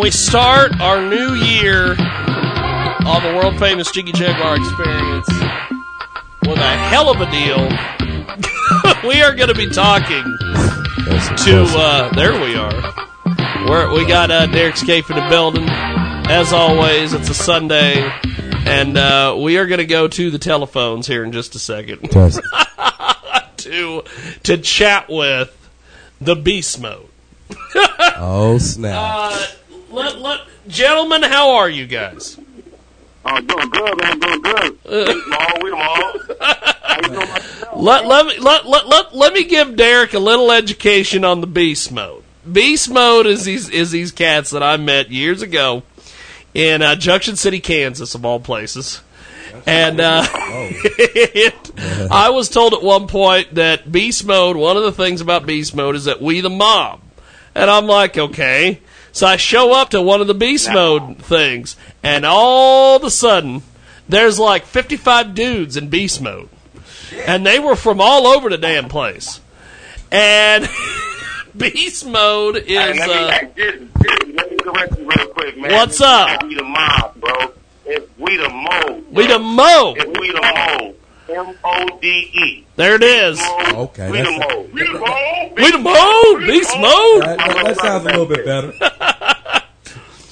We start our new year on the world famous Jiggy Jaguar experience with a hell of a deal. we are going to be talking to, uh, there we are. We're, we got uh, Derek Scaife in the building. As always, it's a Sunday. And uh, we are going to go to the telephones here in just a second to to chat with the beast mode. Oh snap! Uh, let, let, gentlemen, how are you guys? I'm doing good, man. Doing good. We all, we them all. Doing, myself? Let, let, me, let, let, let, let me give Derek a little education on the beast mode. Beast mode is these is these cats that I met years ago in uh, Junction City, Kansas, of all places. And uh, it, I was told at one point that beast mode. One of the things about beast mode is that we the mob, and I'm like, okay. So I show up to one of the beast mode things, and all of a sudden, there's like 55 dudes in beast mode, and they were from all over the damn place. And beast mode is. Hey, let me, Uh, just, just, let me correct you real quick, man. What's up? We the mob, bro. It's we the mo. we the mo. It's we the mo. M O D E. There it is. Okay, We the that's- mo. We the mo. We the mo. Beast mode. That, that- that sounds a little bit better.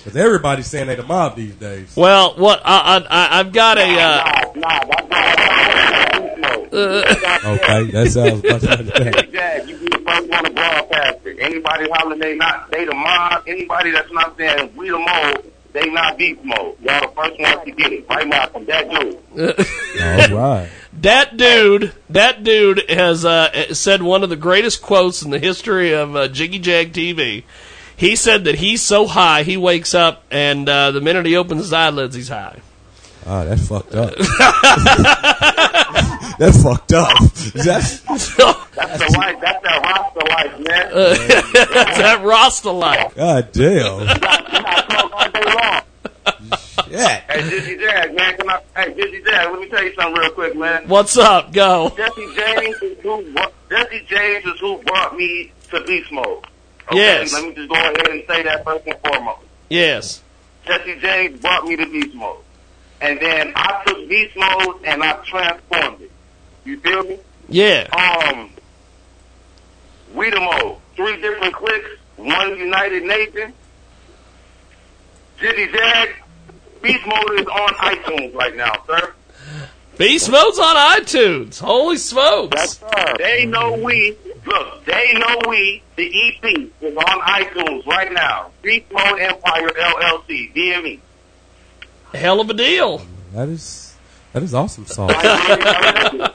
Because everybody's saying they the mob these days. Well, what I, I I've got a. Uh, Nah, nah, that's not beast mode. Okay, that sounds much better. Hey, Jack, you be the first one to broadcast it. Anybody hollering they not they the mob, anybody that's not saying we the mo, they not beast mode. Y'all the first ones to get it. Right now from that dude. All right. that dude, that dude has uh, said one of the greatest quotes in the history of uh, Jiggy Jag TV. He said that he's so high, he wakes up, and uh, the minute he opens his eyelids, he's high. Ah, that's fucked up. that's fucked up. That's, That's the life. That's that roster life, man. That's that Rasta life. God damn. you not smoke all day long. Yeah. Hey, Dizzy Jag, man, can I? Hey, Dizzy Jag, let me tell you something real quick, man. What's up? Go. Jesse James is who. Jesse James is who brought me to beast mode. Okay? Yes. Let me just go ahead and say that first and foremost. Yes. Jesse James brought me to beast mode, and then I took beast mode and I transformed it. You feel me? Yeah. Um, we the mode. Three different clicks, one United Nation. Jizzy Jag, Beast Mode is on iTunes right now, sir. Beast mode's on iTunes. Holy smokes. They know we, look, they know we, the EP, is on iTunes right now. Beast Mode Empire LLC, DME. Hell of a deal. That is that is awesome sauce.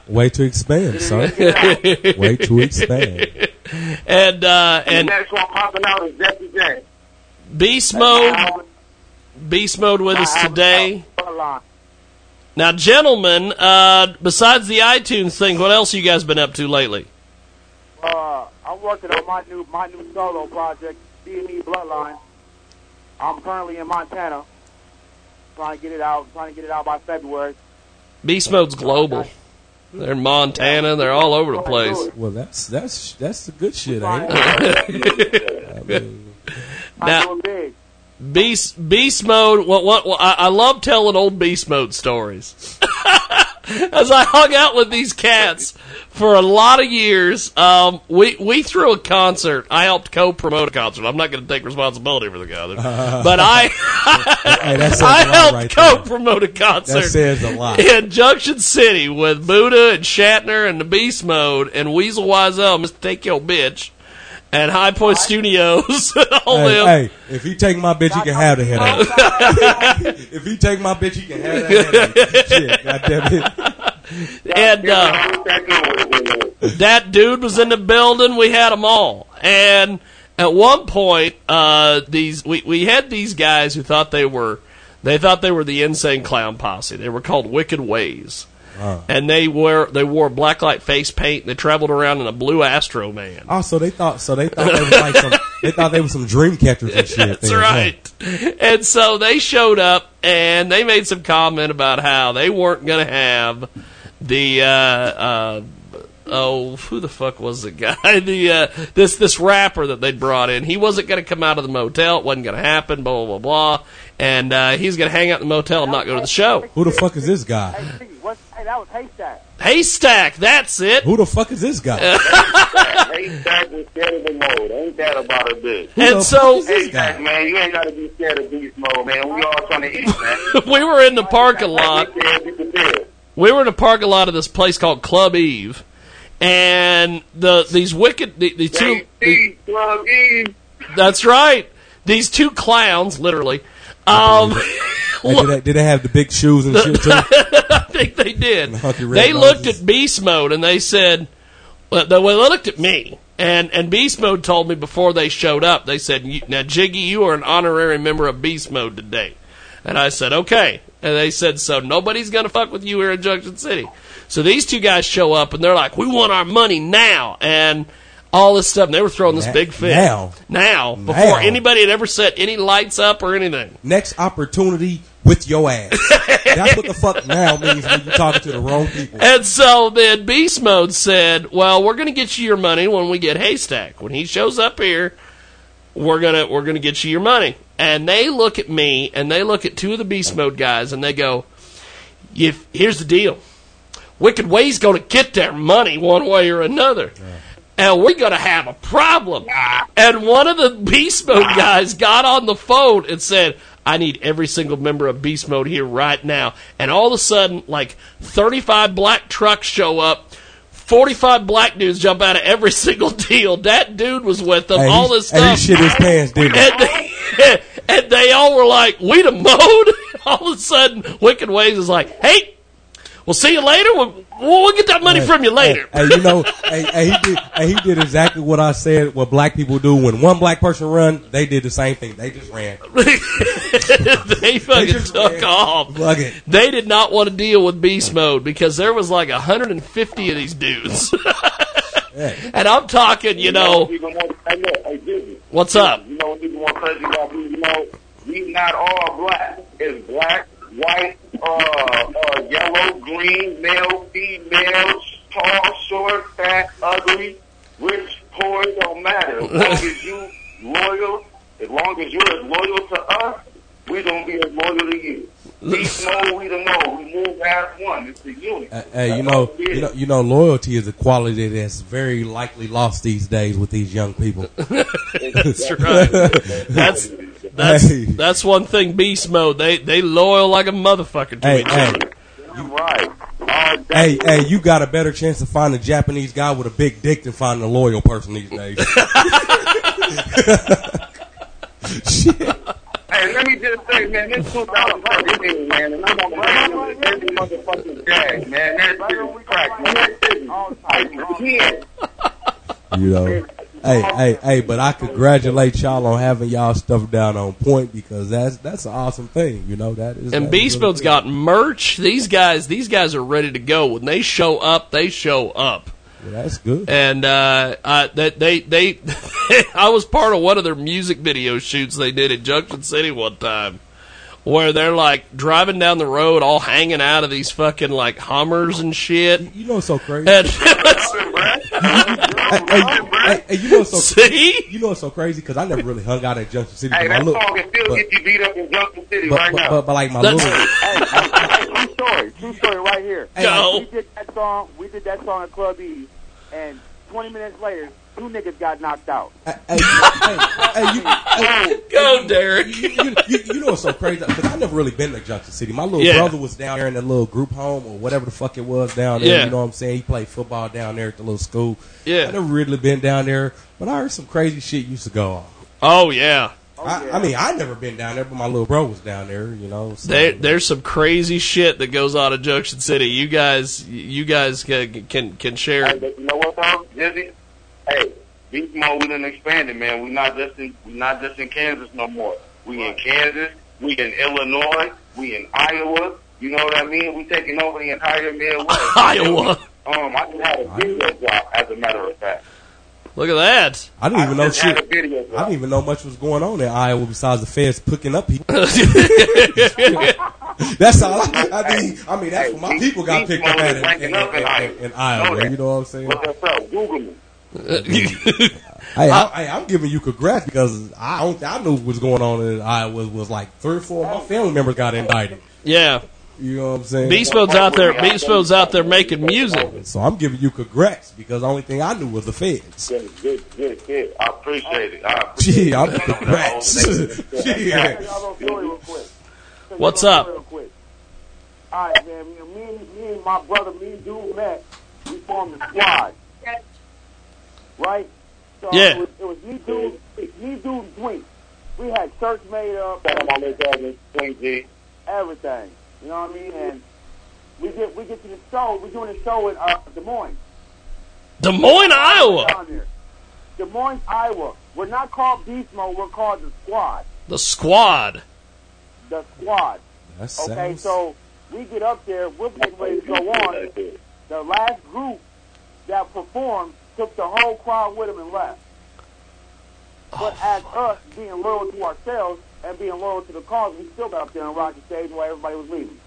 Way to expand, son. Way to expand. And uh, And and the next one popping out is Jesse James. beast mode, beast mode with us today. Now, gentlemen, uh, besides the iTunes thing, what else you guys been up to lately? Uh, I'm working on my new my new solo project, DME Bloodline. I'm currently in Montana, trying to get it out, trying to get it out by February. Beast mode's global. They're in Montana. They're all over the place. Well, that's that's that's the good shit, ain't it? I mean, Now, beast beast mode. What what? what I, I love telling old beast mode stories. as I hung out with these cats for a lot of years, um, we we threw a concert. I helped co-promote a concert. I'm not going to take responsibility for the concert, but I Hey, that says a I helped right co-promote a concert. That says a lot. in Junction City with Buddha and Shatner and the Beast Mode and Weasel Wiesel, Mr. Take Your Bitch, and High Point Studios. all Hey, them. hey, if he take my bitch, he can have the headache. if he take my bitch, he can have that headache. Shit, goddamn it. and uh, that dude was in the building. We had them all, and at one point, uh, these we we had these guys who thought they were they thought they were the insane clown posse. They were called Wicked Ways. And they wore they wore blacklight face paint. And they traveled around in a blue Astro man. Oh, so they thought, so they thought they was like some, they thought they were some dream catchers and shit. That's then, huh? right. And so they showed up and they made some comment about how they weren't going to have the uh, uh, oh who the fuck was the guy the uh, this this rapper that they'd brought in. He wasn't going to come out of the motel. It wasn't going to happen. Blah blah blah blah. And uh, he's going to hang out in the motel and not go to the show. Who the fuck is this guy? Hey, Steve, what? Hey, that was Haystack. Haystack, that's it. Who the fuck is this guy? Haystack was scared of the mode. Ain't that about a bitch? Who And so Haystack, man, you ain't got to be scared of beast mode, man. We all trying to eat, man. we were in the parking lot. Be scared, be prepared. we were in the parking lot of this place called Club Eve, and the these wicked the, the two JC, plug in. that's right these two clowns literally um did, they, did they have the big shoes and shit too? I think they did. Red they looked at beast mode and they said well, they well, they looked at me. And and beast mode told me before they showed up they said now Jiggy you are an honorary member of beast mode today. And I said okay. And they said so nobody's gonna fuck with you here in Junction City. So these two guys show up and they're like we want our money now. And all this stuff and they were throwing this Na- big fit now? now before Now? anybody had ever set any lights up or anything Next opportunity with your ass. That's what the fuck now means when you're talking to the wrong people. And so then Beast Mode said, "Well, we're going to get you your money when we get Haystack. When he shows up here, we're gonna we're gonna get you your money." And they look at me and they look at two of the Beast Mode guys and they go, if, "Here's the deal: Wicked Way's going to get their money one way or another." And we're gonna have a problem. And one of the Beast Mode guys got on the phone and said, I need every single member of Beast Mode here right now. And all of a sudden, like 35 black trucks show up. 45 black dudes jump out of every single deal. That dude was with them. Hey, all he, this hey, he stuff. shit his pants, didn't and, they, and they all were like, we the mode. all of a sudden, Wicked Ways is like, hey, we'll see you later. We'll, we'll get that money Hey, from you later. Hey, hey, you know, hey, hey, he did, hey, he did exactly what I said. What black people do when one black person run, they did the same thing. They just ran. they fucking just took ran. off. Fuck it. They did not want to deal with beast mode because there was like 150 of these dudes. and I'm talking, you know, Even more, hey, look, hey, Jiggy. what's up? You know what's even more crazy about these, you know, we not all black. It's black, white, uh, uh, yellow, green, male, female, tall, short, fat, ugly, rich, poor, don't matter. As long as you loyal, as long as you're as loyal to us, we gonna be as loyal to you. We know, we don't know. We move as one. It's a unit. Uh, Hey, you know, you know, you know, loyalty is a quality that's very likely lost these days with these young people. That's right. That's that's Hey. that's one thing. Beast mode. They they loyal like a motherfucker to Hey, each hey, other. I'm right. All hey, hey, you got a better chance to find a Japanese guy with a big dick than finding a loyal person these days. Shit. Hey, let me just say, man, this 2013, man, and I'm on the radio with every motherfucking jag, man. That shit is crack, man. That shit is I can't. You know. Hey, hey, hey, but I congratulate y'all on having y'all stuff down on point because that's that's an awesome thing, you know. That is And that is Beast really Mode's got merch. These guys, these guys are ready to go. When they show up, they show up. Well, that's good. and uh, I, that they they I was part of one of their music video shoots they did in Junction City one time, where they're like driving down the road, all hanging out of these fucking like Hummers and shit. You know so crazy? And hey, hey, hey, hey, you know what's so see, you know what's so crazy because I never really hung out at Junction City. Hey, my that look, song can still but, get you beat up in Junction City but, right but, now. but, but like my That's- little, true story. True story right here. Go. We did that song. We did that song at Club E, and 20 minutes later, two niggas got knocked out. Hey, hey, hey, hey, you, hey, Go, Derek. you, you, you, you know what's so crazy? Because I never really been to Junction City. My little Yeah. brother was down there in that little group home or whatever the fuck it was down there. Yeah. You know what I'm saying? He played football down there at the little school. Yeah. I never really been down there, but I heard some crazy shit used to go on. Oh yeah. I, I mean, I never been down there, but my little bro was down there. You know, so, There, there's some crazy shit that goes on in Junction City. You guys, you guys can can, can share. Hey, but you know what though, Jizzy? Hey, beast mode we done expanded, man. We're not just in we not just in Kansas no more. We in Kansas, we in Illinois, we in Iowa. You know what I mean? We taking over the entire Midwest. Iowa. Um, I just had a video drop, as a matter of fact. Look at that. I didn't even know shit. video I drop. didn't even know much was going on in Iowa besides the feds picking up people. that's all. I, I mean, I mean, that's what my people got picked up at in, in, in, in, in Iowa. You know what I'm saying? Look up. Google me. Hey, I, hey, I'm giving you congrats because I don't. I knew what was going on in Iowa was like three or four of my family members got indicted. yeah. You know what I'm saying? Beast Mode's out there. Beast Mode's out there making music. So I'm giving you congrats because the only thing I knew was the feds. Good, good, good, good. I appreciate it. I appreciate Gee, I'm it. congrats. Tell a little story real quick. Tell What's up? story Real quick. All right, man. Me, and- me, and- me and my brother, me and dude met. We formed a squad. Right? So Yeah. It was, it was me, dude, me, dude, and Twink. We had shirts made up, Tell them I'm their cousin, Twink G. everything. You know what I mean? And we get we get to the show. We're doing a show in uh, Des Moines. Des Moines, Iowa. Des Moines, Iowa. We're not called Beast Mode. We're called the Squad. The squad. The Squad. That Okay, so we get up there. We're getting ready to go on. The last group that performed took the whole crowd with them and left. But as us being loyal to ourselves and being loyal to the cause, we still got up there and rocked the stage while everybody was leaving.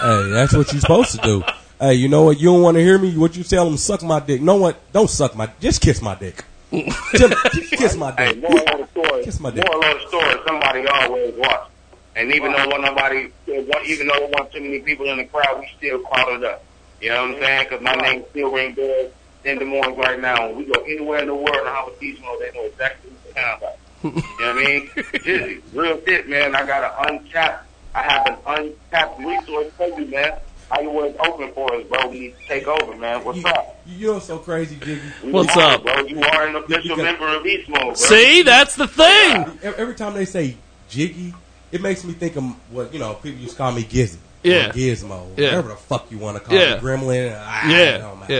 Hey, that's what you're supposed to do. Hey, you know what? You don't want to hear me? What you tell them? Suck my dick. No what? Don't suck my. Just kiss my dick. just, just kiss my Hey, dick. moral of the story. Kiss my dick. Moral of the story. Somebody always watch. And even though one nobody, even though there wasn't too many people in the crowd, we still crowded up. You know what I'm saying? Because my name still ring bells in Des Moines right now. When we go anywhere in the world and have a beast mode, they know exactly what we're talking about. You know what I mean? Jizzy, real shit, man. I got an untapped, I have an untapped resource for you, man. How you was open for us, bro? We need to take over, man. What's You, up? You're so crazy, Jiggy? What's are, up? bro? You are an official got- member of Beast Mode, bro. See, that's the thing. Every every time they say Jiggy, it makes me think of what you know. People used to call me Gizzy. Yeah. Or Gizmo. Yeah. Whatever the fuck you want to call Yeah. me. Gremlin. Ah, Yeah, yeah.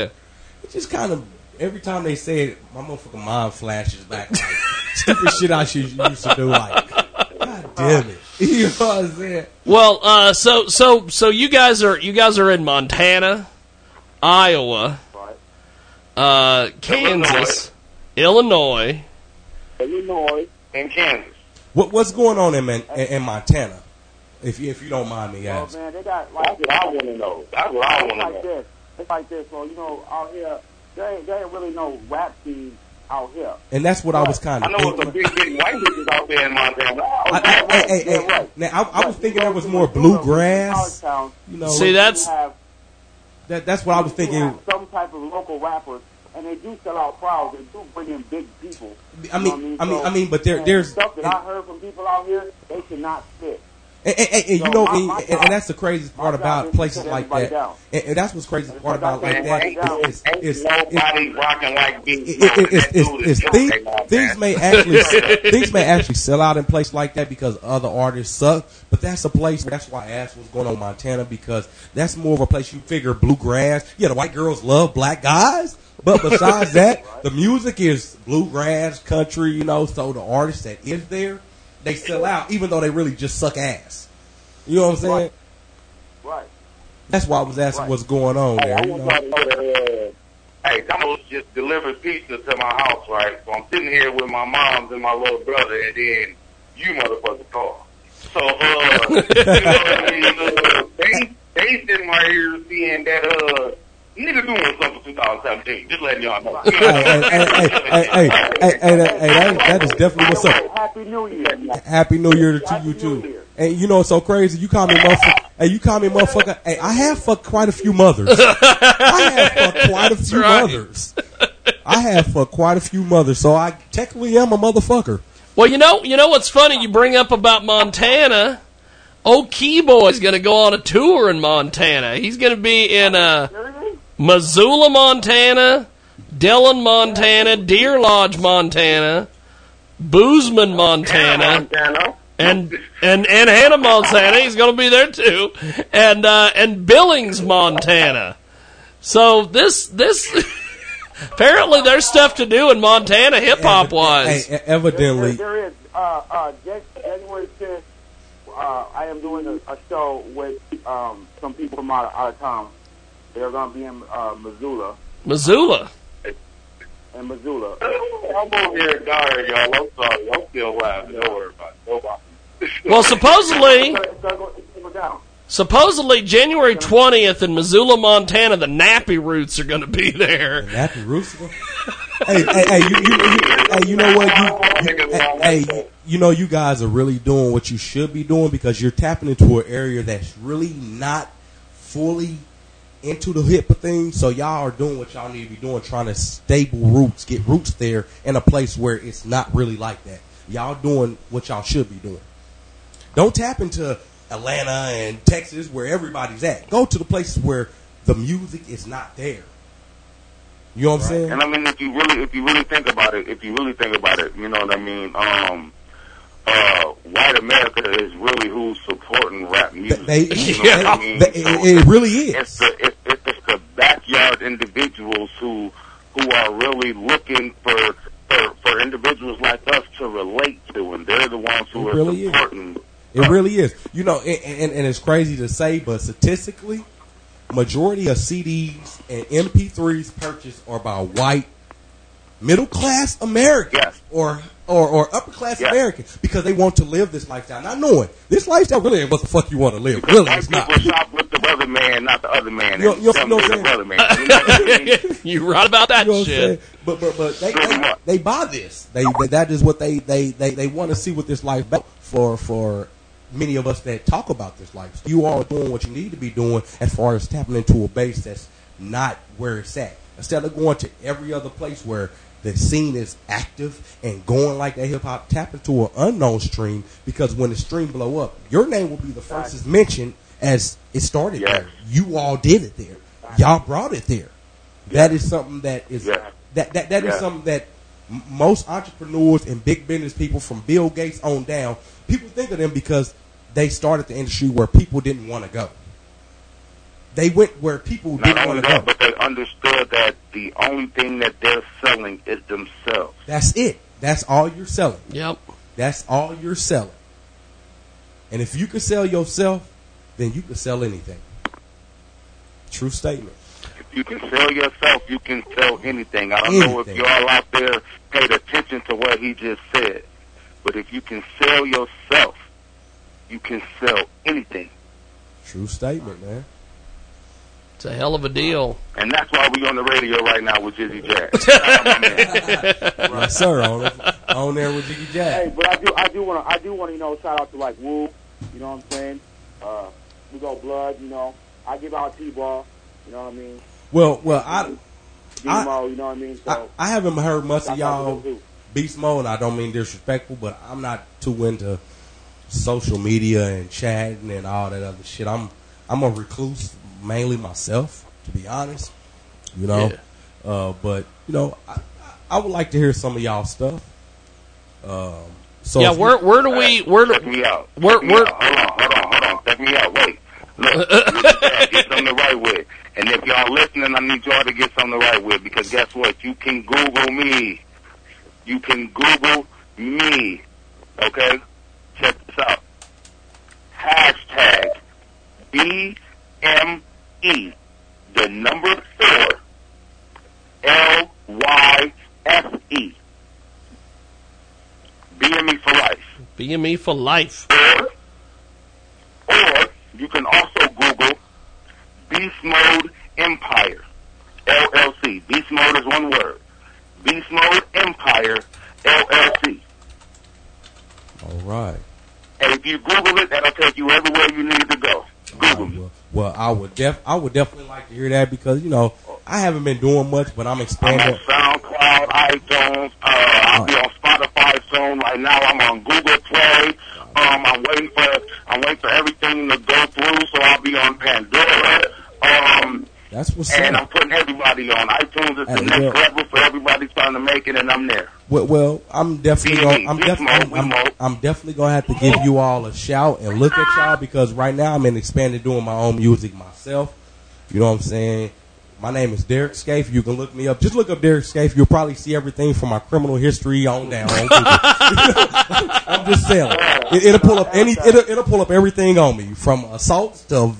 It just kind of every time they say it, my motherfucking mind flashes back. Like, stupid shit I should used to do. Like, God damn it. You know what I'm saying? Well, uh, so so so you guys are you guys are in Montana, Iowa, uh, Kansas, Illinois. Illinois and Kansas. What what's going on in Man, in, in Montana? If you if you don't mind me Oh asking. man, they got like That's like what I want to know. That's what I want to like know. this. It's like this. Well, you know, out here, there ain't, there ain't really no rap scene out here. And that's what I was kind of. I of know it's some big, big white bitches out there in Montana. I, I, hey, hey, hey, right. Now I, I was thinking there was more bluegrass. You know, See, that's have, that, that's what I was thinking. some type of local rappers, and they do sell out crowds. They do bring in big people. I mean, I mean, So, I mean, but there, there's, stuff that I heard from people out here. They cannot spit. And, and, and, and you know, my- and, my and, and that's the craziest part about places like that. And, that's what's crazy part about like that. Is, is, is, nobody rocking like Beast it, Mode. it, it's, That dude it's, is it's things, may actually things may actually sell out in place like that because other artists suck. But that's a place. That's why I asked what's going on in Montana because that's more of a place you figure bluegrass. Yeah, the white girls love black guys. But besides that, the music is bluegrass, country, you know. So the artists that is there, they sell out, even though they really just suck ass. You know what I'm saying? Right. That's why I was asking Right. what's going on Hey, there. You know? y'all to know that, uh, hey, Domino's just delivered pizza to my house, right? So I'm sitting here with my moms and my little brother, and then you motherfucker call. So, uh, you know what I mean? Uh, they, they sitting right here seeing that, uh, nigga doing something for 2017. Just letting y'all know. Hey, hey, hey, hey, hey, hey, hey, hey, that, hey, that, that is definitely what's up. Happy New Year. Happy New Year to you too. And you know what's so crazy? You call me motherfucker. Hey, you call me motherfucker. Hey, I have fucked quite a few mothers. I have fucked quite a few right. mothers. I have fucked quite a few mothers, so I technically am a motherfucker. Well, you know, you know what's funny? You bring up about Montana. Old Keyboy's going to go on a tour in Montana. He's going to be in uh, Missoula, Montana, Dillon, Montana, Deer Lodge, Montana, Bozeman, Montana, Montana. and and and Hannah, Montana. He's going to be there too, and uh, and Billings, Montana. So this this apparently there's stuff to do in Montana, hip hop wise. Hey, evidently, There, there is. Uh, uh, January 5th, uh, I am doing a, a show with um, some people from out of, out of town. They're going to be in uh, Missoula. Missoula. In Missoula. I'm over here dying, y'all. I'm sorry. I'm still laughing. Don't worry about it. Nobody. Well, supposedly, It's gonna go- it's gonna go down. supposedly January twentieth in Missoula, Montana, the Nappy Roots are going to be there. Nappy Roots. hey, hey, hey, you, you, you, hey, you know what? You, you, hey, hey, you know you guys are really doing what you should be doing because you're tapping into an area that's really not fully into the hip of things. So y'all are doing what y'all need to be doing, trying to stable roots, get roots there in a place where it's not really like that. Y'all doing what y'all should be doing. Don't tap into Atlanta and Texas where everybody's at. Go to the places where the music is not there. You know what I'm saying? And I mean, if you really, if you really think about it, if you really think about it, you know what I mean. Um, uh, white America is really who's supporting rap music. They, you know what I mean? they- it, it really is. It's the it, it, it's the backyard individuals who who are really looking for for, for individuals like us to relate to, and they're the ones who It are really is. supporting. It really is. You know, and, and, and it's crazy to say, but statistically, majority of CDs and MP3s purchased are by white, middle class Americans Yes. or or, or upper class Yes. Americans because they want to live this lifestyle. Not knowing this lifestyle really ain't what the fuck you want to live. Really, White it's not. people shop with the brother man, not the other man. You know- you know- them you know what the I'm brother man. You know what I mean? you right about that You know what I'm saying? shit. But but but they, they they buy this. They, they that is what they they they, they want to see what this life about for for many of us that talk about this life. You are doing what you need to be doing as far as tapping into a base that's not where it's at. Instead of going to every other place where the scene is active and going like that hip hop, tap into an unknown stream because when the stream blow up, your name will be the first as mentioned as it started Yes. there. You all did it there. Y'all brought it there. That is something that is Yes. that that that is something that most entrepreneurs and big business people from Bill Gates on down, people think of them because they started the industry where people didn't want to go. They went where people Not didn't only want to that, go. but they understood that the only thing that they're selling is themselves. That's it. That's all you're selling. Yep. That's all you're selling. And if you can sell yourself, then you can sell anything. True statement. If you can sell yourself, you can sell anything. I don't know if y'all out there paid attention to what he just said, but if you can sell yourself, you can sell anything. True statement, man. It's a hell of a deal. And that's why we're on the radio right now with Jizzy Jazz. Shout out my man. Yes, sir. On, on there with Jiggy Jack. Hey, but I do, I do want to, I do want to, you know, shout out to like Woo. You know what I'm saying? Uh, we go blood. You know, I give out T-ball. You know what I mean? Well, well, I, Demo. you know what I mean? So I, I haven't heard much of shout out to y'all them, too. beast mode. And I don't mean disrespectful, but I'm not too into social media and chatting and all that other shit. I'm I'm a recluse, mainly myself, to be honest. You know, uh, but you know, I, I- I would like to hear some of y'all stuff. Um, so yeah, where where do we where Check do me out. Where- me where- out. Hold on, hold on, hold on. Check me out. Wait. Look, Jizzy Jazz, get something the right way. And if y'all listening, I need y'all to get something the right way because guess what? You can Google me. You can Google me. Okay? Check this out. Hashtag BME. The number four. L Y F E. BME for life. BME for life? Or, or you can also Google Beast Mode Empire. LLC. Beast Mode is one word. Beast Mode Empire LLC. All right. And if you Google it, that'll take you everywhere you need to go. Well, well, I would def I would definitely like to hear that because you know I haven't been doing much, but I'm I'm expanding. on SoundCloud, iTunes. Uh, I'll be on Spotify soon. Right now, I'm on Google Play. Um, I'm waiting for I'm waiting for everything to go through, so I'll be on Pandora. Um, That's what's and I'm putting everybody on iTunes. It's the next well- level for everybody trying to make it, and I'm there. Well, well, I'm definitely gonna. I'm definitely I'm, I'm definitely gonna have to give you all a shout and look at y'all because right now I'm in expanded doing my own music myself. You know what I'm saying? My name is Derek Scaife. You can look me up. Just look up Derek Scaife. You'll probably see everything from my criminal history on down. on I'm just saying. It, it'll pull up any. It'll, it'll pull up everything on me from assaults to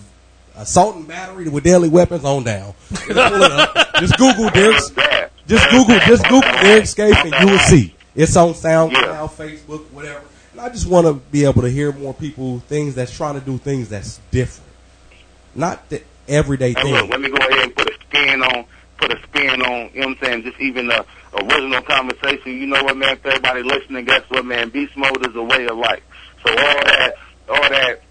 assault and battery with deadly weapons on down. It'll pull it up. Just Google. Yeah. Just Google, just Google Derek Scaife and you will see. It's on SoundCloud, Yeah. Facebook, whatever. And I just want to be able to hear more people things that's trying to do things that's different, not the everyday look, thing. let me go ahead and put a spin on, put a spin on, you know what I'm saying, just even the original conversation. You know what, man, for everybody listening, guess what, man, beast mode is a way of life. So all that, all that,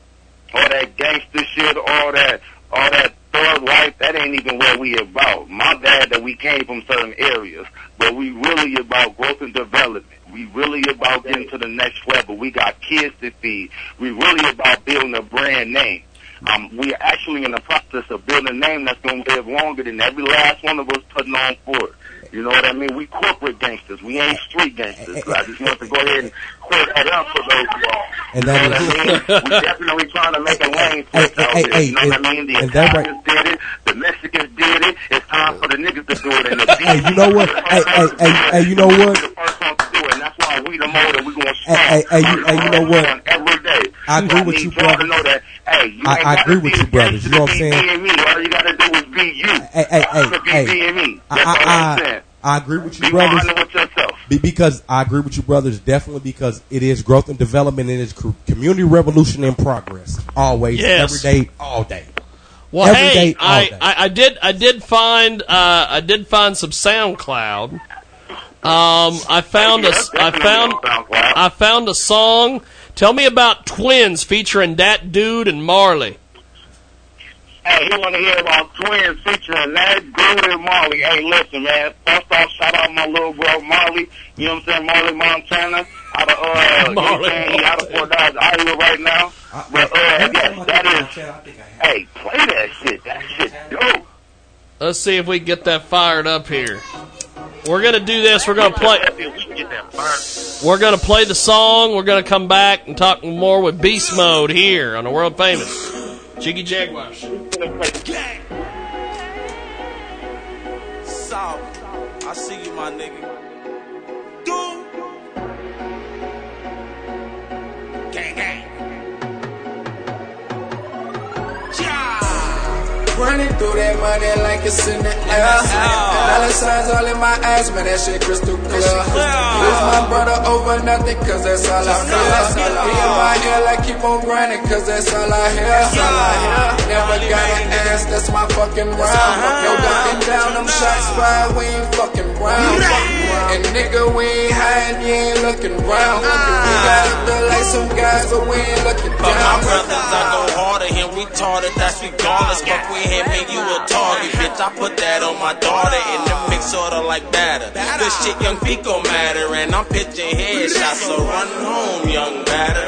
all that gangster shit, all that, all that thug life, that ain't even what we about. My bad that we came from certain areas, but we really about growth and development. We really about getting to the next level. We got kids to feed. We really about building a brand name. Um, we are actually in the process of building a name that's going to live longer than every last one of us putting on for it. You know what I mean? We corporate gangsters. We ain't street gangsters. So I just want to go ahead and clear that up for those of y'all. And you know that what I mean? we definitely trying to make a lane for Hey, hey, hey, you know what I mean? The and that right- did it. The Mexicans did it. It's time for the niggas to do it. And the Hey, you know what? Hey, hey, hey, hey, you know what? The first one to do it. And that's why we the motor. We going to Hey, hey, hey, you- hey, you know what? Every day. I agree with you, brother. Know that, hey, you I- I agree with you, brothers. You know what I'm saying? All you got to do is be you. Hey, hey, hey, hey. I, I'm I, I agree with you, Be brothers. honest with yourself. Be- because I agree with you, brothers. Definitely because it is growth and development. And It is community revolution in progress. Always, Yes. every day, all day. Well, Every hey, day, all I, day. I, I did I did find uh, I did find some SoundCloud. Um, I found a Yeah, I found SoundCloud. I found a song. Tell me about Twins featuring that dude and Marley. Hey, you want to hear about twins featuring that dude and Marley? Hey, listen, man. First off, shout out my little bro Marley. You know what I'm saying? Marley Montana. Out of uh, you know what Marley I'm saying? He out of Fort Dodge, Iowa right now. But uh, yes, that is. Hey, play that shit. That shit dope. Let's see if we can get that fired up here. We're gonna do this. We're gonna play. Let's see if we can get that fired. We're gonna play the song. We're gonna come back and talk more with Beast Mode here on the world famous Jiggy Jaguar. Show. South. I see you, my nigga. Dude. Running through that money like it's in the air. Dollar signs all in my eyes, man, that shit crystal clear. Lose my brother over nothing, cause that's all I feel. He in my ear like keep on grinding, cause that's all I hear. Never got an ass, that's my fucking round. No ducking down, them shots fired, we ain't fucking round. And nigga, we ain't hiding, you ain't looking round. We got to feel like some guys, but we ain't looking down. But my brothers, I go harder, him retarded, that's regardless. Fuck with him and you a target, bitch. I put that on my daughter in the mix, sorta like batter. This shit, young Pico matter, and I'm pitching headshots, so run home, young batter.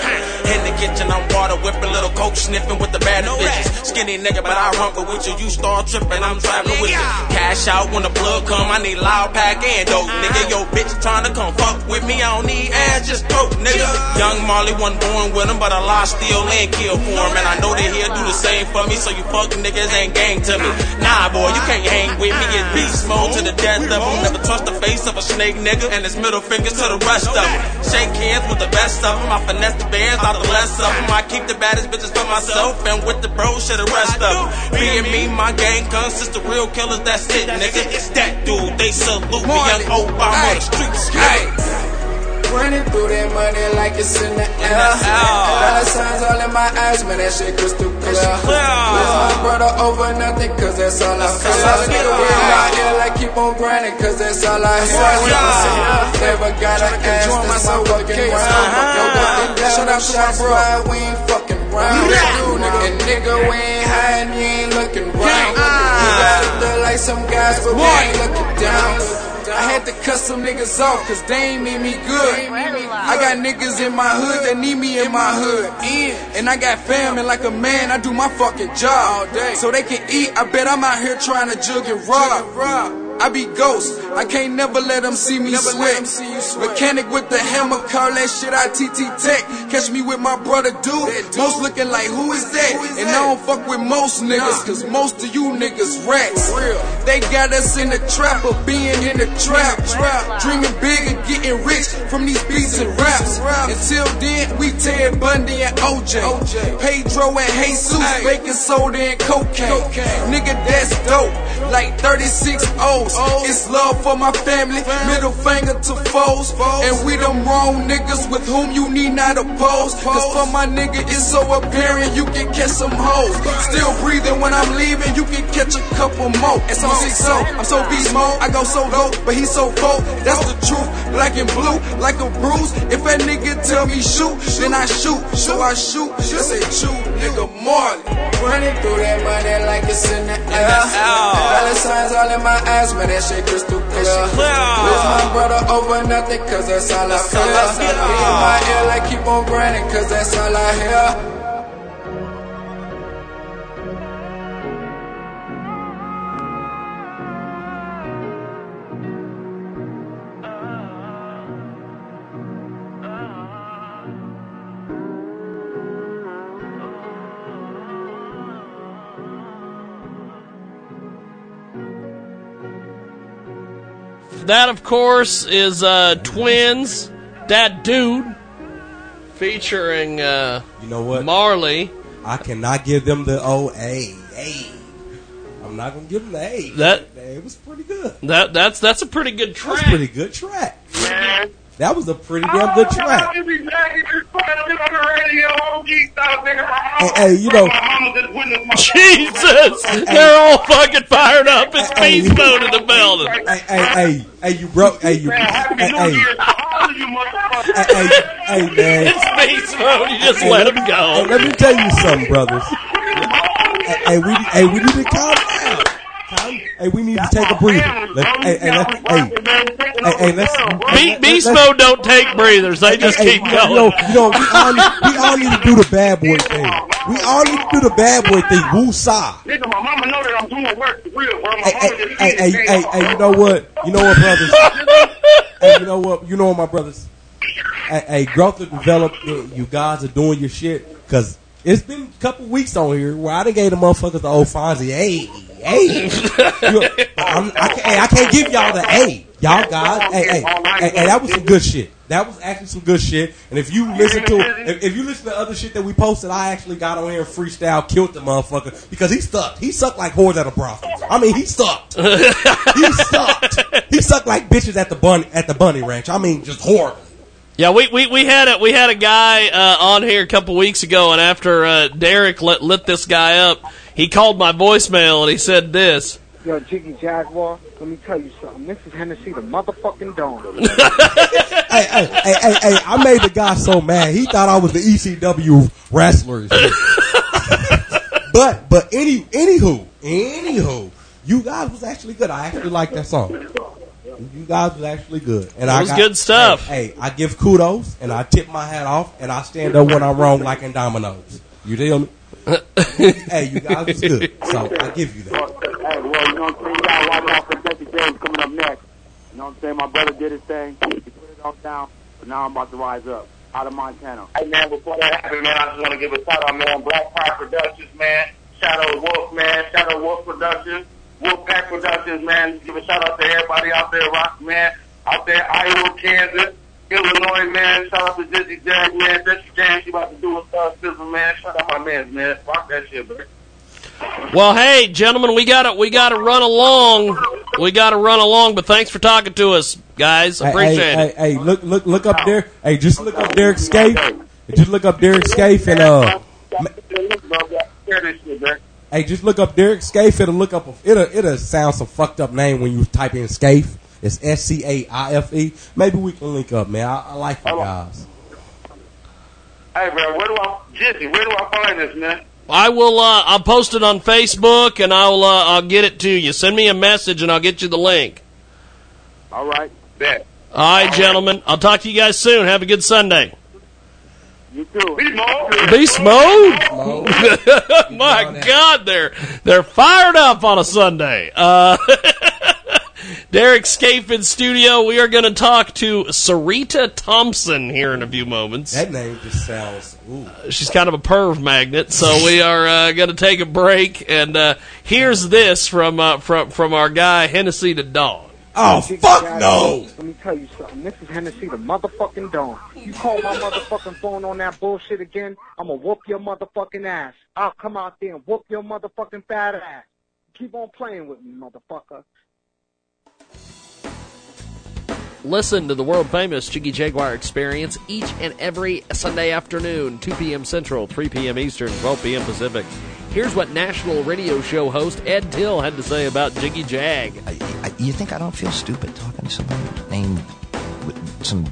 In the kitchen, I'm water whipping, little coke sniffing with the baddest bitches. Skinny nigga, but I rumble with you. You start tripping, I'm driving with you. Cash out when the plug come, I need loud pack and dope, nigga. Yo, bitch trying to come fuck with me, I don't need ass, just throat, nigga. Young Marley wasn't born with him, but I lost still and kill for him. And I know they here do the same for me, so you fuck niggas ain't gang to me. Nah, boy, you can't hang with me. It's beast mode to the death of them. Never trust the face of a snake nigga, and his middle fingers to the rest of them. Shake hands with the best of them. I finesse the bands out the less of them. I keep the baddest bitches for myself, and with the bros, shit the rest of them. Me and me, my gang consists the real killers, that's it, nigga. It's that dude, they salute me, young Obama, the streets. Hey. Running through that money like it's in the air. Dollar signs all in my eyes, man, that shit crystal clear. With my brother over nothing, cause that's all I feel. Nigga, we out here like keep on grinding, cause that's all I hear. Never gotta ask, that's my fucking round. Shout out to my bro, we ain't fucking round. And nigga, we ain't hiding, you ain't looking round. We gotta look like some guys, but we ain't looking down. I had to cut some niggas off, cause they ain't made me good. I got niggas in my hood that need me in my hood. And I got family like a man, I do my fucking job. Day so they can eat, I bet I'm out here trying to jug and rob. I be ghost, I can't never let them see me sweat. Mechanic with the hammer, call that shit ITT Tech. Catch me with my brother dude, most looking like who is that? And I don't fuck with most niggas, cause most of you niggas rats. They got us in the trap of being in the trap. Dreaming big and getting rich from these beats and raps. Until then, we Ted Bundy and OJ. Pedro and Jesus, baking soda and cocaine. Nigga, that's dope. Like 36 O's. It's love for my family. Middle finger to foes. And we them wrong niggas with whom you need not oppose. Cause for my nigga, it's so apparent you can catch some hoes. Still breathing when I'm leaving, you can catch a couple more. It's on six so. I'm so beast mode. I go so low, but he's so full. That's the truth. Black and blue, like a bruise. If that nigga tell me shoot, then I shoot. So I shoot. That's a true nigga Marley. Running through that money like it's in the air. Dollar signs all in my eyes, man, that shit crystal clear. With my brother over nothing, cause that's all I feel. In my ear like keep on grinding, cause that's all I hear. That, of course, is uh, Twins, that dude, featuring uh, You know what? Marley. I cannot give them the oh A A. I'm not gonna give them the A. That- it was pretty good. That that's that's a pretty good That was track. a pretty good track. That was a pretty damn good track. Hey, hey, you know, Jesus, they're all fucking fired up. It's Hey, beast mode in the building. hey, hey, hey, hey, you broke, hey, you, hey, hey, hey, hey, hey, man. It's beast mode. You just Hey, let let him go. Hey, let me tell you something, brothers. Hey, hey, we, hey, we need to calm. Calm, hey, we need to take a breather. Let, hey, hey, let, hey, hey, hey, let's. Be- beast mode don't take breathers. They just hey, keep you know, going. You know, we all, need, we all need to do the bad boy thing. We all need to do the bad boy thing. Woo sa. Nigga, my mama know that I'm doing work for real, bro. My Hey, mama hey, hey, hey, hey, you know what? You know what, brothers? hey, you know what? You know what, my brothers? Hey, hey growth and develop. You guys are doing your shit because it's been a couple weeks on here where I done gave the motherfuckers the old Fonzie. Hey, hey, I, can't, hey, I can't give y'all the A. Y'all guys, hey, hey, hey, hey, that was some good shit. That was actually some good shit. And if you listen to if, if you listen to other shit that we posted, I actually got on here and freestyle killed the motherfucker because he sucked. He sucked like whores at a brothel. I mean, he sucked. he sucked. He sucked like bitches at the bunny at the bunny ranch. I mean, just horrible. Yeah, we, we, we had a we had a guy uh, on here a couple weeks ago, and after uh, Derek lit, lit this guy up, he called my voicemail and he said this. Yo, Jiggy Jaguar, let me tell you something. This is Hennessy the motherfucking Dawn. Hey, hey, hey, hey, hey, I made the guy so mad. He thought I was the ECW wrestler. but but any anywho, anywho, you guys was actually good. I actually like that song. You guys was actually good, and It I was got- good stuff. Hey, hey, I give kudos, and I tip my hat off, and I stand up when I'm wrong, like in dominoes. You deal me? hey, you guys was good, so I give you that. Hey, well, you know what I'm saying? You gotta watch out for Jesse James coming up next. You know what I'm saying? My brother did his thing. He put it all down, but now I'm about to rise up. Out of Montana. Hey man, before that happens, man, I just want to give a shout out, man. Black Fire Productions, man. Shadow Wolf, man. Shadow Wolf Productions. Wolfpack Productions, man. Give a shout out to everybody out there, rock, man. Out there, Iowa, Kansas, Illinois, man. Shout out to Jesse Jag, man. Jesse James, she about to do a uh, sizzle, man. Shout out my man, man. Rock that shit, bro. Well, hey, gentlemen, we got to we got to run along. We got to run along, but thanks for talking to us, guys. Appreciate hey, it. Hey, hey, look, look, look up there. Hey, just look up Derek Scaife. Just look up Derek Scaife and uh, hey, just look up Derek Scaife. It'll look up. A, it'll it'll sound some fucked up name when you type in Scaife. It's S C A I F E. Maybe we can link up, man. I, I like you guys. Hey, bro, where do I, Jesse? Where do I find this, man? I will. Uh, I'll post it on Facebook, and I'll uh, I'll get it to you. Send me a message, and I'll get you the link. All right, bet. All right, gentlemen. I'll talk to you guys soon. Have a good Sunday. You too. Be small. Beast mode. My God, they're they're fired up on a Sunday. Uh, Derek Scaife in studio. We are going to talk to Sarita Thompson here in a few moments. That name just sounds. Ooh. She's kind of a perv magnet, so we are uh, going to take a break. And uh, here's this from uh, from from our guy Hennessy the Dog. Oh fuck no! Let me tell you something. This is Hennessy the motherfucking Dawn. You call my motherfucking phone on that bullshit again, I'ma whoop your motherfucking ass. I'll come out there and whoop your motherfucking fat ass. Keep on playing with me, motherfucker. Listen to the world famous Jiggy Jaguar experience each and every Sunday afternoon, 2 p.m. Central, 3 p.m. Eastern, 12 p.m. Pacific. Here's what national radio show host Ed Till had to say about Jiggy Jag. I, you think I don't feel stupid talking to somebody named with some,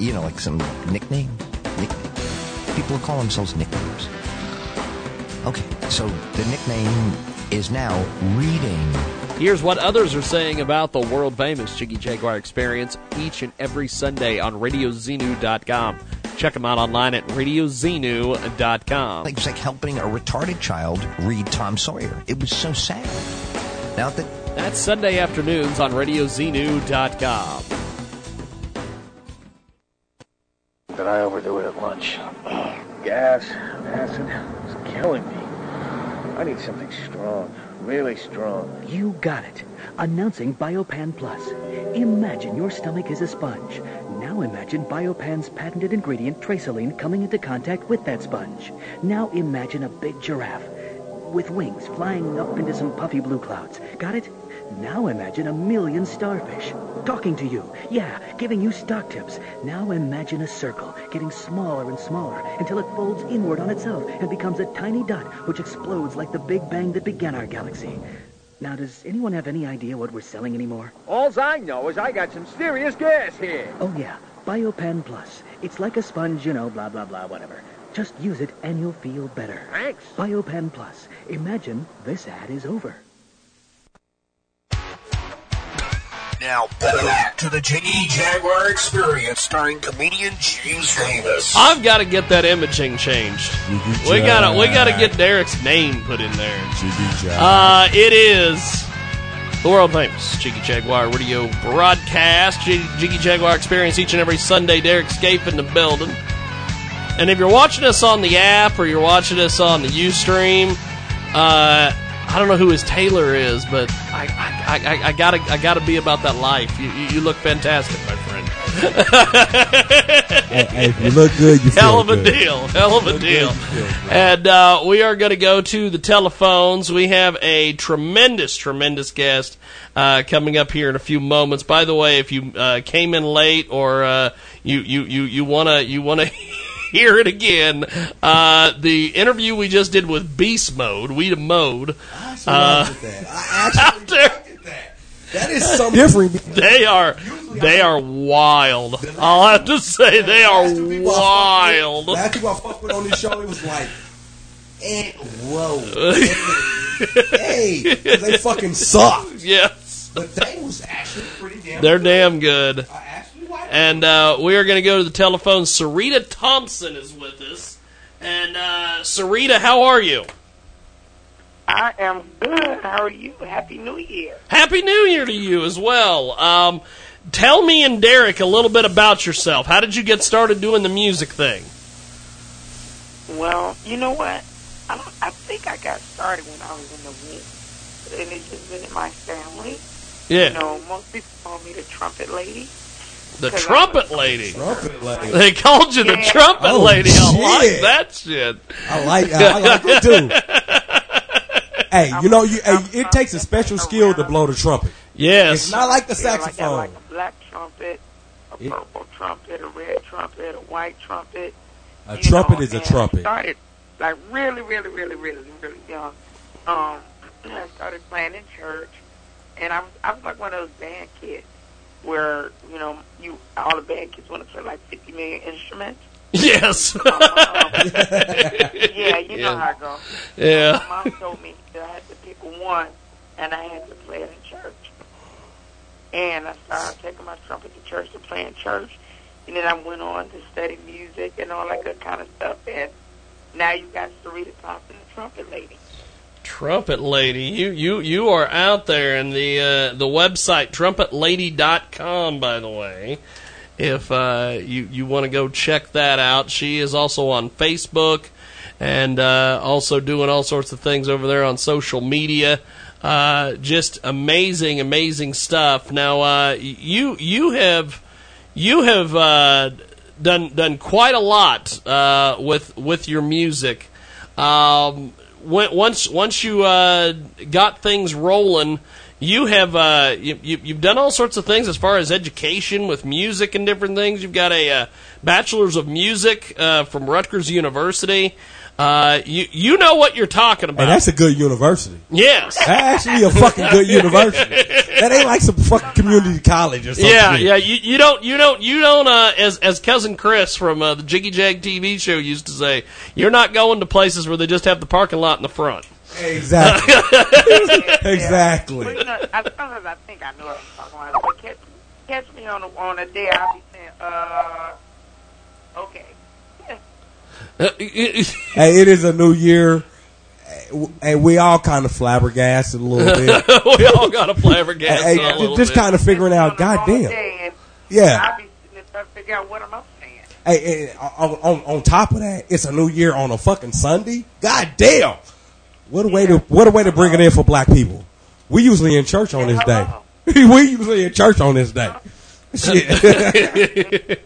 you know, like some nickname? nickname? People call themselves nicknames. Okay, so the nickname is now reading. Here's what others are saying about the world famous Jiggy Jaguar experience each and every Sunday on RadioXenu.com. Check them out online at RadioXenu.com. Like, it was like helping a retarded child read Tom Sawyer. It was so sad. Now that That's Sunday afternoons on RadioXenu.com. Did I overdo it at lunch? Gas, acid, it's killing me. I need something strong, really strong. You got it. Announcing Biopan Plus. Imagine your stomach is a sponge. Now imagine Biopan's patented ingredient Traceline coming into contact with that sponge. Now imagine a big giraffe with wings flying up into some puffy blue clouds. Got it? Now imagine a million starfish talking to you. Yeah, giving you stock tips. Now imagine a circle getting smaller and smaller until it folds inward on itself and becomes a tiny dot which explodes like the Big Bang that began our galaxy. Now, does anyone have any idea what we're selling anymore? Alls I know is I got some serious gas here. Oh, yeah. Biopan Plus. It's like a sponge, you know, blah, blah, blah, whatever. Just use it and you'll feel better. Thanks. Biopan Plus. Imagine this ad is over. Now back to the Jiggy Jaguar Experience, starring comedian James Davis. I've got to get that imaging changed. We gotta we gotta get Derek's name put in there. Jiggy Jaguar. Uh, it is the world famous Jiggy Jaguar radio broadcast. Jiggy, Jiggy Jaguar experience each and every Sunday. Derek Scaife in the building. And if you're watching us on the app or you're watching us on the UStream, uh, I don't know who his tailor is, but I, I, I, I gotta I gotta be about that life. You, you, you look fantastic, my friend. Hey, if you look good, you Hell of a good. deal. Hell of a deal. good. And uh, we are going to go to the telephones. We have a tremendous, tremendous guest uh, coming up here in a few moments. By the way, if you uh, came in late or uh, you you you you wanna you wanna hear it again, uh, the interview we just did with Beast Mode, we the Mode. Uh, out there. That is something different. They are they are wild. I'll have to say they are wild. Last people I fucked with on this show, it was like, eh, whoa, hey, they fucking suck. Yes. But they was actually pretty damn. They're damn good. And uh, we are going to go to the telephone. Sarita Thompson is with us. And uh, Sarita, how are you? I am good. How are you? Happy New Year. Happy New Year to you as well. Um, tell me and Derek a little bit about yourself. How did you get started doing the music thing? Well, you know what? I, don't, I think I got started when I was in the womb. And it's just been in my family. Yeah. You know, most people call me the trumpet lady. The 'Cause trumpet lady. Trumpet lady. They called you the Yeah. trumpet Oh, lady. I like that shit. I like I like it too. hey, you know, you hey, it takes a special skill to blow the trumpet. Yes. It's not like the Yeah, like, saxophone. like a black trumpet, a It- purple trumpet, a red trumpet, a white trumpet. A trumpet know, is a trumpet. I started like really, really, really, really, really young. Um, I started playing in church, and I was I was like one of those band kids where you know you all the band kids want to play like fifty million instruments. Yes. yeah, you know Yeah. how it goes. Yeah. My mom told me that I had to pick one, and I had to play it in church. And I started taking my trumpet to church to play in church, and then I went on to study music and all that good kind of stuff. And now you got Sarita Thompson, the trumpet lady. Trumpet Lady, you you you are out there, and the uh, the website trumpetlady.com, by the way. If uh, you you want to go check that out, she is also on Facebook, and uh, also doing all sorts of things over there on social media. Uh, just amazing, amazing stuff. Now, uh, you you have you have uh, done done quite a lot uh, with with your music. Um, once once you uh, got things rolling, you have uh, you, you, you've done all sorts of things as far as education with music and different things. You've got a uh, bachelor's of music uh, from Rutgers University. Uh, you you know what you're talking about. Hey, that's a good university. yes. That's actually a fucking good university. That ain't like some fucking community college or something. Yeah, yeah. You, you don't, you don't, you don't. Uh, as as cousin Chris from uh, the Jiggy Jag TV show used to say, you're not going to places where they just have the parking lot in the front. Exactly. exactly. Well, you know, I, sometimes I think I know what I'm talking about, but catch, catch me on a, on a day I'll be saying, uh, okay. Hey, it is a new year, and we all kind of flabbergasted a little bit. we all got a flabbergasted Hey, a little just bit. kind of figuring out, goddamn. Day, Yeah. I'll be sitting there trying to figure out what I'm I saying. Hey, hey, on, on, on top of that, it's a new year on a fucking Sunday. God damn! What a way to what a way to bring it in for black people. We usually in church on this day. we usually in church on this day. Shit.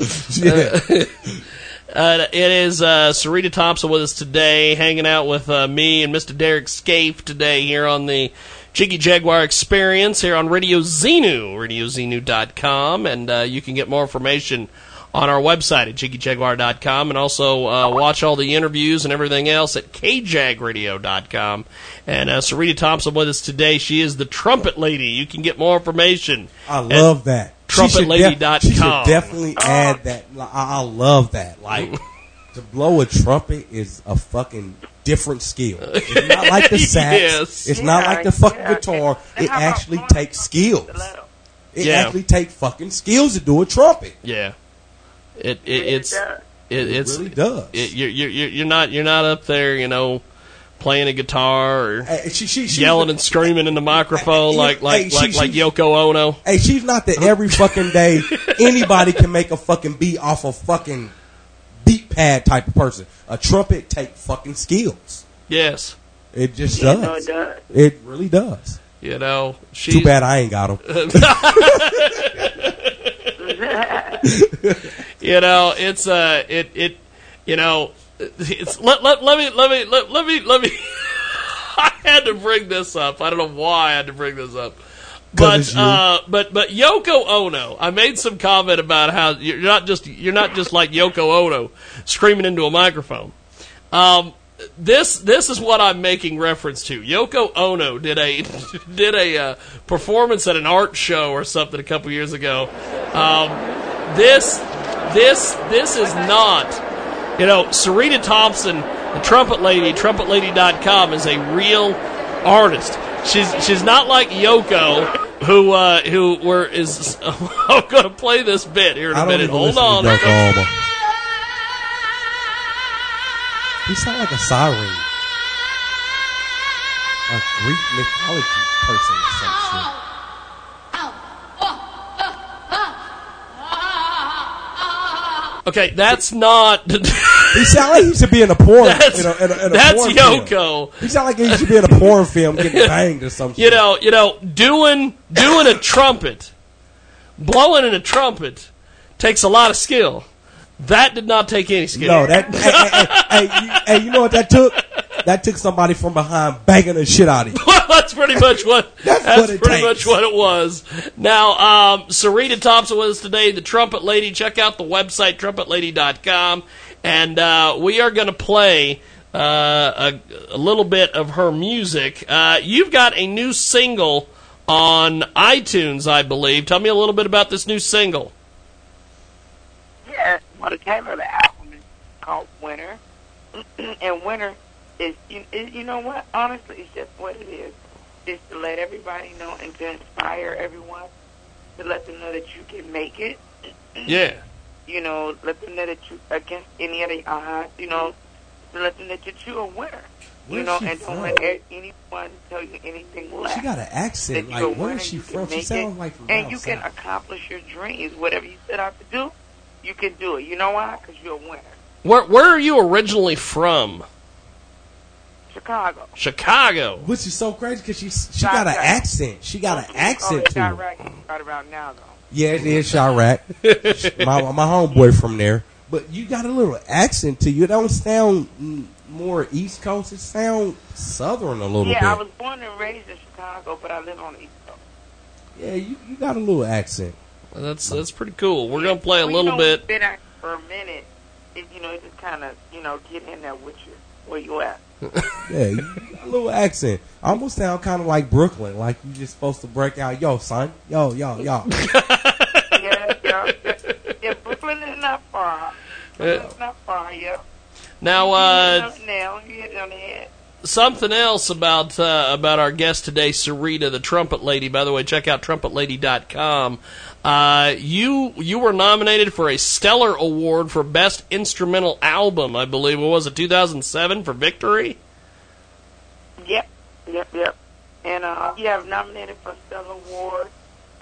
Shit. Uh, it is uh, Sarita Thompson with us today, hanging out with uh, me and Mr. Derek Scaife today here on the Jiggy Jaguar Experience here on Radio Xenu, radioxenu.com, and uh, you can get more information on our website at jiggyjaguar.com and also uh, watch all the interviews and everything else at kjagradio.com. And uh, Sarita Thompson with us today. She is the Trumpet Lady. You can get more information. I love that. She should def- Trumpetlady.com. She should definitely ah. add that. I, I love that. Like to blow a trumpet is a fucking different skill. It's not like the sax. Yes. It's not like the fucking guitar. It actually takes skills. It Yeah. actually takes fucking skills to do a trumpet. Yeah, it, it it's it, it's really does. It, you're, you're you're you're not you're not up there, you know, playing a guitar or she, she, she- yelling and screaming in the microphone like like Hey, she- like like Yoko Ono. Hey, she's not that every fucking day anybody can make a fucking beat off of fucking beat pad type of person. A trumpet take fucking skills. Yes, It just Yeah, does. no, it does. It really does. you know. She's, Too bad I ain't got them. you know, it's uh, it it, you know, it's let let let me let me let, let me let me. I had to bring this up. I don't know why I had to bring this up. But uh, but but Yoko Ono, I made some comment about how you're not just you're not just like Yoko Ono screaming into a microphone. Um, this this is what I'm making reference to. Yoko Ono did a did a uh, performance at an art show or something a couple years ago. Um, this this this is not you know Serena Thompson, the trumpet lady, trumpetlady.com is a real artist. She's she's not like Yoko who uh, who were is I'm going to play this bit here in a minute. Hold on. to Yoko Ono. He sound like a siren. A Greek mythology person or some shit. Okay, that's not. He sound like he should be in a porn. That's- in a, in a, in a that's porn film. Yoko. He sound like he should be in a porn film getting banged or something. you know, you know, doing doing a trumpet, blowing in a trumpet takes a lot of skill. That did not take any skill. No, that. hey, hey, hey, you, hey, you know what that took? that took somebody from behind banging the shit out of you. Well, that's pretty much what that's, what pretty takes. much what it was. Now, um, Sarita Thompson with us today, the Trumpet Lady. Check out the website trumpetlady.com, and uh, we are going to play uh, a, a little bit of her music. Uh, you've got a new single on iTunes, I believe. Tell me a little bit about this new single. Yeah, well, the title of the album is called Winter, and Winter is you, is, you know what? Honestly, it's just what it is. It's to let everybody know and to inspire everyone, to let them know that you can make it. Yeah. You know, let them know that you against any other odds. You know, to let them know that you're a winner. you Where's know, she and from? don't let a- anyone tell you anything less. She got an accent. Like, a where winner, is she from? She sounds like from and down you can accomplish your dreams. Whatever you set out to do, you can do it. You know why? Because you're a winner. Where Where are you originally from? Chicago. Chicago. Which is so crazy because she she got an accent. She got an accent oh, to her. Right, right around now, though. Yeah, it is Chiraq. my my homeboy from there. But you got a little accent to you. It don't sound more East Coast. It sound Southern a little yeah, bit. I was born and raised in Chicago, but I live on the East Coast. yeah, you, you got a little accent. Well, that's that's pretty cool. We're gonna play a Well, little bit. Been out for a minute, it, you know, it just kind of, you know, get in there with you where you at. Yeah, a little accent. I almost sound kind of like Brooklyn. Like you're just supposed to break out, yo, son, yo, yo, yo. yeah, yeah, yeah. Brooklyn is not far. Brooklyn's not far. Yeah. Now, You uh, hit it on the nail. You hit it on the head. something else about uh, about our guest today, Sarita, the trumpet lady. By the way, check out trumpetlady.com. Uh, you you were nominated for a Stellar Award for Best Instrumental Album, I believe. What was it, 2007 for Victory? Yep, yep, yep. And uh, yeah, I've nominated for a Stellar Award.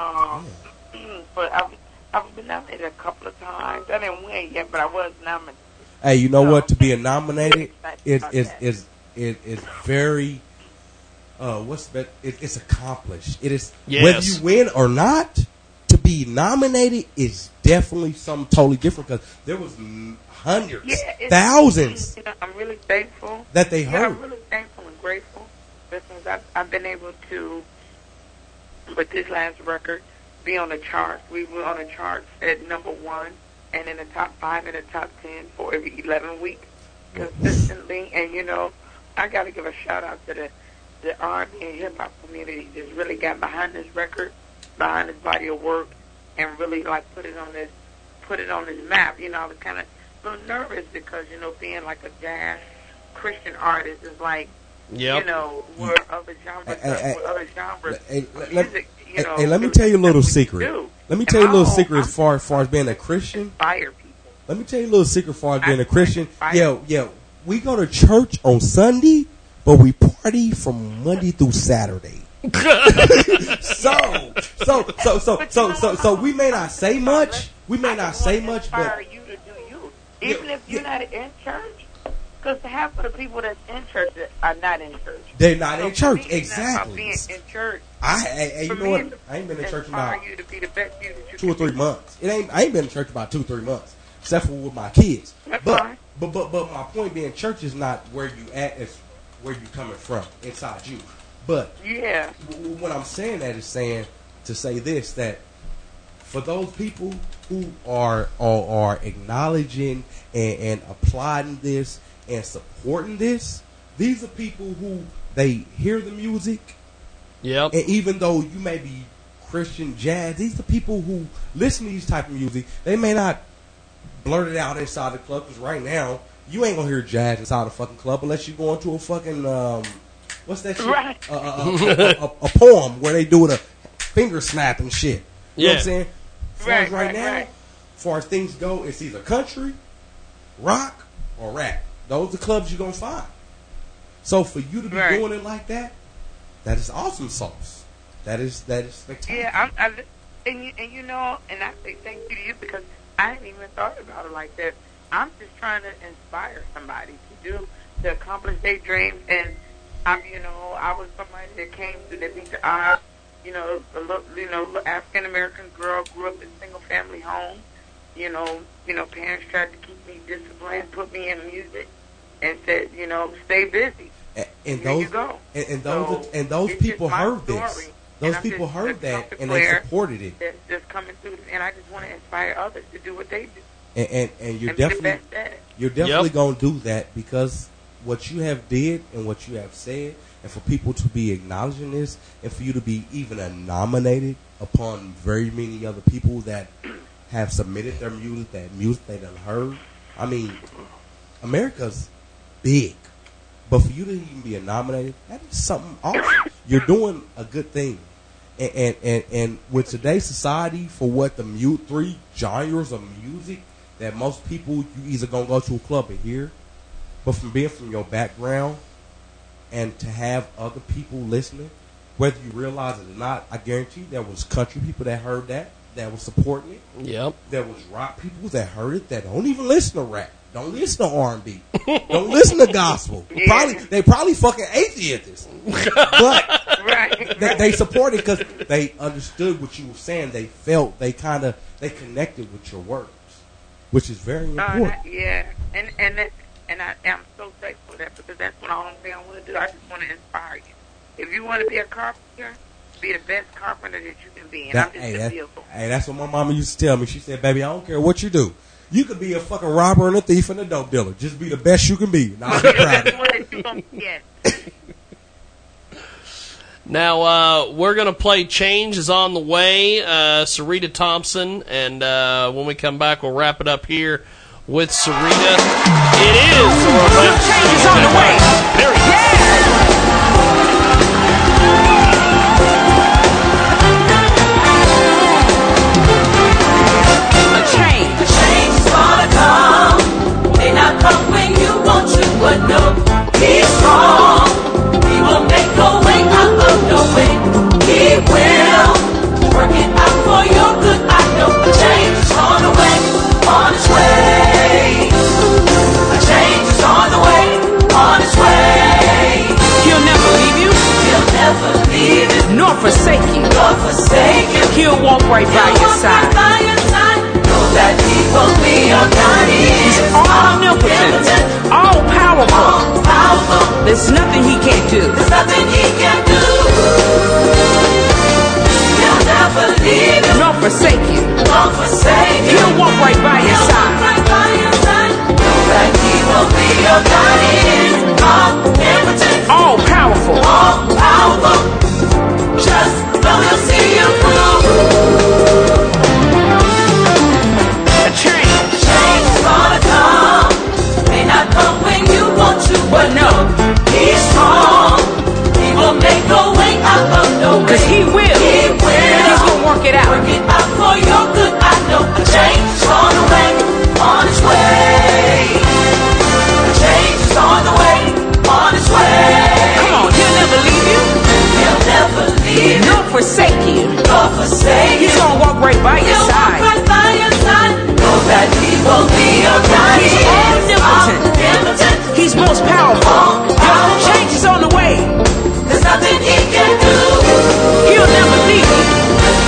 Um, but I've I've been nominated a couple of times. I didn't win yet, but I was nominated. Hey, you know what? To be nominated is is is is is very. Uh, what's that? It, it's accomplished. It is Yes. whether you win or not. To be nominated is definitely something totally different because there was hundreds, Yeah, thousands You know, I'm really thankful that they Yeah, heard. I'm really thankful and grateful because I've, I've been able to, with this last record, be on the charts. We were on the charts at number one and in the top five and the top ten for every 11 weeks consistently. And, you know, I got to give a shout out to the, the R&B and hip hop community that's really got behind this record, behind this body of work, and really like put it on this, put it on this map. You know, I was kind of a little nervous because, you know, being like a jazz Christian artist is like, Yep. you know, where other genres, Hey, hey, where other genres, Hey, let, music, you know, hey, let me tell you a little secret. Let me And tell you a little secret as far as far as being a Christian. inspire people. Let me tell you a little secret as far as being a Christian. inspire Yeah, yeah. We go to church on Sunday, but we party from Monday through Saturday. so, so, so, so, so, so, so we may not say much. We may not say much, but you to do you, even if you're not in church. Because half of the people that's in church are not in church. they're not So in church. me, it's not about Exactly. Being in church. I, hey, hey, you know what? I ain't been in church about you to be the best you that you two or three months. It ain't. I ain't been in church about two or three months, except for with my kids. That's but, fine. but but but my point being, church is not where you at. It's where you coming from inside you. But Yeah. what I'm saying that is saying to say this that for those people who are are, are acknowledging and, and applauding this and supporting this, these are people who they hear the music. Yep. And even though you may be Christian jazz, these are people who listen to these type of music. They may not blurt it out inside the club because right now you ain't gonna hear jazz inside a fucking club unless you go into a fucking um, what's that shit? Right. Uh, uh, uh, a, a, a poem where they do the finger snap and shit. You know what Yeah. I'm saying? As far as Right, right, right, now, right. far as things go, it's either country, rock, or rap. Those are clubs you're gonna find. So for you to be Right. doing it like that, that is awesome sauce. That is that is spectacular. Yeah, I'm, I, and you and you know, and I say thank you to you because I hadn't even thought about it like that. I'm just trying to inspire somebody to do to accomplish their dreams, and I'm, you know, I was somebody that came through that beat the odds. You know, a little, you know, African American girl grew up in a single family home. You know, you know, parents tried to keep me disciplined, put me in music, and said, you know, stay busy. and, and those go. and, and those So, and those people my heard this. Those and people just heard that and they supported it. That's just coming through, and I just want to inspire others to do what they do. And and, and you're and be the definitely best at it. you're definitely Yep. gonna do that because what you have did and what you have said, and for people to be acknowledging this, and for you to be even nominated upon very many other people that have submitted their music, that music they done heard. I mean, America's big, but for you to even be nominated, that is something awesome. You're doing a good thing. And, and, and, and with today's society, for what the mute three genres of music that most people you either gonna go to a club and hear, but from being from your background and to have other people listening, whether you realize it or not, I guarantee there was country people that heard that that was supporting it. Yep. There was rock people that heard it that don't even listen to rap, don't listen to R and B, don't listen to gospel. Probably they probably fucking atheists, but they, they supported because they understood what you were saying. They felt they kind of they connected with your words, which is very Uh, important. that- yeah, and and that, and I am so thankful for that because that's what all thing I want to do. I just want to inspire you. If you want to be a carpenter, be the best carpenter that you can be. And That- I'm just hey, a that- vehicle. hey, that's what my mama used to tell me. She said, "Baby, I don't care what you do. You could be a fucking robber and a thief and a dope dealer. Just be the best you can be." Now, I'm proud of you. yes. Now uh, we're gonna play "Change Is on the Way," uh, Sarita Thompson, and uh, when we come back, we'll wrap it up here with Sarita. It is "Change Is on the Way." A change. A change is gonna come. May not come when you want to, but no, he's strong. He will make way out of no way. He will work it never leave you. Nor forsake you. Nor forsake you. He'll walk right by your side. By your side. Know that he will be your guide. He's omnipotent, all powerful. There's nothing he can't do. There's nothing he can do. He'll never leave you. Nor forsake you. Nor forsake you. He'll walk right by your side. right by your side. Know that he will be your guide. 'Cause he will. See you through. A change, change's gonna come. May not come when you want to, but no, He's strong. He will make no way up no way He will. He's gonna work it out. Work it out for your good. I know a change leave you. Nor forsake you. He's gonna walk right by your He'll walk side. right by your side. Know that he will be your guide. He's omnipotent. Omnipotent. He's most powerful. Your change is on the way. There's nothing he can do. He'll never leave you.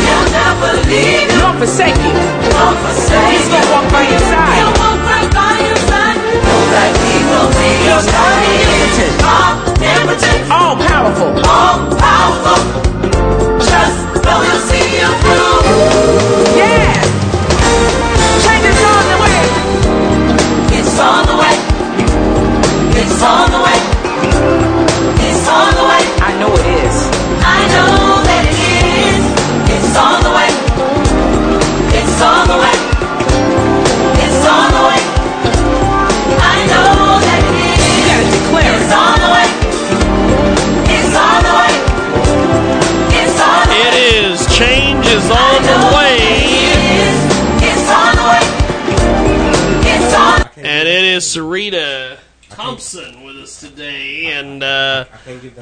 He'll never leave you. Nor forsake you. Nor forsake He's gonna walk by your side. He'll walk right by your side. Know that he will be your He's guide. omnipotent. Omnipotent. All powerful. All powerful. Just know he'll see you through. Yeah. Change the way. It's on and it is Sarita Thompson with us today. And uh,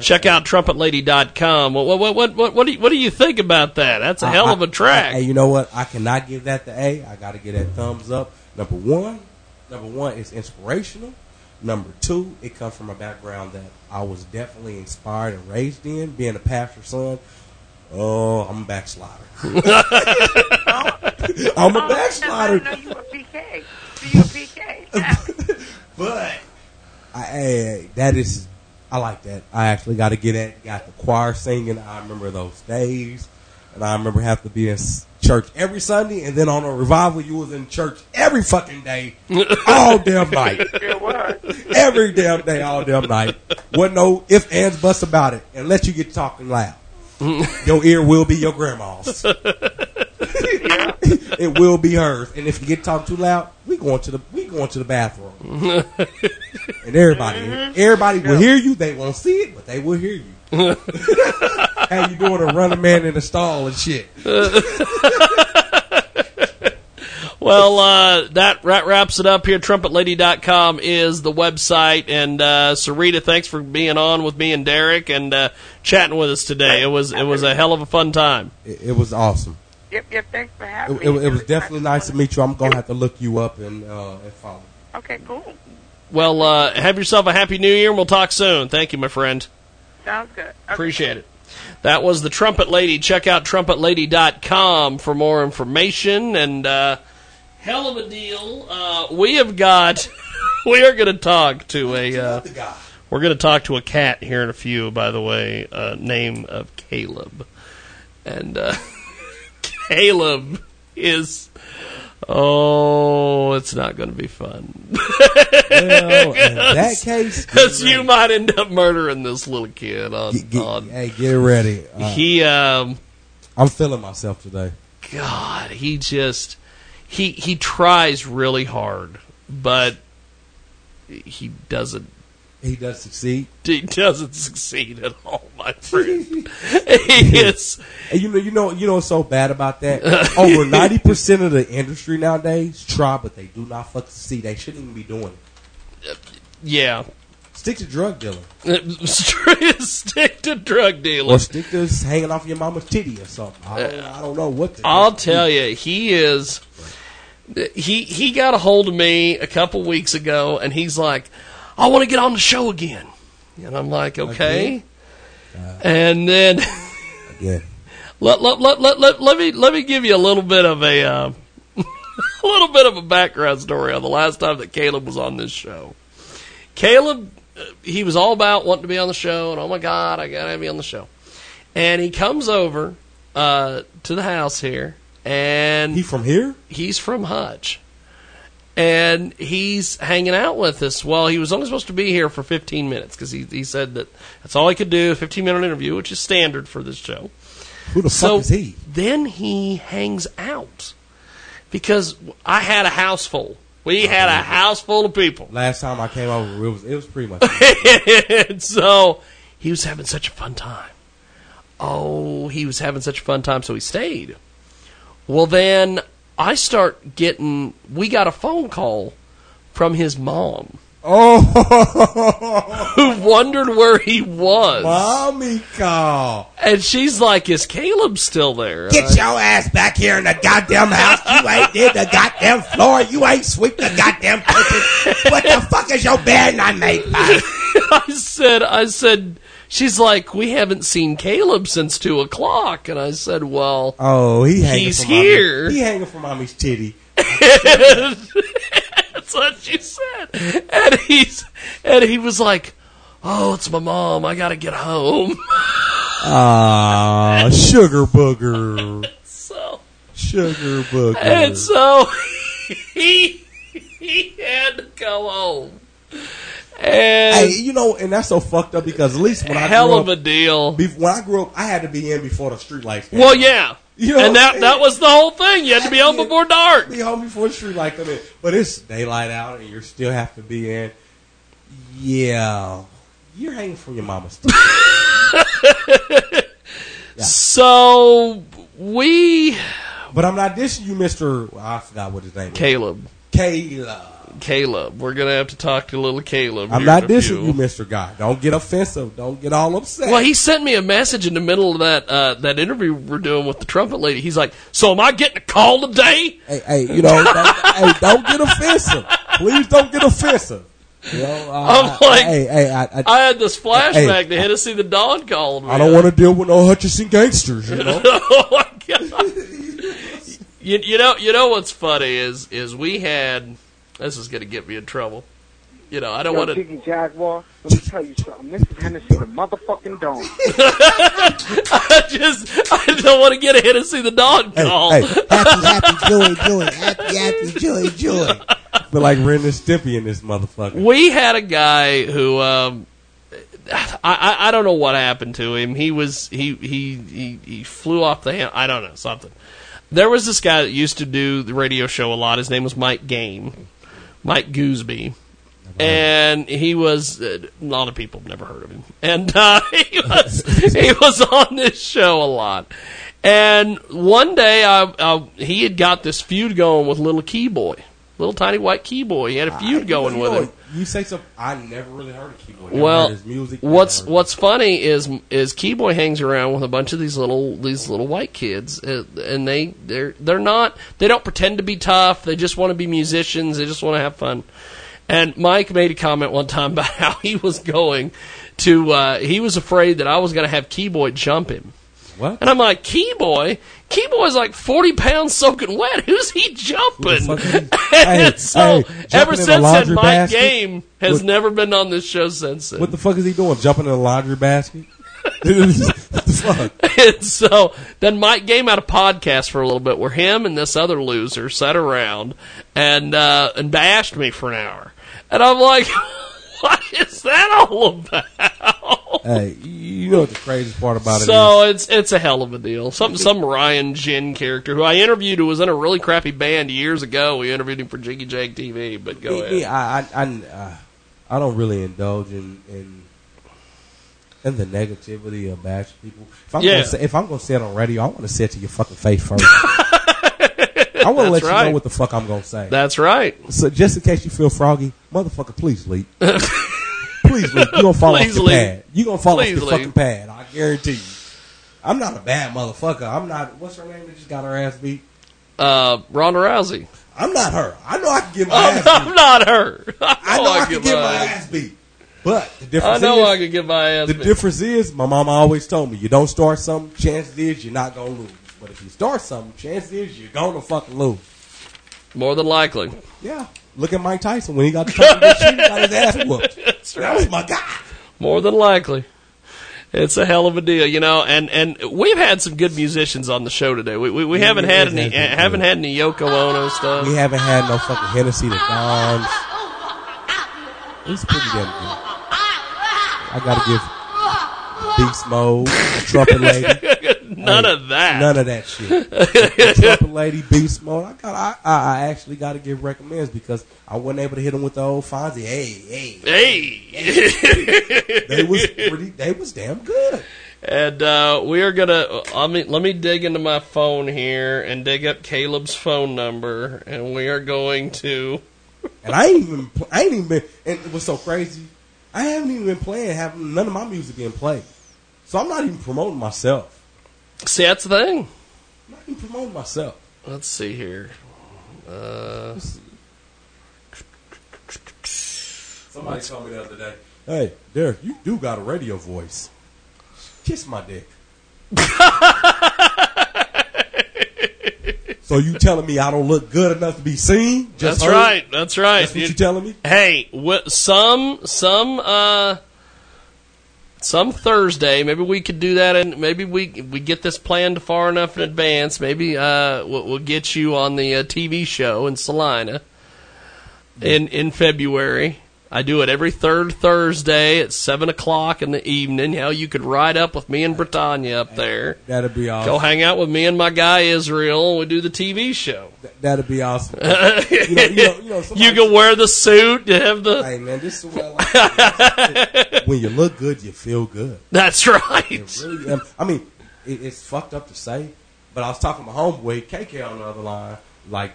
check out TrumpetLady.com. What what what what what do you, what do you think about that? That's a I- hell of a track. Hey, you know what? I cannot give that the A. I got to get that thumbs up. Number one, number one, is inspirational. Number two, it comes from a background that I was definitely inspired and raised in, being a pastor's son. Oh, I'm a backslider. I'm a backslider. I know you a PK. So you a PK. But I, that is, I like that. I actually got to get at, got the choir singing. I remember those days, and I remember having to be in church every Sunday, and then on a revival, you was in church every fucking day, all damn night, every damn day, all damn night. Wasn't no if ands buts about it, and let you get talking loud. your ear will be your grandma's. it will be hers, and if you get talked too loud, we going to the we going to the bathroom, and everybody everybody will hear you. They won't see it, but they will hear you. How you doing? A running man in the stall and shit. Well, uh, that ra- wraps it up here. TrumpetLady.com is the website. And uh, Sarita, thanks for being on with me and Derek and uh, chatting with us today. It was it was a hell of a fun time. It, it was awesome. Yep, yep. Thanks for It, having it, me. it was definitely nice to meet you. I'm gonna have to look you up and uh, and follow. Okay, cool. Well, uh, have yourself a happy new year, and we'll talk soon. Thank you, my friend. Sounds good. Okay. Appreciate it. That was the Trumpet Lady. Check out trumpetlady.com for more information. And uh, hell of a deal. Uh, we have got. we are going to talk to a. Uh, we're going to talk to a cat here in a few. By the way, uh, name of Caleb, and uh, Caleb is. Oh, it's not going to be fun. Well, in that case, because you might end up murdering this little kid on. on Hey, get ready. Uh, he um I'm feeling myself today. god he just he he tries really hard but he doesn't He does succeed. he doesn't succeed at all my friend he is And you know, you know, you know what's so bad about that? Over ninety percent of the industry nowadays try, but they do not fucking succeed. They shouldn't even be doing it. yeah Stick to drug dealing, stick to drug dealing or stick to hanging off your mama's titty or something. I don't, I don't know what. To I'll tell you, he is. He he got a hold of me a couple weeks ago, and he's like, "I want to get on the show again," and I'm like, "Okay." and then Yeah. let, let, let, let, let, let me let me give you a little bit of a uh, a little bit of a background story on the last time that Caleb was on this show. Caleb, uh, he was all about wanting to be on the show, and oh my God, I gotta be on the show. And he comes over uh, to the house here, and he from here? He's from Hutch, and he's hanging out with us. Well, he was only supposed to be here for 15 minutes because he he said that that's all he could do, a 15 minute interview, which is standard for this show. Who the so fuck is he? Then he hangs out because I had a house full. We had a house full of people. Last time I came over, it was it was pretty much. and so he was having such a fun time. Oh, he was having such a fun time, so he stayed. Well, then I start getting. We got a phone call from his mom. Oh, who wondered where he was? Mommy call. And she's like, "Is Caleb still there?" Get your ass back here in the goddamn house. You ain't did the goddamn floor. You ain't sweep the goddamn kitchen. What the fuck is your bed not made by? I said, I said, she's like, we haven't seen Caleb since two o'clock, and I said, well, Oh, he he's from mommy- here. He hanging from mommy's titty. That's what she said, and he's and he was like, oh, it's my mom. I gotta get home. Ah, sugar booger. so Sugar booger. and so he he had to go home. And Hey, you know, and that's so fucked up because at least when I hell grew of up, a deal. when I grew up, I had to be in before the street lights. Well, yeah. You know and that saying? that was the whole thing. You had to be home before dark. Be home before the street light come in, but it's daylight out, and you still have to be in. Yeah, you're hanging from your mama's. titty. So we, but I'm not dissing you, Mister. I forgot what his name. is. Caleb. Caleb. Caleb. We're gonna have to talk to little Caleb. I'm not in dissing you, Mister Guy. Don't get offensive. Don't get all upset. Well, he sent me a message in the middle of that uh, that interview we're doing with the trumpet lady. He's like, "So am I getting a call today?" Hey, hey, you know, don't, hey, don't get offensive. Please don't get offensive. You know, uh, I'm I- like, hey, hey, I, I, I had this flashback Hey, to Hennessy the Dawn called me. I don't want to deal with no Hutchinson gangsters. You know. oh my god! you, you know, you know what's funny is is we had. This is going to get me in trouble. You know, I don't want to. Jiggy Jaguar, let me tell you something. This is Hennessy the motherfucking Dome. I just I don't want to get ahead and see the dog call. Hey, happy, happy, joy, joy, happy, happy, joy, joy. Feel like Ren and Stimpy in this motherfucker. We had a guy who um, I, I I don't know what happened to him. He was he he he, he flew off the hand. I don't know something. There was this guy that used to do the radio show a lot. His name was Mike Game, Mike Gooseby. And he was uh, a lot of people have never heard of him, and uh, he was he was on this show a lot. And one day, I, I, he had got this feud going with Little Keyboy, little tiny white Keyboy. He had a feud going with him. You say something. I never really heard of Keyboy. Well, his music. what's what's funny is is Keyboy hangs around with a bunch of these little these little white kids, uh, and they they're they're not they don't pretend to be tough. They just want to be musicians. They just want to have fun. And Mike made a comment one time about how he was going to uh, he was afraid that I was going to have Keyboy jump him. What? And I'm like, Keyboy? Keyboy's like 40 pounds soaking wet. Who's he jumping? Hey, and so, hey, ever jumping in a since then, basket? Game has What- never been on this show since then. What the fuck is he doing? Jumping in a laundry basket? what the fuck? and so then Mike Game had a podcast for a little bit where him and this other loser sat around and uh, and bashed me for an hour, and I'm like, what is that all about? Hey, you know what the craziest part about it is? so it's it's a hell of a deal. Some some Ryan Jin character who I interviewed who was in a really crappy band years ago. We interviewed him for Jiggy Jag TV. But go ahead. I, I, I, uh, I don't really indulge in, in the negativity of bashing people. If I'm Yeah. gonna say, if I'm gonna say it on radio, I want to say it to your fucking face first. I want to let That's you know what the fuck I'm gonna say. That's right. So just in case you feel froggy, motherfucker, please leave. please leave. You gonna fall Please off the pad. You gonna fall Please off the fucking pad. I guarantee you. I'm not a bad motherfucker. I'm not. What's her name that just got her ass beat? Uh, Ronda Rousey. I'm not her. I know I can get my I'm, ass beat. I'm not her. I know I, can get get my ass- beat. But the difference I know is, I could get my ass the beat. difference is, my mama always told me, you don't start something, chances is you're not gonna lose. But if you start something, chances is you're gonna fucking lose. More than likely. Yeah. Look at Mike Tyson when he got the good got his ass whooped. That's That was my guy. More than likely. It's a hell of a deal, you know, and, and we've had some good musicians on the show today. We we, we Yeah, haven't had any haven't had any Yoko Ono stuff. We haven't had no fucking Hennessy the Dons. It's pretty damn good. I gotta give Beast Mode, Trumpet Lady. None of that. None of that shit. Trumpet Lady, Beast Mode. I got. I, I, I actually got to give recommends because I wasn't able to hit them with the old Fonzie. Hey, hey, Hey. they was pretty. They was damn good. And uh, we are gonna. I mean, let me dig into my phone here and dig up Caleb's phone number, and we are going to. And I ain't even. I ain't even been. And it was so crazy. I haven't even been playing. Have none of my music being played. So I'm not even promoting myself. See, that's the thing. I'm not even promoting myself. Let's see here. Uh, Somebody told me the other day. Hey, Derek, you do got a radio voice. Kiss my dick. so you telling me I don't look good enough to be seen? Just that's heard? right. That's right. That's what you telling me? Hey, wh- some some uh some Thursday, maybe we could do that, and maybe we we get this planned far enough in advance. Maybe uh we'll, we'll get you on the uh, TV show in Salina in in February. I do it every third Thursday at seven o'clock in the evening. How you could ride up with me and Britannia up there. That'd be awesome. Go hang out with me and my guy Israel, and we do the TV show. That'd be awesome. you know, you know, you know, somebody- You can wear the suit. You have the. Hey man, this is what I like. when you look good, you feel good. That's right. It really, I mean, it, it's fucked up to say, but I was talking to my homeboy KK on the other line like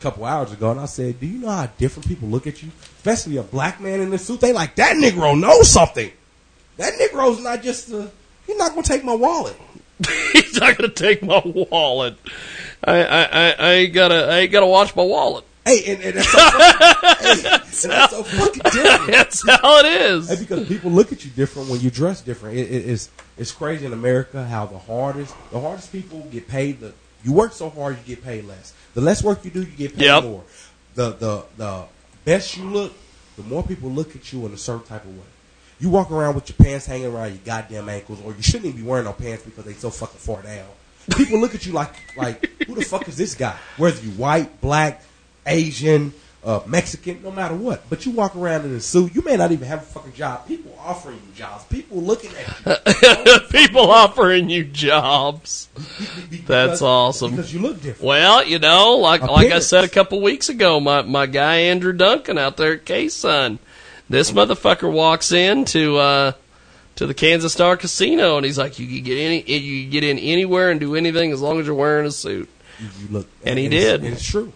couple hours ago, and I said, "Do you know how different people look at you, especially a black man in a suit? They like that Negro knows something. That Negro's not just a, he's not gonna take my wallet. He's not gonna take my wallet. I I I, I ain't gotta I ain't gotta watch my wallet. Hey, and, and that's so fucking, hey, and that's so fucking different. That's how it is. Hey, because people look at you different when you dress different. It, it, it's it's crazy in America how the hardest the hardest people get paid. The you work so hard, you get paid less. The less work you do, you get paid Yep. more. The the the best you look, the more people look at you in a certain type of way. You walk around with your pants hanging around your goddamn ankles, or you shouldn't even be wearing no pants because they so fucking far down. People look at you like, like, who the fuck is this guy? Whether you white, black, Asian, uh, Mexican, no matter what. But you walk around in a suit, you may not even have a fucking job. People offering you jobs. People looking at you. People offering you jobs. That's awesome. Because you look different. Well, you know, like like I said a couple weeks ago, my my guy Andrew Duncan out there at K Sun, this motherfucker walks in to uh, to the Kansas Star Casino and he's like, you can get any you can get in anywhere and do anything as long as you're wearing a suit. You, look, And he did. and It's true.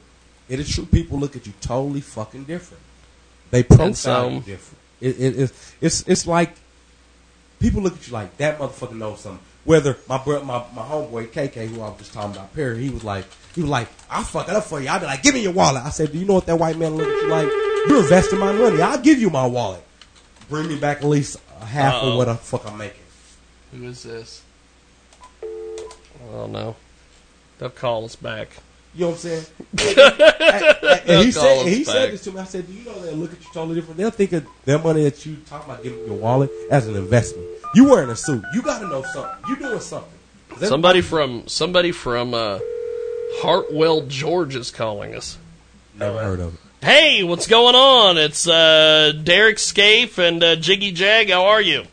It is true. People look at you totally fucking different. They profile so- you different. It, it, it's it's it's like people look at you like that motherfucker knows something. Whether my bro, my my homeboy KK, who I was just talking about, Perry, he was like, he was like, I'll fuck it up for you. I'll be like, give me your wallet. I said, do you know what that white man look at you like? You're investing my money. I'll give you my wallet. Bring me back at least a half Uh-oh. of what the fuck I'm making. Who is this? Oh no, they'll call us back. You know what I'm saying? and They'll he said, us he said this to me. I said, "Do you know they'll look at you totally different? They'll think of their money that you talking about giving your wallet as an investment. You wearing a suit. You got to know something. You doing something." Somebody from somebody from uh, Hartwell, Georgia, is calling us. Never heard of it. Hey, what's going on? It's uh, Derek Scaife and uh, Jiggy Jag. How are you?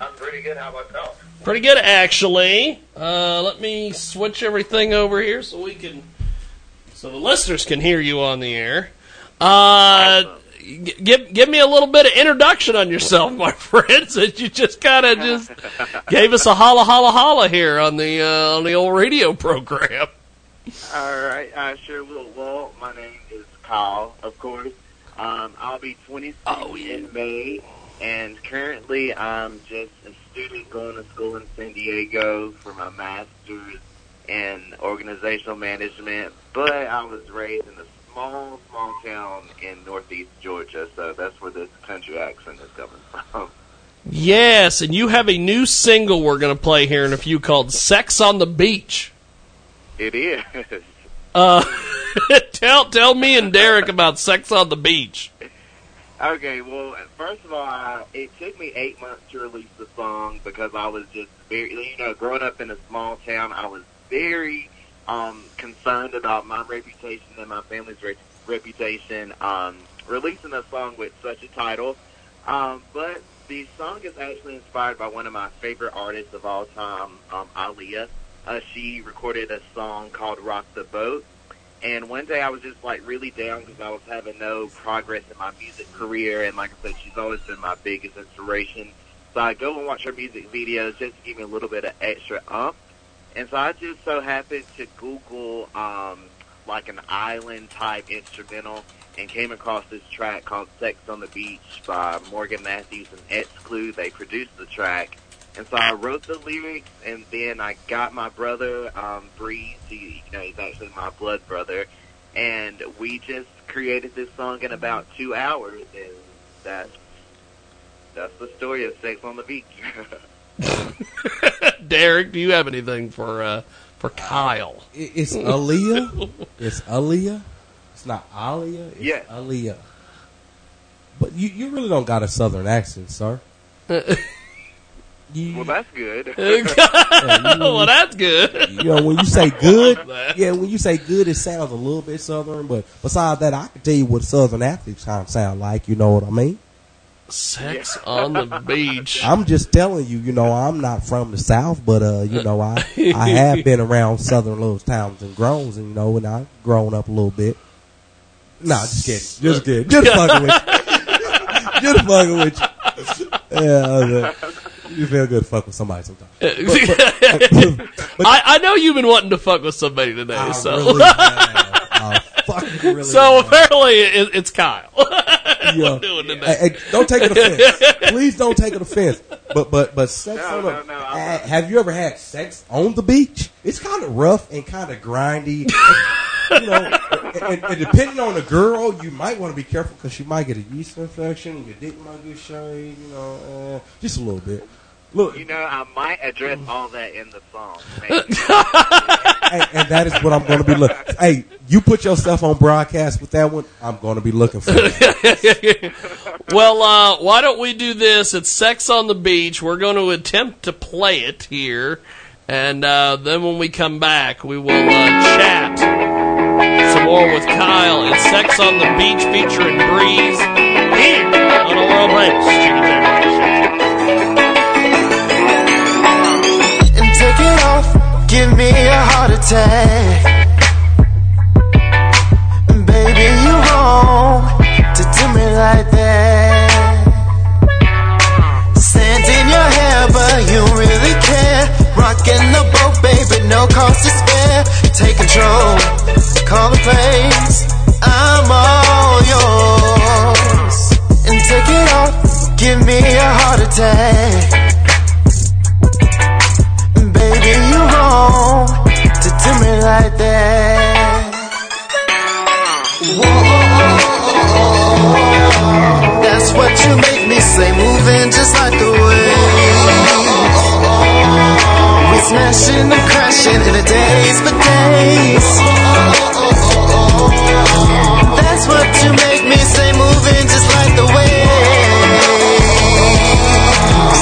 I'm pretty good. How about yourself? Pretty good, actually. Uh, let me switch everything over here so we can, so the listeners can hear you on the air. Uh, g- give give me a little bit of introduction on yourself, my friend. Since you just kind of just gave us a holla holla holla here on the uh, on the old radio program. All right, I sure will. Well, my name is Kyle, of course. Um, I'll be 26 in May, and currently I'm just student going to school in San Diego for my master's in organizational management. But I was raised in a small, small town in northeast Georgia, so that's where this country accent is coming from. Yes, and you have a new single we're going to play here in a few called "Sex on the Beach." It is. Uh, tell tell me and Derek about "Sex on the Beach." Okay, well, first of all, I, it took me eight months to release the song because I was just very, you know, growing up in a small town, I was very um, concerned about my reputation and my family's re- reputation. Um, releasing a song with such a title, um, but the song is actually inspired by one of my favorite artists of all time, um, Aaliyah. Uh, she recorded a song called "Rock the Boat." And one day I was just like really down because I was having no progress in my music career. And like I said, she's always been my biggest inspiration. So I go and watch her music videos just to give me a little bit of extra ump. And so I just so happened to Google um, like an island type instrumental and came across this track called Sex on the Beach by Morgan Matthews and X. They produced the track. And so I wrote the lyrics, and then I got my brother, um, Breeze. He, you know, he's actually my blood brother, and we just created this song in about two hours, and that's that's the story of Sex on the Beach. Derek, do you have anything for uh, for Kyle? It- It's Aaliyah. it's Aaliyah. It's not Aaliyah. It's Yeah. Aaliyah. But you, you really don't got a southern accent, sir. well, that's good. well, that's good. You know, when you say good, yeah, when you say good, it sounds a little bit southern. But besides that, I can tell you what southern athletes kind of sound like. You know what I mean? Sex on the beach. I'm just telling you. You know, I'm not from the south, but uh, you know, I I have been around southern little towns and grown, and you know, and I've grown up a little bit. Nah, just kidding, just kidding, just fucking with you, just fucking with you. Yeah, you feel good to fuck with somebody sometimes. But- but- I, I know you've been wanting to fuck with somebody today, I so really. I really so have. apparently it, it's Kyle. Yeah. doing today. Hey, hey, don't take it offense. Please don't take it offense. But but but sex on the Ha- have you ever had sex on the beach? It's kind of rough and kind of grindy. you know, and, and depending on the girl, you might want to be careful because she might get a yeast infection and your dick might get shaved. You know, uh, just a little bit. Look, You know, I might address all that in the song. hey, and that is what I'm going to be looking. Hey, you put yourself on broadcast with that one. I'm going to be looking for. It. well, uh, why don't we do this? It's Sex on the Beach. We're going to attempt to play it here. And uh, then when we come back, we will uh, chat some more with Kyle. It's Sex on the Beach featuring Breeze here on a World Famous Give me a heart attack. Baby, you wrong to do me like that. Sand in your hair, but you really care. Rocking the boat, baby, no cost to spare. Take control, call the place. I'm all yours. And take it off. Give me a heart attack. That. That's what you make me say, moving just like the waves. We smashing and crashing in the days for days. That's what you make me say, moving just like the waves.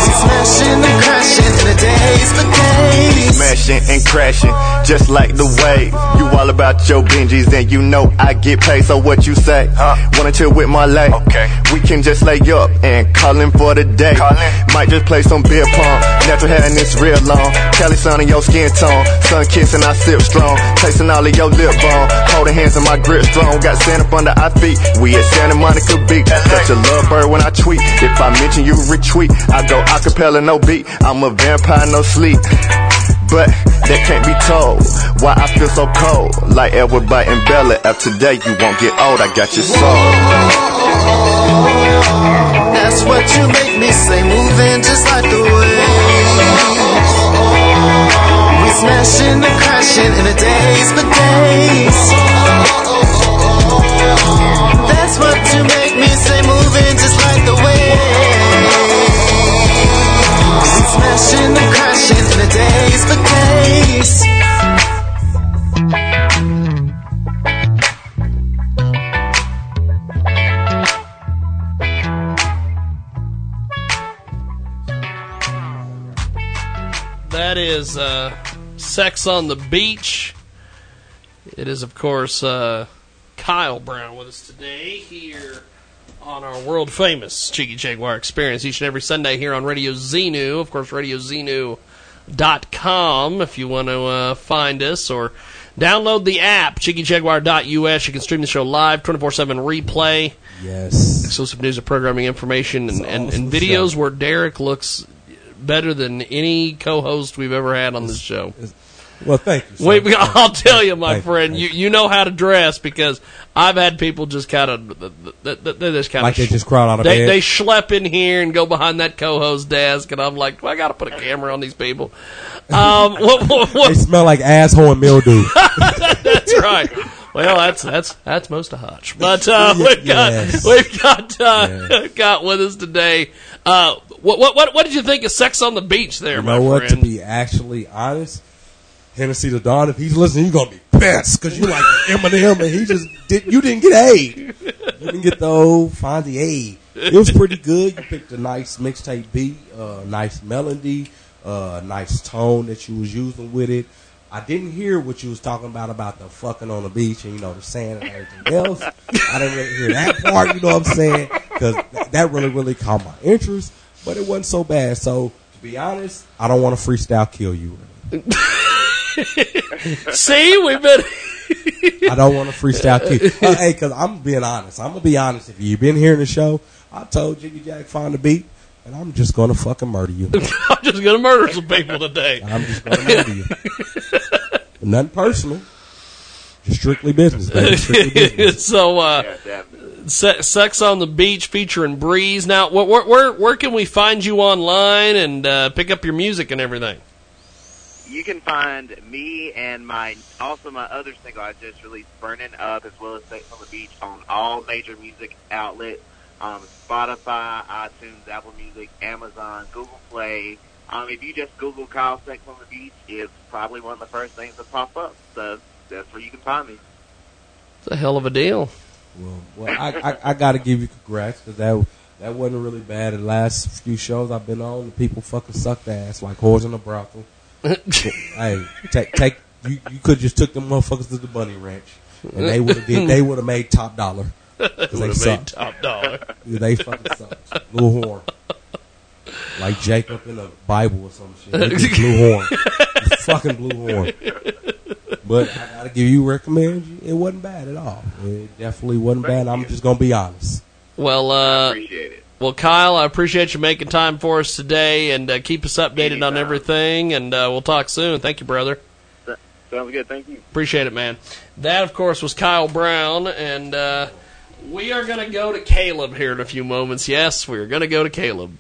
We smashing and crashing in the days for days. Smashing and crashing, just like the wave. You all about your Benjis, and you know I get paid. So what you say? Wanna chill with my lay? Okay. We can just lay up and callin' for the day. Might just play some beer pong. Natural hair and it's real long. Kelly sun in your skin tone. Sun kissing, I sip strong. Tasting all of your lip balm. Holding hands and my grip strong. Got sand up under our feet. We at Santa Monica Beach. Such a love bird when I tweet. If I mention you, retweet. I go acapella, no beat. I'm a vampire, no sleep. But that can't be told why I feel so cold. Like Edward Bite and Bella. After today, you won't get old. I got your soul. That's what you make me say, moving just like the waves. We smashing and crashing in the days for days. That's what you make me say, moving just like the waves. Smashing and crashing in the days for days. That is uh, Sex on the Beach. It is, of course, uh, Kyle Brown with us today here on our world famous Jiggy Jaguar experience each and every Sunday here on Radio Xenu. Of course, RadioXenu.com if you want to uh, find us or download the app, JiggyJaguar.us. You can stream the show live, 24 7 replay. Yes. Exclusive news and programming information and, and, and awesome videos where Derek looks better than any co-host we've ever had on this show. Well, thank you. sir. Wait, I'll tell you, my Thank friend, you, you know how to dress because I've had people just kind of they, they just kind of Like of they just crawl out of they, bed? They schlep in here and go behind that co-host desk, and I'm like, well, I got to put a camera on these people. Um, what, what, They smell like asshole and mildew. that's right. Well, that's that's that's most of Hutch, but uh, we've got yes. we've got uh, got with us today. Uh, what what what what did you think of Sex on the Beach? There, you my know what? friend. To be actually honest, Hennessy the Don, if he's listening, he's gonna be pissed because you like Eminem and he just did. You didn't get A. You didn't get the old Fonzie A. It was pretty good. You picked a nice mixtape beat, uh, nice melody, uh, nice tone that you was using with it. I didn't hear what you was talking about about the fucking on the beach and you know the sand and everything else. I didn't really hear that part. You know what I'm saying? Because that really really caught my interest, but it wasn't so bad. So to be honest, I don't want to freestyle kill you. See, we've been. I don't want to freestyle you. Uh, hey, because I'm being honest. I'm gonna be honest. If you. You've been hearing the show, I told Jiggy Jag find the beat, and I'm just gonna fucking murder you. I'm just gonna murder some people today. I'm just gonna murder you. Nothing personal. Just strictly business, baby. Strictly business. so, uh, se- sex on the beach featuring Breeze. Now, wh- where where where can we find you online and uh, pick up your music and everything? You can find me and my also my other single I just released, "Burning Up," as well as "Sex on the Beach" on all major music outlets, um, Spotify, iTunes, Apple Music, Amazon, Google Play, Um, if you just Google Kyle Sex on the Beach, it's probably one of the first things that pop up. So that's where you can find me. It's a hell of a deal. Well, well I, I, I got to give you congrats because that that wasn't really bad. The last few shows I've been on, the people fucking sucked ass like whores in a brothel. hey, take take you you could just took them motherfuckers to the bunny ranch and they would have they would have made top dollar. 'Cause Would they have made sucked. top dollar. Yeah, they fucking sucked. Blue horn. Like Jacob in the Bible or some shit. Blue horn. fucking blue horn. But I gotta give you recommend you. It wasn't bad at all. It definitely wasn't bad. I'm just gonna be honest. Well, uh, appreciate it. Well, Kyle, I appreciate you making time for us today, and uh, keep us updated on everything. And uh, we'll talk soon. Thank you, brother. Sounds good. Thank you. Appreciate it, man. That, of course, was Kyle Brown, and uh, we are going to go to Caleb here in a few moments. Yes, we are going to go to Caleb.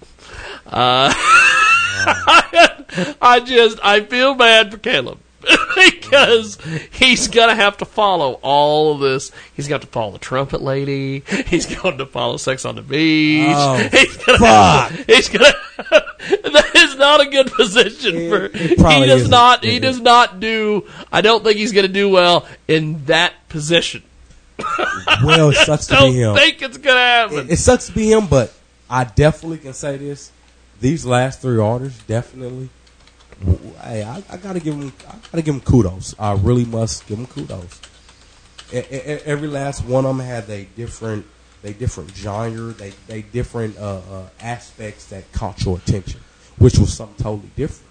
Uh, I just I feel bad for Caleb because he's gonna have to follow all of this. He's got to follow the trumpet lady. He's going to follow Sex on the Beach. Oh, he's gonna fuck. Have he's gonna. that is not a good position for. He does isn't. not. He does not do. I don't think he's gonna do well in that position. Well, it sucks to be him. think it's gonna happen. It, it sucks to be him, but I definitely can say this: these last three orders, definitely. Hey, I, I gotta give him. I gotta give him kudos. I really must give him kudos. E- every last one of them had a different, they different genre, they they different uh, uh, aspects that caught your attention, which was something totally different.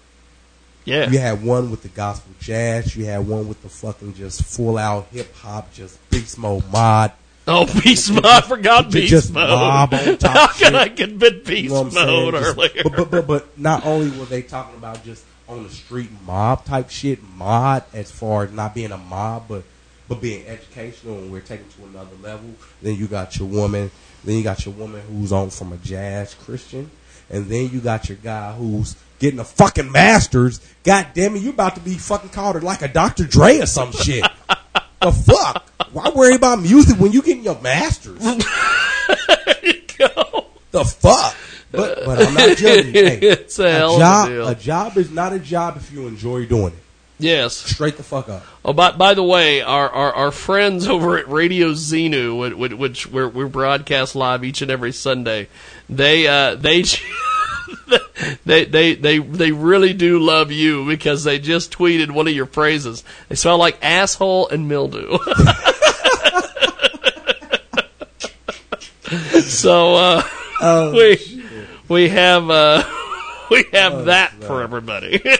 Yeah. You had one with the gospel jazz. You had one with the fucking just full out hip hop, just beast mode mod. Oh, beast mode! I forgot beast just mode. mob on top How could I commit beast You know saying? mode Just- earlier? But, but, but, but not only were they talking about just on the street mob type shit, mod as far as not being a mob, but but being educational and we're taking to another level. Then you got your woman. Then you got your woman who's on from a jazz Christian, and then you got your guy who's getting a fucking master's. God damn it, you about to be fucking called like a Dr. Dre or some shit. the fuck? Why worry about music when you getting your master's? there you go. The fuck? But, but I'm not judging. Hey, It's a hell of a job, deal. a job is not a job if you enjoy doing it. Yes. Straight the fuck up. Oh, by, by the way, our, our, our friends over at Radio Xenu, which, which, which we're, we broadcast live each and every Sunday, they uh, they they they they they really do love you because they just tweeted one of your phrases. They smell like asshole and mildew. so uh, Oh, we we have uh, we have Oh, that no. for everybody.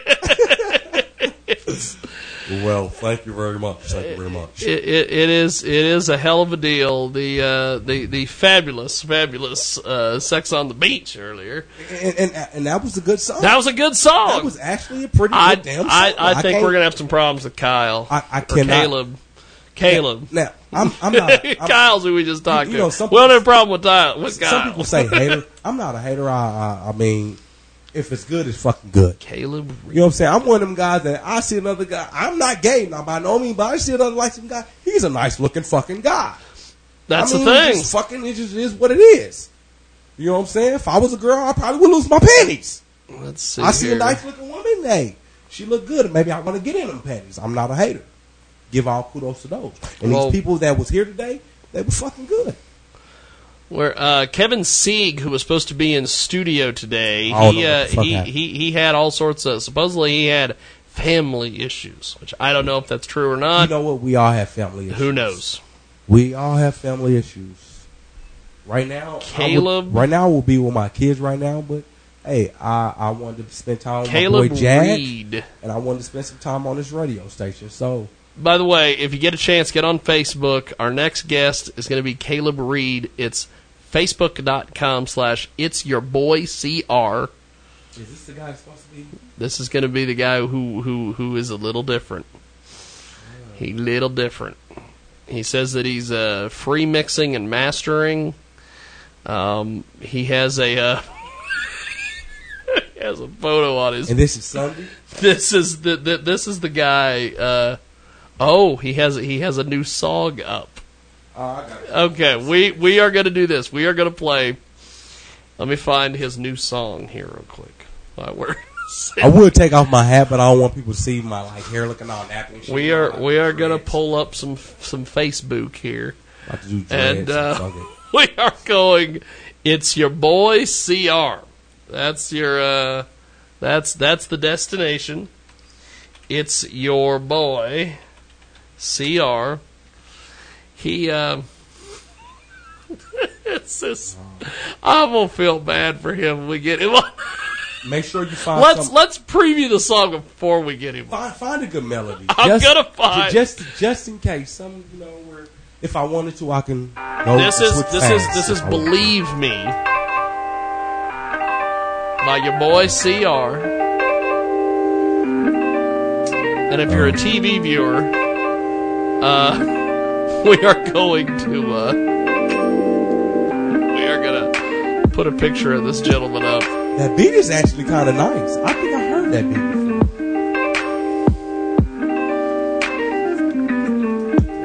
Well, thank you very much. Thank you very much. It, it, it is it is a hell of a deal. The uh, the the fabulous fabulous uh, sex on the beach earlier. And, and, and that was a good song. That was a good song. That was actually a pretty good I damn song. I, I think we're gonna have some problems with Kyle. I, I cannot. Caleb. Caleb. Now, I'm, I'm not. I'm, Kyle's who we just talked you know, to. some we don't problem with, Kyle, with Kyle. Some people say hater. I'm not a hater. I, I, I mean, if it's good, it's fucking good. Caleb. You know what I'm saying? I'm one of them guys that I see another guy. I'm not gay now by no means, but I see another like some guy. He's a nice looking fucking guy. That's I mean, the thing. Just fucking, it just is what it is. You know what I'm saying? If I was a girl, I probably would lose my panties. Let's see. I see here. a nice looking woman. Hey, she look good. Maybe I want to get in them panties. I'm not a hater. Give all kudos to those. And Well- these people that was here today, they were fucking good. Where uh, Kevin Sieg, who was supposed to be in studio today, don't he what uh, he, he he had all sorts of supposedly he had family issues, which I don't know if that's true or not. you know what? We all have family issues. Who knows? We all have family issues. Right now, I would- Caleb- right now, I will be with my kids right now, but hey, I, I wanted to spend time with Caleb my boy Jack, Reed. and I wanted to spend some time on this radio station. So By the way, if you get a chance, get on Facebook. Our next guest is going to be Caleb Reed. It's facebook.com slash it's your boy CR. is this the guy supposed to be? This is going to be the guy who, who, who is a little different. He little different. He says that he's uh, free mixing and mastering. Um, he has a uh, he has a photo on his. And this is Sunday. This is the, the this is the guy. Uh, oh, he has he has a new song up. Oh, I got. Okay, we we are going to do this. We are going to play. Let me find his new song here real quick. While we're I would take off my hat, but I don't want people to see my like hair looking all nappy and shit. We are we are gonna pull up some some Facebook here, About to do and and uh, fuck we are going. It's your boy Cr. That's your uh, that's that's the destination. It's your boy Cr. He uh, it's just, I'm gonna feel bad for him. when We get him. on. Make sure you find let's some- let's preview the song before we get him. Find, find a good melody. I'm gonna find- just just in case some you know where if I wanted to I can go. this is this is this is believe me by your boy Cr. And if you're a TV viewer, uh, we are going to uh, we are gonna put a picture of this gentleman up. That beat is actually kind of nice. I think I heard that beat before.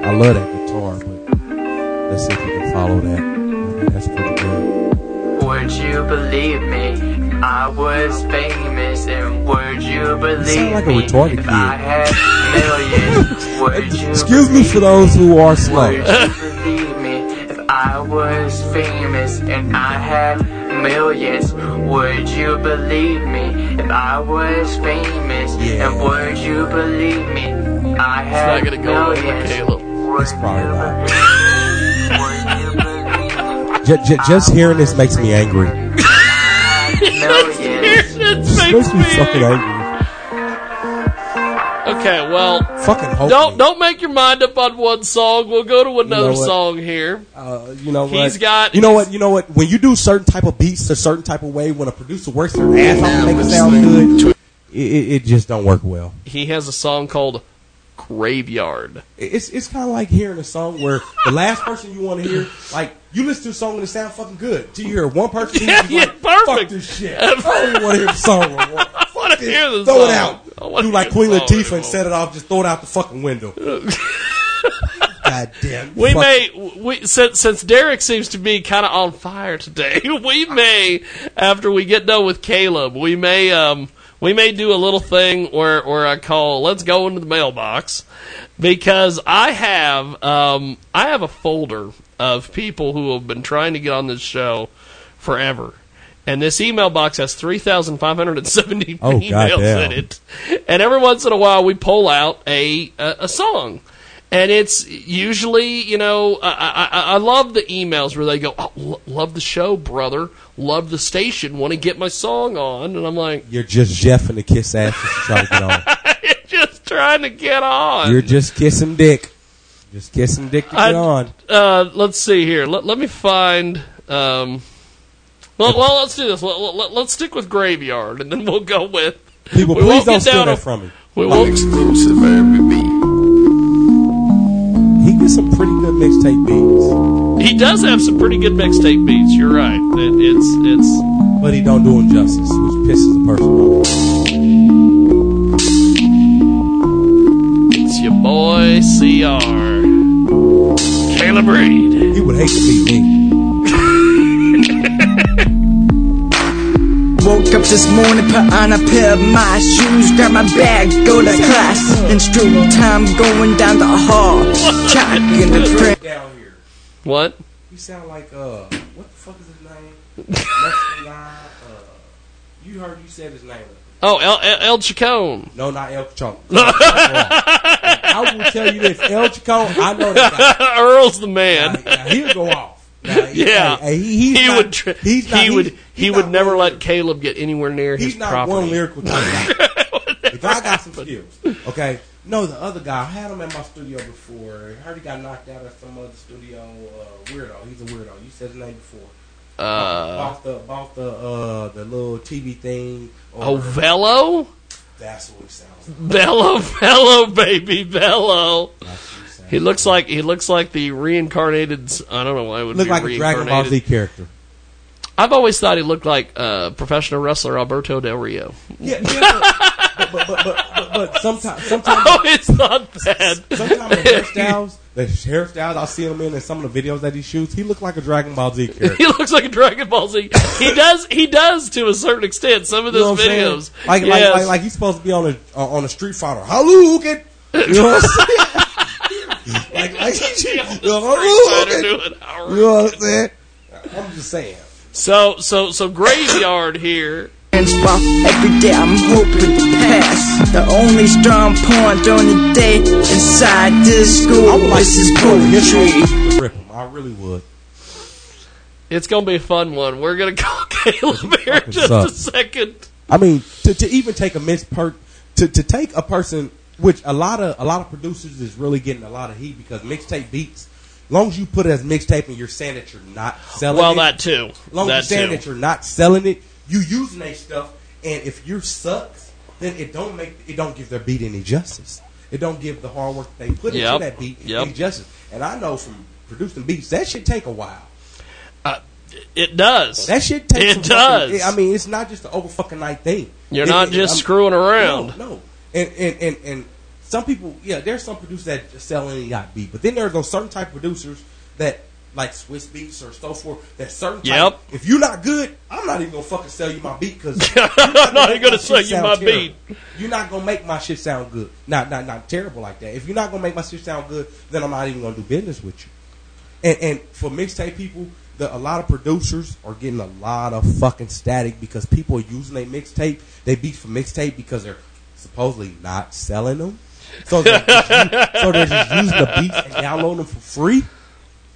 I love that guitar, but let's see if we can follow that. I think that's pretty good. Would you believe me? I was famous, and would you believe sound like a me retarded if kid. I had millions? would you Excuse me for those who are slow. Would you believe me if I was famous and I had millions? Would you believe me if I was famous? And would you believe me? I It's not gonna go well millions. with Caleb. It's probably not. Just, just, just hearing this makes me angry. It This makes me fucking angry. Okay, well, Fucking hope don't don't make your mind up on one song. We'll go to another what? song here. Uh, you know what? He's got- You know what? You know what? When you do certain type of beats a certain type of way, when a producer works their ass off to make it sound good, it, it, it just don't work well. He has a song called Graveyard. It's it's kind of like hearing a song where the last person you want to hear, like you listen to a song and it sounds fucking good. Till you hear one person, Yeah, yeah, like, perfect. Fuck this shit. I don't want to hear the song. I want to hear the Throw song. it out. Do like Queen Latifah and set it off. Just throw it out the fucking window. God damn. We Fuck- may, we, since since Derek seems to be kind of on fire today, we may, after we get done with Caleb, we may um we may do a little thing where where I call let's go into the mailbox because I have um I have a folder of people who have been trying to get on this show forever. And this email box has 3,570 Oh, emails goddamn. in it. And every once in a while we pull out a, a, a song. And it's usually, you know, I, I, I- I love the emails where they go, oh, love the show, brother. Love the station. Want to get my song on. And I'm like, You're just Jeff and the kiss ass just to try to get on. just trying to get on. You're just kissing dick. Just kissing dick to get I- on. Uh, let's see here. Let, let me find. Um, well, well, let's do this. Let, let, let's stick with Graveyard, and then we'll go with. People, we please don't steal that from me. We won't, exclusive He some pretty good mixtape beats, he does have some pretty good mixtape beats. You're right. It, it's it's. but he don't do them justice, which pisses the person off. It's your boy CR. Caleb Reed. He would hate to beat me. Woke up this morning, put on a pair of my shoes, grab my bag, go to class. And student time going down the hall. Chalk in the print. Down here. What? You sound like uh, what the fuck is his name? Guy. Uh, you heard you said his name. Oh, El, El, El Chacon. No, not El Chacon. I will tell you this, El Chacon. I know that guy. Earl's the man. Now, now, he'll go off. Now, yeah, hey, he, he not- would. Tr- he's not- he would. he's he would never let Caleb get anywhere near He's his not property. one lyrical guy. the guy got some skills. Okay. No, the other guy. I had him at my studio before. I heard he got knocked out at some other studio. Uh, weirdo. He's a weirdo. You said his name before. Uh, bought the bought the uh the little TV thing. Oh, Velo. That's what he sounds. like. Bello, Bello, baby, Bello. He looks like he looks like the reincarnated. I don't know why it would Look be like a Dragon Ball Z character. I've always thought he looked like uh, professional wrestler Alberto Del Rio. Yeah, yeah, but, but, but, but, but sometimes, sometimes, Oh, it's not bad. Sometimes the hairstyles, the hairstyles I see him in, and some of the videos that he shoots, he looks like a Dragon Ball Z character. He looks like a Dragon Ball Z. He does. He does to a certain extent. Some of You know those I'm saying? videos, like, like, yes. like, like he's supposed to be on a uh, on a Street Fighter. Hadouken! You know what I'm saying? Like, like, you know, Hadouken! You know what I'm saying? I'm just saying. So, so, so graveyard here. And while every day I'm hoping to pass. The only strong point on the day inside this school this is poetry. Rip him. I really would. It's gonna be a fun one. We're gonna call Caleb here in just a second. I mean, to, to even take a mix per to, to take a person, which a lot of a lot of producers is really getting a lot of heat because mixtape beats. As long as you put it as mixtape and you're saying that you're not selling Well, it. that too. As long That as you're saying too. that you're not selling it, you using that stuff, and if your sucks, then it don't make it don't give their beat any justice. It don't give the hard work they put Yep. into that beat Yep. any justice. And I know from producing beats that should take a while. Uh, it does. That shit takes. It does. fucking- I mean, it's not just an over fucking night thing. You're It- not it- just I'm- screwing around. No, no. And and and and some people, yeah, there's some producers that just sell any yacht beat, but then there's those certain type of producers that like Swizz Beatz or so forth. That certain type. Yep. If you're not good, I'm not even gonna fucking sell you my beat because I'm not even gonna sell you my beat. You're not gonna make my shit sound good. Not not not terrible like that. If you're not gonna make my shit sound good, then I'm not even gonna do business with you. And and for mixtape people, the, a lot of producers are getting a lot of fucking static because people are using their mixtape, they beat for mixtape because they're supposedly not selling them. So they're just, so they're just using the beats and downloading them for free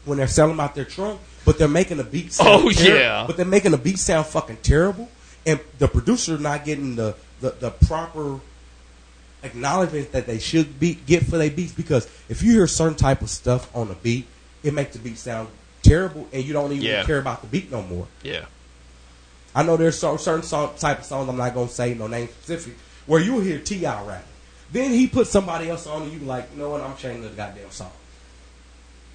when they're selling out their trunk. But they're making the beat sound Oh, ter- yeah. But they're making the beat sound fucking terrible, and the producer not getting the the, the proper acknowledgement that they should be get for their beats because if you hear certain type of stuff on a beat, it makes the beat sound terrible, and you don't even Yeah. care about the beat no more. Yeah. I know there's so, certain song, type of songs I'm not gonna say no name specific where you'll hear T.I. rapping, then he put somebody else on, and you be like, you know what? I'm changing the goddamn song.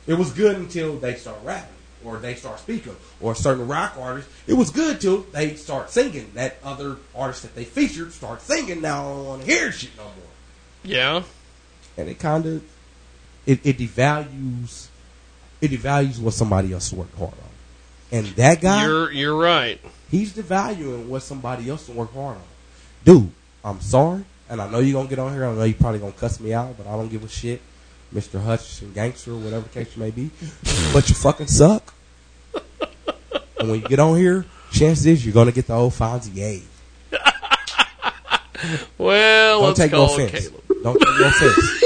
It was good until they start rapping or they start speaking or certain rock artists. It was good till they start singing. That other artist that they featured start singing. Now I don't want to hear shit no more. Yeah. And it kind of it, it devalues it devalues what somebody else worked hard on. And that guy, You're you're right. he's devaluing what somebody else worked hard on. Dude, I'm sorry, and I know you're gonna get on here. I know you're probably gonna cuss me out, but I don't give a shit, Mr. Hutchinson, gangster, or whatever the case may be. but you fucking suck. and when you get on here, chances is you're gonna get the old Fonzie A. Well, Don't let's take no offense. Caleb. Don't take no offense.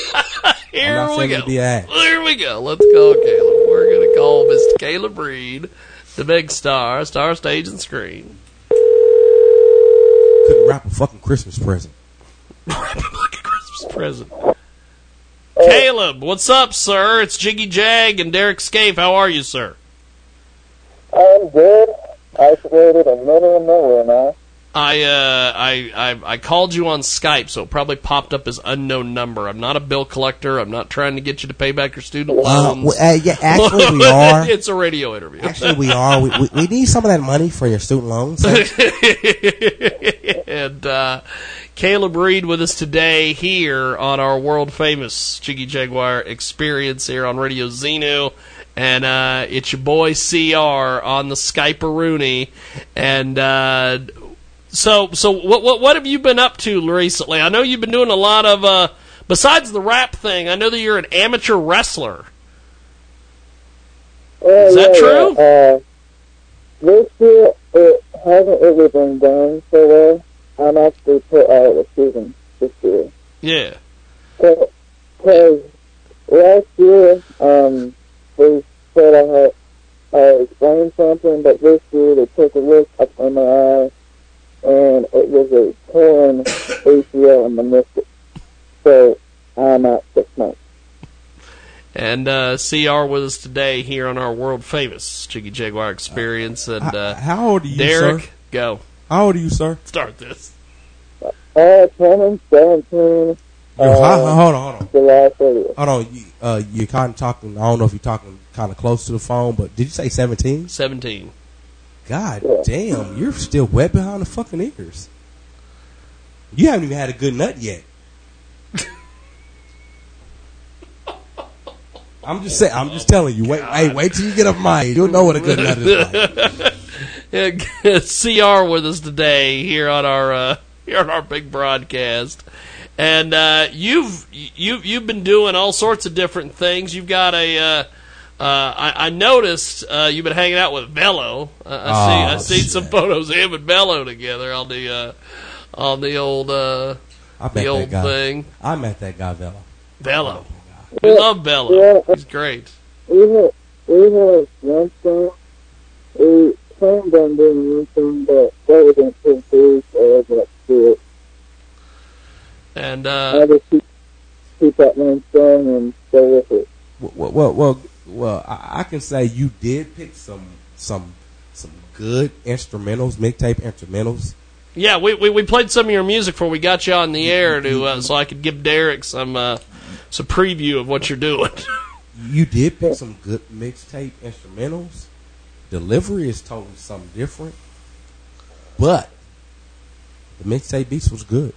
Here we go. to be an ass. Here we go. Let's call Caleb. We're gonna call Mr. Caleb Reed, the big star, star stage and screen. Couldn't wrap a fucking Christmas present. Christmas present. Caleb, what's up, sir? It's Jiggy Jag and Derek Scaife. How are you, sir? I'm good. Isolated in the middle of nowhere now. I, uh, I I I called you on Skype, so it probably popped up as unknown number. I'm not a bill collector. I'm not trying to get you to pay back your student Uh, loans. well, uh, yeah, actually we are. it's a radio interview. Actually, we are. We, we, we need some of that money for your student loans. and uh, Caleb Reed with us today here on our world famous Jiggy Jaguar experience here on Radio Xenu. And uh, it's your boy CR on the Skype Rooney. And uh, so, so what, what what have you been up to recently? I know you've been doing a lot of. Uh, besides the rap thing, I know that you're an amateur wrestler. Oh, Is that true? Uh, this year, it hasn't really been going so well. I'm actually put out of the season this year. Yeah. Because last year, um, they said I had I explained something, but this year they took a look up in my eye, and it was a torn ACL and meniscus. So I'm out six months. And uh, CR with us today here on our world famous Jiggy Jaguar experience. And uh, How old are you, Derek, sir? go. How old are you, sir? Start this. Uh, turning 17. You're, uh, hold on, hold on. July 30th. Hold on. You, uh, you're kind of talking. I don't know if you're talking kind of close to the phone, but did you say 17? 17. God damn, you're still wet behind the fucking ears. You haven't even had a good nut yet. I'm just saying. I'm just telling you. Wait, hey, wait till you get up my. You'll know what a good nut is like. Yeah, CR with us today here on our uh, here on our big broadcast, and uh, you've you you've been doing all sorts of different things. You've got a. Uh, uh, I, I noticed uh, you've been hanging out with Bello. Uh, I see. I Oh, seen some photos of him and Bello together on the uh, on the old uh, I the old guy. thing. I met that guy, Vela. Bello. We love Bello. Yeah. He's great. We had we had one song. Planned on one song, but in two days, so I do it. And I uh, just keep, keep that one song and go with it. Well, well, well, well I, I can say you did pick some some some good instrumentals, mixtape instrumentals. yeah, we, we we played some of your music before we got you on the air to uh, so I could give Derek some uh, some preview of what you're doing. You did pick some good mixtape instrumentals. Delivery is totally something different, but the mixtape beats was good.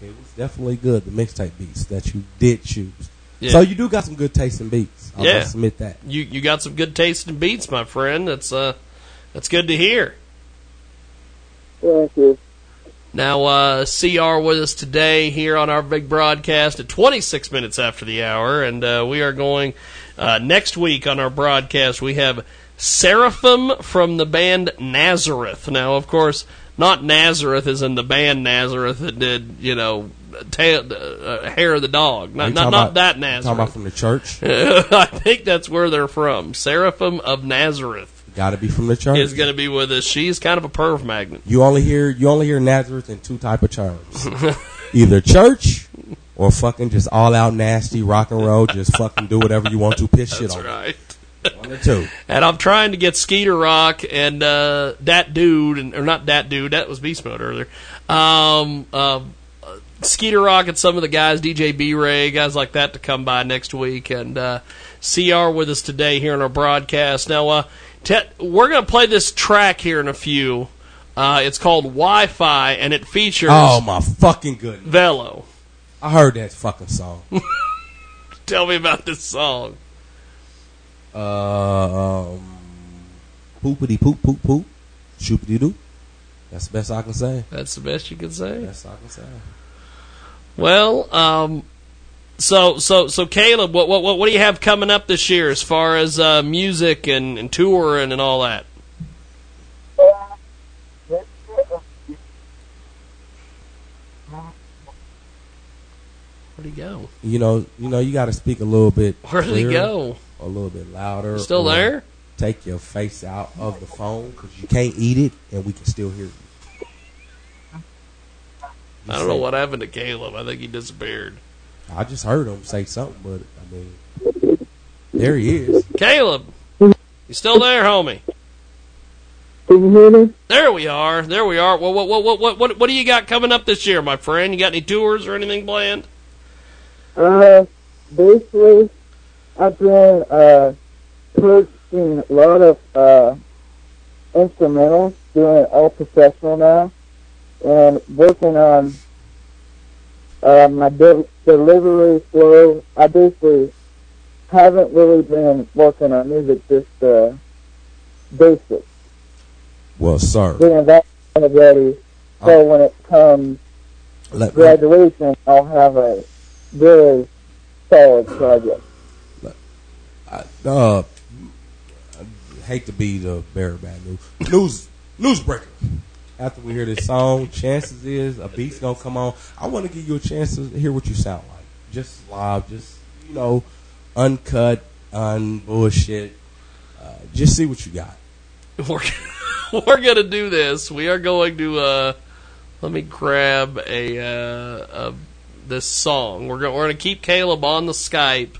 It was definitely good. The mixtape beats that you did choose. Yeah. So you do got some good taste in beats. I'll yeah, must admit that. You you got some good taste in beats, my friend. That's uh that's good to hear. Thank you. Now, uh, CR with us today here on our big broadcast at 26 minutes after the hour, and uh, we are going uh, next week on our broadcast. We have Seraphim from the band Nazareth. Now, of course, not Nazareth is in the band Nazareth that did, you know, tail, uh, hair of the dog. Not not, not about- that Nazareth. Talking about from the church. I think that's where they're from. Seraphim of Nazareth Got to be from the church. is going to be with us. She's kind of a perv magnet. You only hear you only hear Nazareth in two type of terms. Either church or fucking just all out nasty rock and roll, just fucking do whatever you want to, piss shit That's on. right. One or two. And I'm trying to get Skeeter Rock and uh, that dude, and or not that dude, that was Beast Mode earlier. Um, um, uh, Skeeter Rock and some of the guys, DJ B Ray, guys like that, to come by next week and uh, CR with us today here on our broadcast. Now, uh, te- we're going to play this track here in a few. Uh, it's called Wi Fi, and it features Oh my fucking goodness! Velo. I heard that fucking song. Tell me about this song. Uh, um, poopity poop poop poop, shoopity doo. That's the best I can say. That's the best you can say. Best I can say. Well, um, so so so Caleb, what what what what do you have coming up this year as far as uh, music and, and touring and all that? Where'd he go? You know, you know, you got to speak a little bit. Where did he clearer, go? A little bit louder. You still there? Take your face out of the phone because you can't eat it, and we can still hear you. I don't know what happened to Caleb. I think he disappeared. I just heard him say something, but I mean, there he is. Caleb, you still there, homie? Can you hear me? There we are. There we are. Well, what what what what what what do you got coming up this year, my friend? You got any tours or anything planned? Uh, basically, I've been uh, purchasing a lot of uh, instrumentals, doing it all professional now, and working on uh, my de- delivery flow. I basically haven't really been working on music, just uh, basics. Well, sir, Getting that kind of ready, so when it comes let me, graduation, I'll have a very solid project. uh, I hate to be the bearer of bad news. News, newsbreaker. After we hear this song, chances is a beat's gonna come on. I want to give you a chance to hear what you sound like, just live, just you know, uncut, unbullshit. Uh, just see what you got. We're we're gonna do this. We are going to uh, let me grab a, uh, a this song. We're gonna we're gonna keep Caleb on the Skype,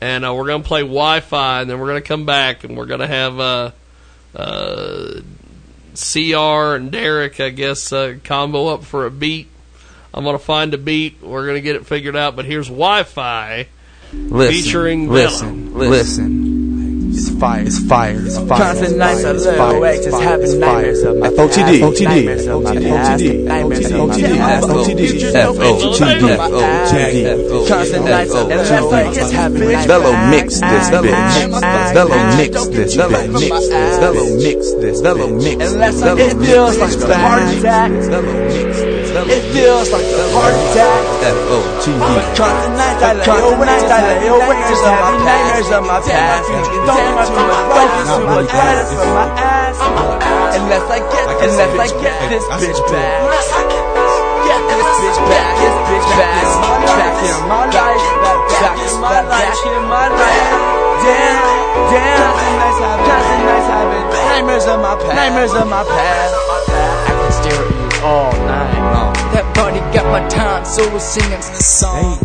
and uh, we're gonna play Wi-Fi, and then we're gonna come back and we're gonna have uh, uh, CR and Derek, I guess, uh, combo up for a beat. I'm gonna find a beat. We're gonna get it figured out. But here's Wi-Fi Listen, featuring listen, Villa. listen. It's fire. It's fire. It's fire. Constant nights I It's live fire. awake, It's just fire. having It's nightmares fire. of my FOTD. past, nightmares of my past, nightmares of my past. FOTD. Constant nights I live awake, just having nightmares. Velo mix this bitch. Velo mix this bitch. Mix this. Velo mix this. Velo mix this. Velo It feels like a heart attack. It feels like a heart attack. FOTD. Constant nights I lay awake, just having nightmares of my nightmares of my past. Don't get too much, don't get too much credit for my ass. Unless I get, unless I get this bitch. back. Get this bitch back, this bitch back, back. in my life, back in my life, back in my life. Damn, damn, constant nights having nightmares of my past, nightmares of my past. I can stare at you all night. That body got my tonsils singing the song.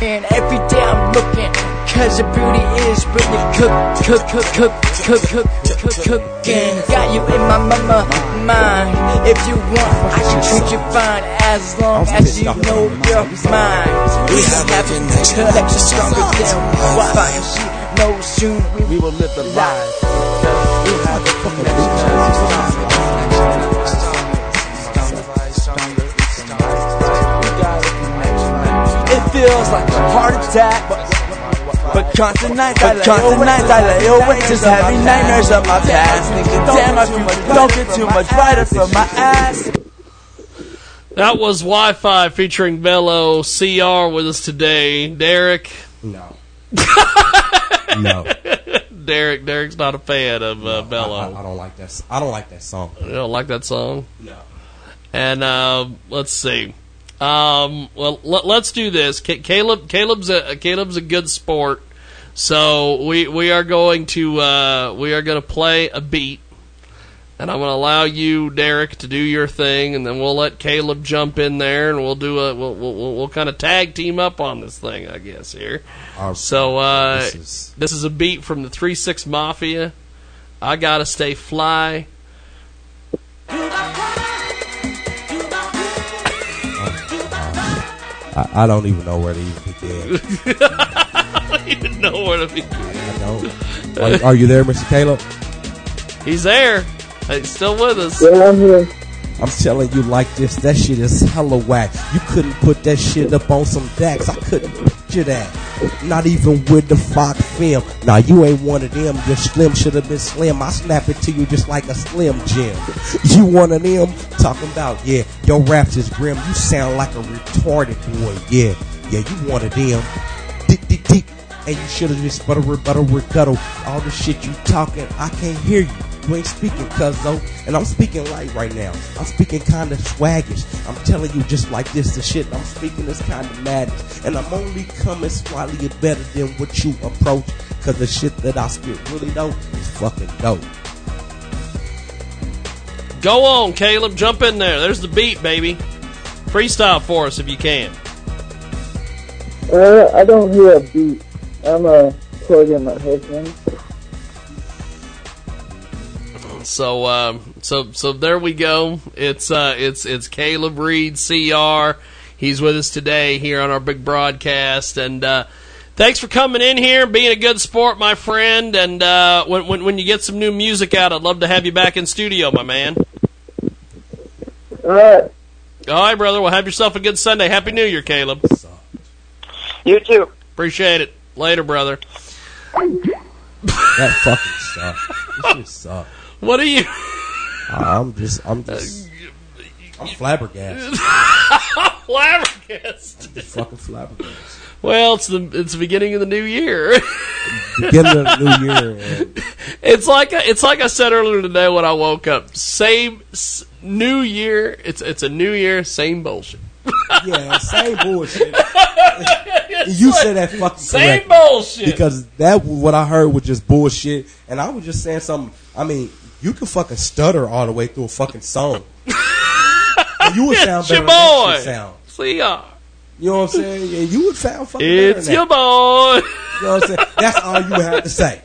And every day I'm looking, cause your beauty is really cook, cook, cook, cook, cook, cook, cook, cooking. Got you in my mama mind. If you want, I can treat you fine as long as you know you're mine. We have a connection stronger than Wi-Fi and she knows soon we will live the life. We have a connection feels like a heart attack, but but constant nights I lay constant nights I lay awake, just having nightmares of my past. Thinking, damn, my future don't get too much brighter from my ass. That was Wi-Fi featuring Velo CR with us today. Derek. No. no. Derek. Derek's not a fan of uh, Bello. I, I don't like that. s- I don't like that song. You don't like that song? No. And uh, let's see. Um, well, let, let's do this. Ca- Caleb, Caleb's a Caleb's a good sport, so we we are going to uh, we are going to play a beat, and I'm going to allow you, Derek, to do your thing, and then we'll let Caleb jump in there, and we'll do a we'll we'll, we'll, we'll kind of tag team up on this thing, I guess here. so uh, this this is- is a beat from the Three Six Mafia. I gotta stay fly. I, I don't even know where to even begin. I don't even know where to begin. I don't. Are, are you there, Mr. Caleb? He's there. He's still with us. Yeah, I'm here. I'm telling you like this, that shit is hella whack. You couldn't put that shit up on some Dax. I couldn't picture that. Not even with the Fox film. Now you ain't one of them. Your slim should have been slim. I snap it to you just like a slim Jim. You one of them talking about, yeah, your raps is grim. You sound like a retarded boy. Yeah, yeah, you one of them. Deep, deep, deep. And you should have just butter, butter, rebuttal. All the shit you talking, I can't hear you. You ain't speaking, cuz though. And I'm speaking light right now. I'm speaking kind of swaggish. I'm telling you just like this, the shit I'm speaking is kind of madness. And I'm only coming slightly better than what you approach. Cause the shit that I spit really dope is fucking dope. Go on, Caleb. Jump in there. There's the beat, baby. Freestyle for us if you can. Uh, I don't hear a beat. I'm uh, plug in my headphones. So, um, so, so there we go. It's uh, it's it's Caleb Reed, CR. He's with us today here on our big broadcast, and uh, thanks for coming in here, and being a good sport, my friend. And uh, when, when when you get some new music out, I'd love to have you back in studio, my man. All right. All right, brother. Well, have yourself a good Sunday. Happy New Year, Caleb. You too. Appreciate it. Later, brother. That fucking sucks. This shit sucks. What are you? I'm just, I'm just, I'm uh, flabbergasted. Flabbergasted. I'm fucking flabbergasted. Well, it's the it's the beginning of the new year. Beginning of the new year. And It's like I- it's like I said earlier today when I woke up. Same s- new year. It's it's a new year. Same bullshit. yeah, same bullshit. you said that fucking Same correct. bullshit. Because that what I heard was just bullshit, and I was just saying something. I mean, you can fucking stutter all the way through a fucking song. And you would sound It's your better than that boy. shit sound. See You know what I'm saying? Yeah, you would sound fucking It's better your than that. boy. You know what I'm saying? That's all you have to say.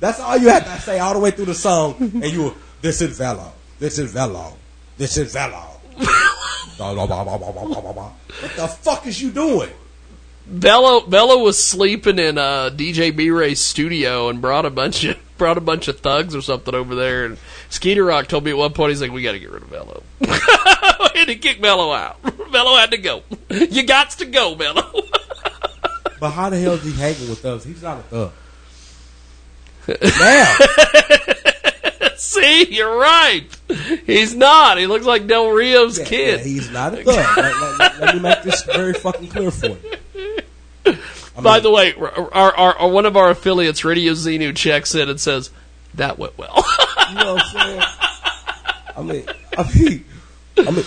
That's all you have to say all the way through the song, and you will, this is Velo, this is Velo, this is Velo. What the fuck is you doing? Bello Bello was sleeping in uh, DJ B Ray's studio and brought a bunch of brought a bunch of thugs or something over there. And Skeeter Rock told me at one point he's like, "We got to get rid of Bello." and he kicked Bello out. Bello had to go. You got to go, Bello. But how the hell is he hanging with us? He's not a thug. Now, See, you're right. He's not. He looks like Del Rio's kid. yeah, he's not a thug. let, let- let- let me make this very fucking clear for you. By the way, our, our, our one of our affiliates, Radio Xenu, checks in and says that went well. You know what I'm saying? I mean, I mean, I mean.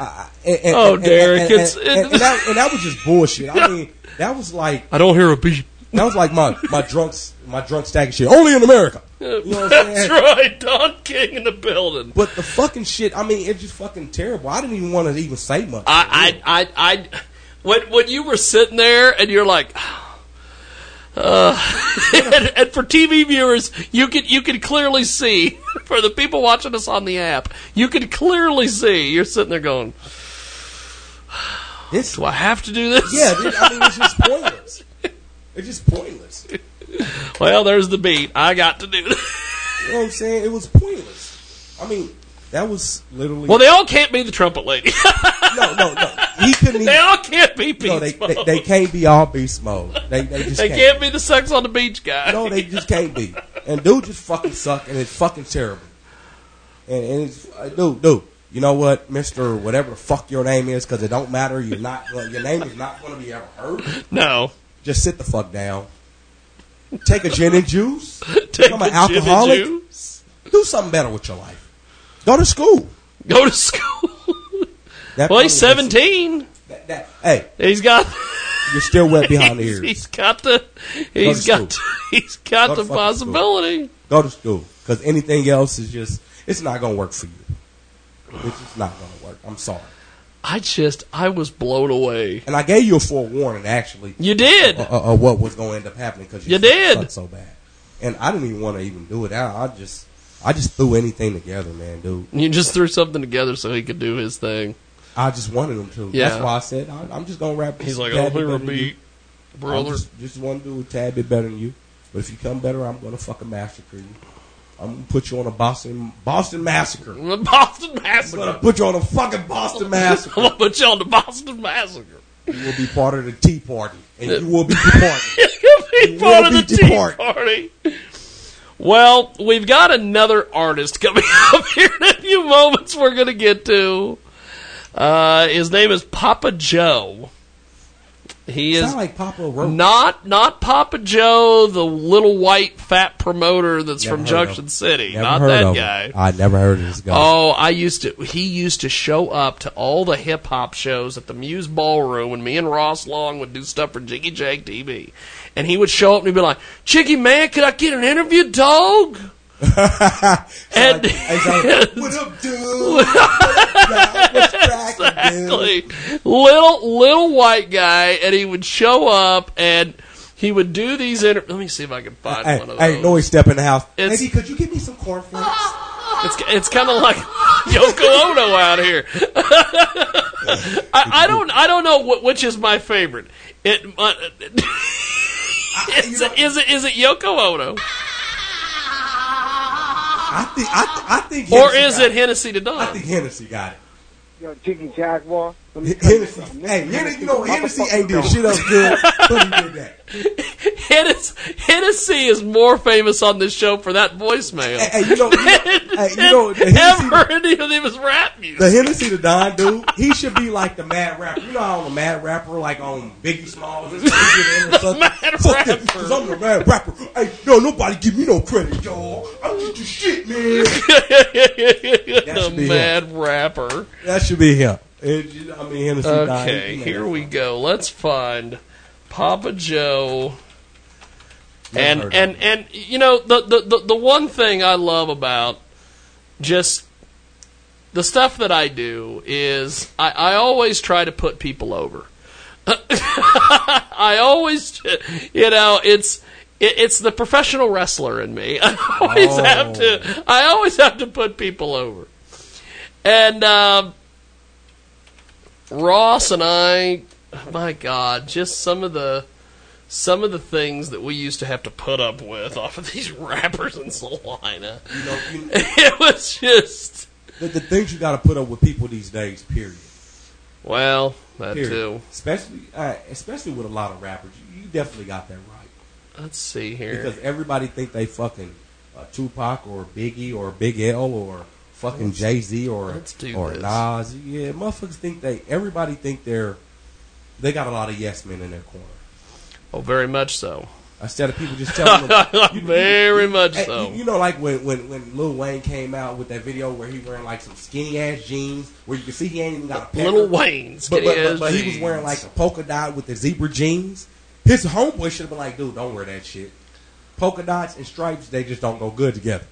I- and, and, Oh, and- Derek, and, it's- that, and that was just bullshit. I mean, that was like I don't hear a beep. that was like my my drunks my drunk stacking shit. Only in America. You know what I'm That's right, Don King in the building. But the fucking shit, I mean, it's just fucking terrible. I didn't even want to even say much. I, I, I, I, when when you were sitting there and you're like, uh, and, and for TV viewers, you could you could clearly see for the people watching us on the app, you could clearly see you're sitting there going, This, "Do I have to do this?" yeah, dude, I mean, it's just pointless. It's just pointless. Well, there's the beat. I got to do this. You know what I'm saying? It was pointless. I mean, that was literally. Well, they all can't be the trumpet lady. no, no, no. He couldn't even. they all can't be beast no, they, they, mode. they can't be all beast mode. They, they just They can't. can't be the sex on the beach guy. No, they just can't be. And dude just fucking suck, and it's fucking terrible. And, and it's uh, dude, dude. You know what, Mister, whatever the fuck your name is, because it don't matter. You're not. gonna- Your name is not going to be ever heard. No. Just sit the fuck down. Take a gin and juice. Take Become an the gin and alcoholic. juice. Do something better with your life. Go to school. Go to school. That well, he's 17. That, that, hey, He's got. you're still wet behind the ears. he's got the. He's to got. He's got Go the possibility. Go to school because anything else is just it's not going to work for you. It's just not going to work. I'm sorry. I just. I was blown away. And I gave you a forewarning actually. You did. Of, of what was going to end up happening because You did. so bad. And I didn't even want to even do it out. I just I just threw anything together, man, dude. You just threw something together so he could do his thing. I just wanted him to. Yeah. That's why I said I, I'm just gonna rap. He's just like, a tad "Oh, bit we were better than you. beat, brother." I just, just want to do a tad bit better than you. But if you come better, I'm gonna fucking massacre you. I'm gonna put you on a Boston Boston massacre. The Boston massacre. I'm gonna put you on a fucking Boston massacre. I'm gonna put you on the Boston Massacre. You will be part of the Tea Party, and you will be departed. You'll be You part will of the be tea party. Well, we've got another artist coming up here in a few moments. We're going to get to. Uh, his name is Papa Joe. He is Sound like Papa Roach. not not Papa Joe, the little white fat promoter that's Never from heard of Junction him. City. Never not heard that of guy. him. I never heard of this guy. Oh, I used to. He used to show up to all the hip hop shows at the Muse Ballroom when me and Ross Long would do stuff for Jiggy Jag TV, and he would show up and be like, "Jiggy man, could I get an interview, dog?" and what up, dude? exactly, little little white guy, and he would show up and he would do these inter. Let me see if I can find Hey, one of hey, those. Noise step in the house. It's- Lady, could you give me some cornflakes? It's it's kind of like Yoko Ono out here. I, I don't I don't know wh- which is my favorite. It uh, is, it, is it is it Yoko Ono I think I, I think or Hennessy is got it Hennessy the Don? I think Hennessy got it. Yo, Jiggy Jaguar. let me tell you Hennessy, hey, Hennessy, you know Hennessy Motherfucker ain't did shit up good, but he did that. Hennessy, is more famous on this show for that voicemail. Hey, hey, you know, you know, hey, you know the ever any of his rap music. the Hennessy the Don dude, he should be like the mad rapper. You know how the mad rapper, like on Biggie Smalls, and stuff? Mad Fuck that, cause I'm the mad rapper. Hey, no, nobody give me no credit, y'all. I'm just the shit, man. the should be mad rapper. That should be him. It, you know, I mean, Hennessy. Okay, here we go. Let's find Papa Joe. And and and you know the, the the the one thing I love about just the stuff that I do is I, I always try to put people over. I always, you know, it's it, it's the professional wrestler in me. I always Oh. have to. I always have to put people over. And um, Ross and I my God, just some of the some of the things that we used to have to put up with off of these rappers in Salina. You know, you, It was just the, the things you got to put up with people these days. Period. well, that Period. too. Especially, uh, especially with a lot of rappers, you, you definitely got that right. Let's see here. Because everybody think they fucking uh, Tupac or Biggie or Big L or fucking Jay Z or or this. Nas. Yeah, motherfuckers think they. Everybody think they're. They got a lot of yes men in their corner. Oh, very much so. Instead of people just telling them, you- you- Very much Hey, so. You, you know, like when, when when Lil Wayne came out with that video where he wearing like some skinny ass jeans, where you can see he ain't even got a pecker. Lil Wayne, but, but, but, but he was wearing like a polka dot with the zebra jeans. His homeboy should have been like, dude, don't wear that shit. Polka dots and stripes, they just don't go good together.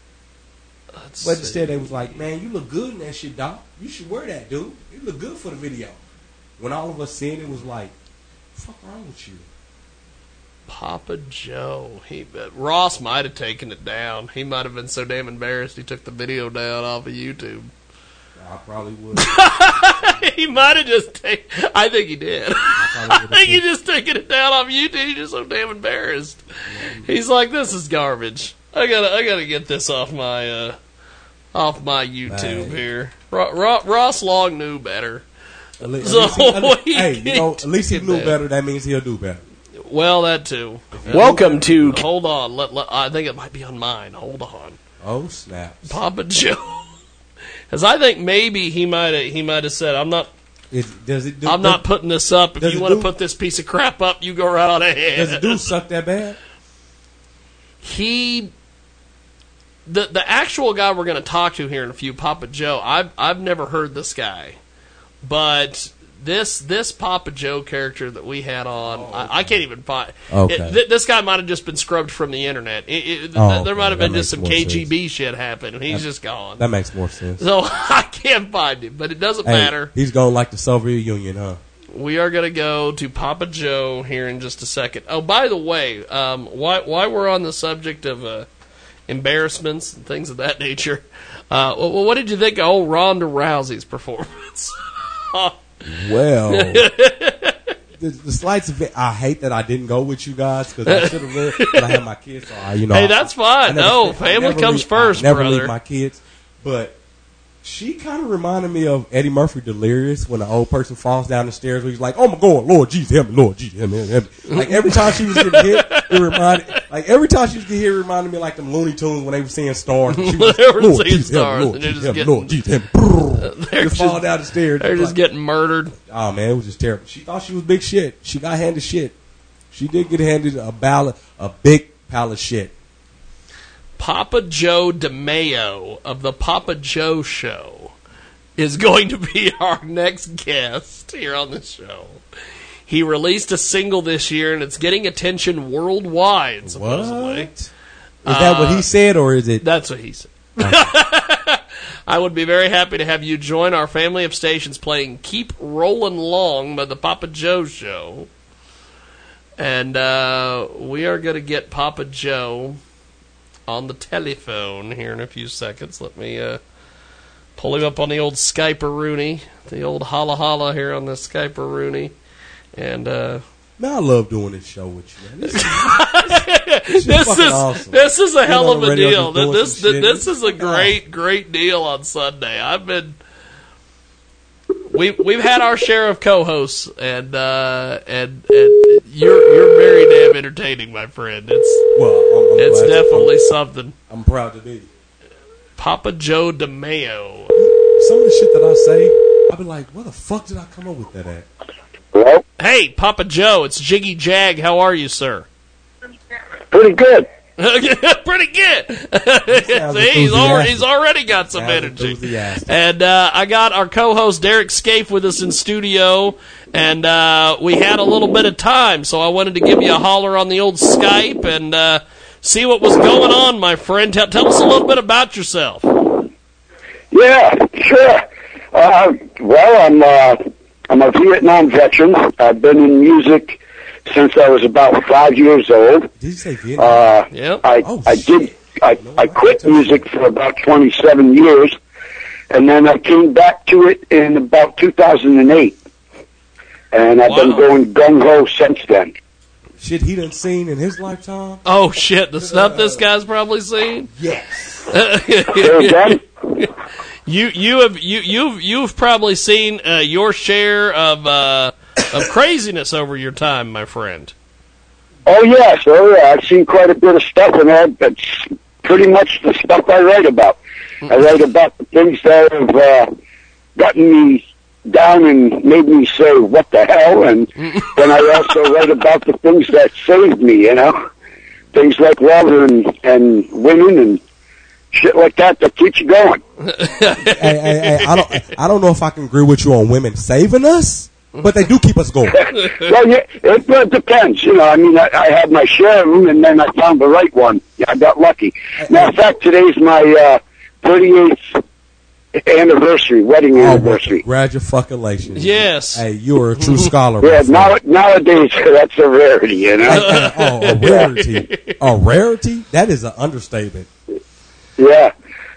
Let's but see. instead, they was like, man, you look good in that shit, doc. You should wear that, dude. You look good for the video. When all of us seen it, it was like, fuck wrong with you? Papa Joe. He but Ross might have taken it down. He might have been so damn embarrassed he took the video down off of YouTube. I probably would. he might have just taken. I think he did. I probably think he just taken it down off YouTube. He's just so damn embarrassed. He's like, "This is garbage. I gotta, I gotta get this off my, uh, off my YouTube here." Ro- Ro- Ross Long knew better. At least, So, at least he, at least- he hey, you know, at least he knew better. That means he'll do better. Well, that too. Welcome to- Hold on. Let, let, I think it might be on mine. Hold on. Oh snap! Papa Joe. Because I think maybe he might have he might have said, "I'm not." Is, does it? Do, I'm not putting this up. If you want to put this piece of crap up, you go right on ahead. Does the dude suck that bad? he the the actual guy we're going to talk to here in a few, Papa Joe. I've I've never heard this guy, but this this Papa Joe character that we had on, I, I can't even find. Okay. It- th- this guy might have just been scrubbed from the internet. It, it, Oh, th- there might have been just some makes more sense. KGB shit happen, and he's That- just gone. That makes more sense. So I can't find him, but it doesn't Hey, matter. He's going like the Soviet Union, huh? We are going to go to Papa Joe here in just a second. Oh, by the way, um, why why we're on the subject of uh, embarrassments and things of that nature? Uh, well, what did you think of old Ronda Rousey's performance? Well, the, the slights of it, I hate that I didn't go with you guys because I should have lived. but I had my kids, so I, you know. Hey, I- that's I fine. never No, family comes leave- first, never brother. leave my kids, but she kind of reminded me of Eddie Murphy Delirious when the old person falls down the stairs. Where he's like, "Oh my God, Lord Jesus, help me, Lord Jesus, help me, help me." Like every time she was getting hit, it reminded. Like every time she was getting hit, it reminded me like them Looney Tunes when they were seeing stars. And she was, They were "Lord seeing Jesus, help stars, me, Lord and Jesus, help me, getting- Lord Jesus, help me." They're Just fall down the stairs. They're just like- getting murdered. Oh man, it was just terrible. She thought she was big shit. She got handed shit. She did get handed a ballot, a big pile of shit. Papa Joe DeMeo of the Papa Joe Show is going to be our next guest here on the show. He released a single this year, and it's getting attention worldwide. Supposedly, Is that what Uh, he said, or is it? That's what he said. I would be very happy to have you join our family of stations playing "Keep Rolling Along" by the Papa Joe Show, and uh, we are going to get Papa Joe on the telephone here in a few seconds. Let me uh, pull him up on the old Skype Rooney, the old holla holla here on the Skype Rooney, and. Uh, Man, I love doing this show with you. Man. This, is- this this is awesome. this is a hell of a deal. doing This this is a great great deal on Sunday. I've been we we've had our share of co-hosts and uh, and and you're you're very damn entertaining, my friend. It's well, I'm, I'm it's definitely I'm- something. I'm proud to be. Papa Joe DeMeo. Some of the shit that I say, I've been like, "What the fuck did I come up with that at? Hello? Hey, Papa Joe, it's Jiggy Jag. How are you, sir? Pretty good. Pretty good. See, he's, already, he's already got some Sounds energy. And uh, I got our co-host Derek Scaife with us in studio, and uh, we had a little bit of time, so I wanted to give you a holler on the old Skype and uh, see what was going on, my friend. Tell, tell us a little bit about yourself. Yeah, sure. Uh, well, I'm uh, I'm a Vietnam veteran. I've been in music since I was about five years old. Did you say Vietnam? Uh, yep. I Oh, I did I, I quit music for about 27 years, and then I came back to it in about 2008. and I've been going gung ho since then. Shit he done seen in his lifetime. Oh shit! The stuff this guy's probably seen. Yes. again? you you have you you've you've probably seen uh, your share of uh, of craziness over your time, my friend. Oh yes, oh yeah. I've seen quite a bit of stuff, in that that's pretty much the stuff I write about. I write about the things that have uh, gotten me down and made me say, "What the hell?" And then I also write about the things that saved me. You know, things like love and and women and shit like that that keeps you going. hey, hey, hey, I don't, I don't know if I can agree with you on women saving us, but they do keep us going. well, yeah, it, it depends. You know, I mean, I, I had my share of them, and then I found the right one. Yeah, I got lucky. Matter of fact, today's my uh, 38th anniversary, wedding anniversary. Congratulations. Yes. Hey, you are a true scholar. Yeah, now, nowadays that's a rarity, you know. oh, a rarity. A rarity? That is an understatement. Yeah,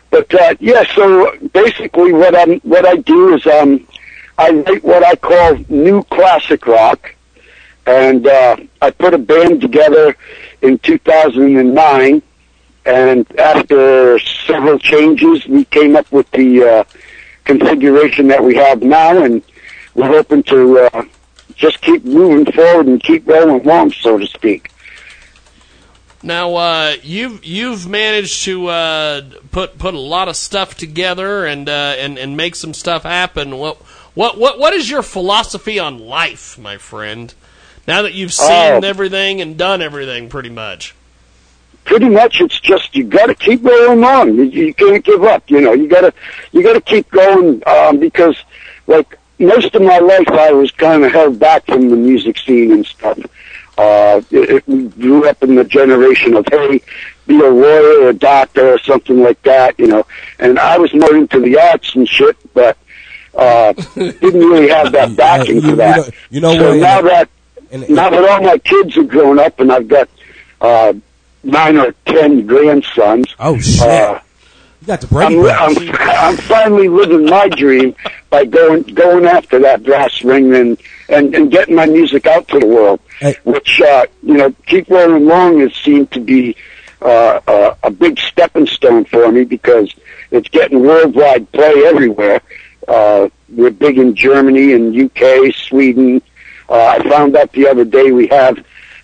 but uh, yeah. So basically, what I'm what I do is um, I write what I call new classic rock, and uh, I put a band together in 2009. And after several changes, we came up with the uh, configuration that we have now, and we're hoping to uh, just keep moving forward and keep rolling along, so to speak. Now uh, you've you've managed to uh, put put a lot of stuff together and uh, and and make some stuff happen. What what what what is your philosophy on life, my friend? Now that you've seen Oh. everything and done everything, pretty much. pretty much it's just you got to keep going on. You, you can't give up. You know, you got to you got to keep going um, because, like most of my life, I was kind of held back from the music scene and stuff. Uh, it, it, we grew up in the generation of hey, be a lawyer or a doctor or something like that. You know, and I was more into the arts and shit, but uh, didn't really have that backing you- for you that. know- you know so what, now and- that and- now that all my kids have grown up and I've got uh, nine or ten grandsons. Oh shit! Uh, you got the Brady I'm, I'm, I'm finally living my dream by going going after that brass ring and and, and getting my music out to the world. Which uh, you know, keep rolling along has seemed to be uh, uh, a big stepping stone for me because it's getting worldwide play everywhere. Uh, we're big in Germany and UK, Sweden. Uh, I found out the other day we have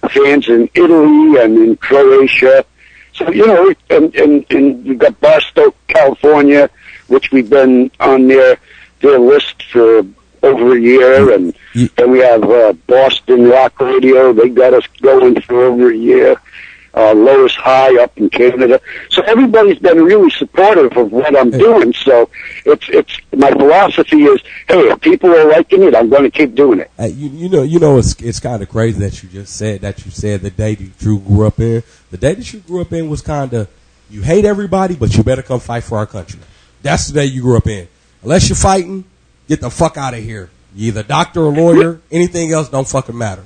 fans in Italy and in Croatia. So you know, and and, and we've got Barstow, California, which we've been on their their list for over a year, and and we have uh, Boston Rock Radio. They got us going for over a year. Uh, Lois High up in Canada. So everybody's been really supportive of what I'm doing. So it's it's my philosophy is, hey, if people are liking it, I'm going to keep doing it. Hey, you, you know, you know, it's it's kind of crazy that you just said that you said the day that you grew up in. The day that you grew up in was kind of you hate everybody, but you better come fight for our country. That's the day you grew up in. Unless you're fighting, get the fuck out of here. You either doctor or lawyer. Anything else don't fucking matter.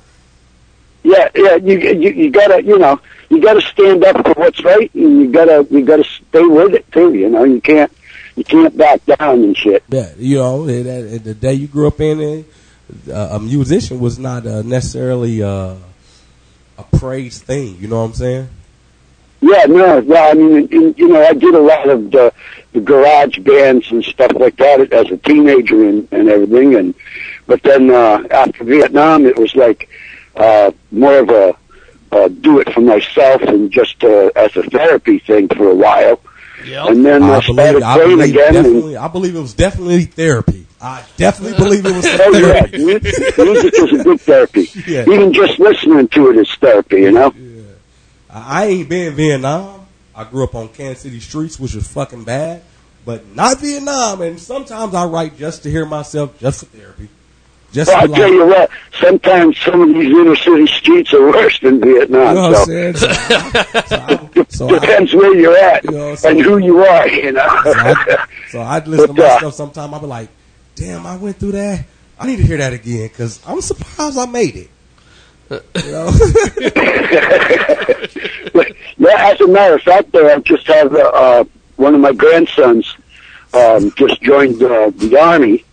Yeah, yeah, you you you gotta you know you gotta stand up for what's right, and you gotta you gotta stay with it too. You know, you can't you can't back down and shit. Yeah, you know, that, that, the day you grew up in, uh, a musician was not uh, necessarily uh, a praised thing. You know what I'm saying? Yeah, no, well, I mean, in, you know, I did a lot of the, the garage bands and stuff like that as a teenager and, and everything, and but then uh, after Vietnam, it was like uh, more of a uh, do it for myself and just uh, as a therapy thing for a while. And then I, I started I playing believe again. And, definitely, I believe it was definitely therapy. I definitely believe it was oh therapy. mu- music is a good therapy. Yeah. Even just listening to it is therapy. You know. I I ain't been in Vietnam. I grew up on Kansas City streets, which was fucking bad, but not Vietnam. And sometimes I write just to hear myself, just for therapy. Just Well, I'll tell you what. Sometimes some of these inner city streets are worse than Vietnam. You know so. So I- so I- Depends where you're at You know, so- and who you are, you know. So I, I'd listen But, to my uh, stuff sometime. I'd be like, damn, I went through that. I need to hear that again because I'm surprised I made it. You know? yeah, as a matter of fact, though, I just have uh, one of my grandsons um, just joined uh, the army,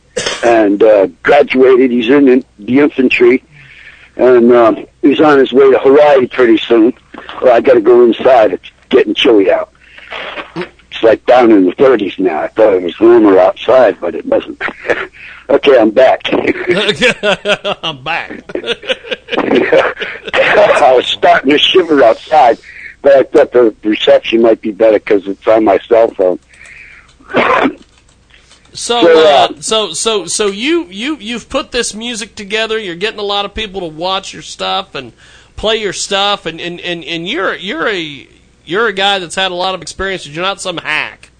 and uh, graduated. He's in the the infantry, and um, he's on his way to Hawaii pretty soon. Well, I got to go inside. It's getting chilly out. It's like down in the 30s now. I thought it was warmer outside, but it wasn't. okay, I'm back. I'm back. I was starting to shiver outside, but I thought the reception might be better because it's on my cell phone. So, So, uh, so, so, so you you you've put this music together. You're getting a lot of people to watch your stuff and play your stuff, and and, and, and you're you're a you're a guy that's had a lot of experience. You're not some hack.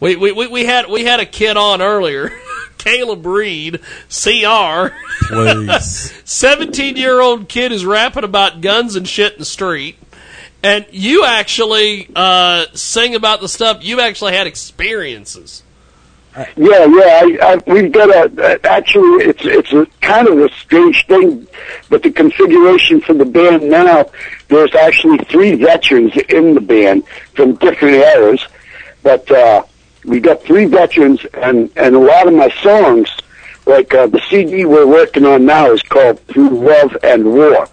We we, we, we had we had a kid on earlier, Caleb Reed, CR. 17 year old kid is rapping about guns and shit in the street. And you actually uh, sing about the stuff. You've actually had experiences. Yeah, yeah. I, I, we've got a actually. It's it's a kind of a strange thing, but the configuration for the band now. There's actually three veterans in the band from different eras, but uh, we got three veterans, and and a lot of my songs, like uh, the CD we're working on now, is called Through Love and War,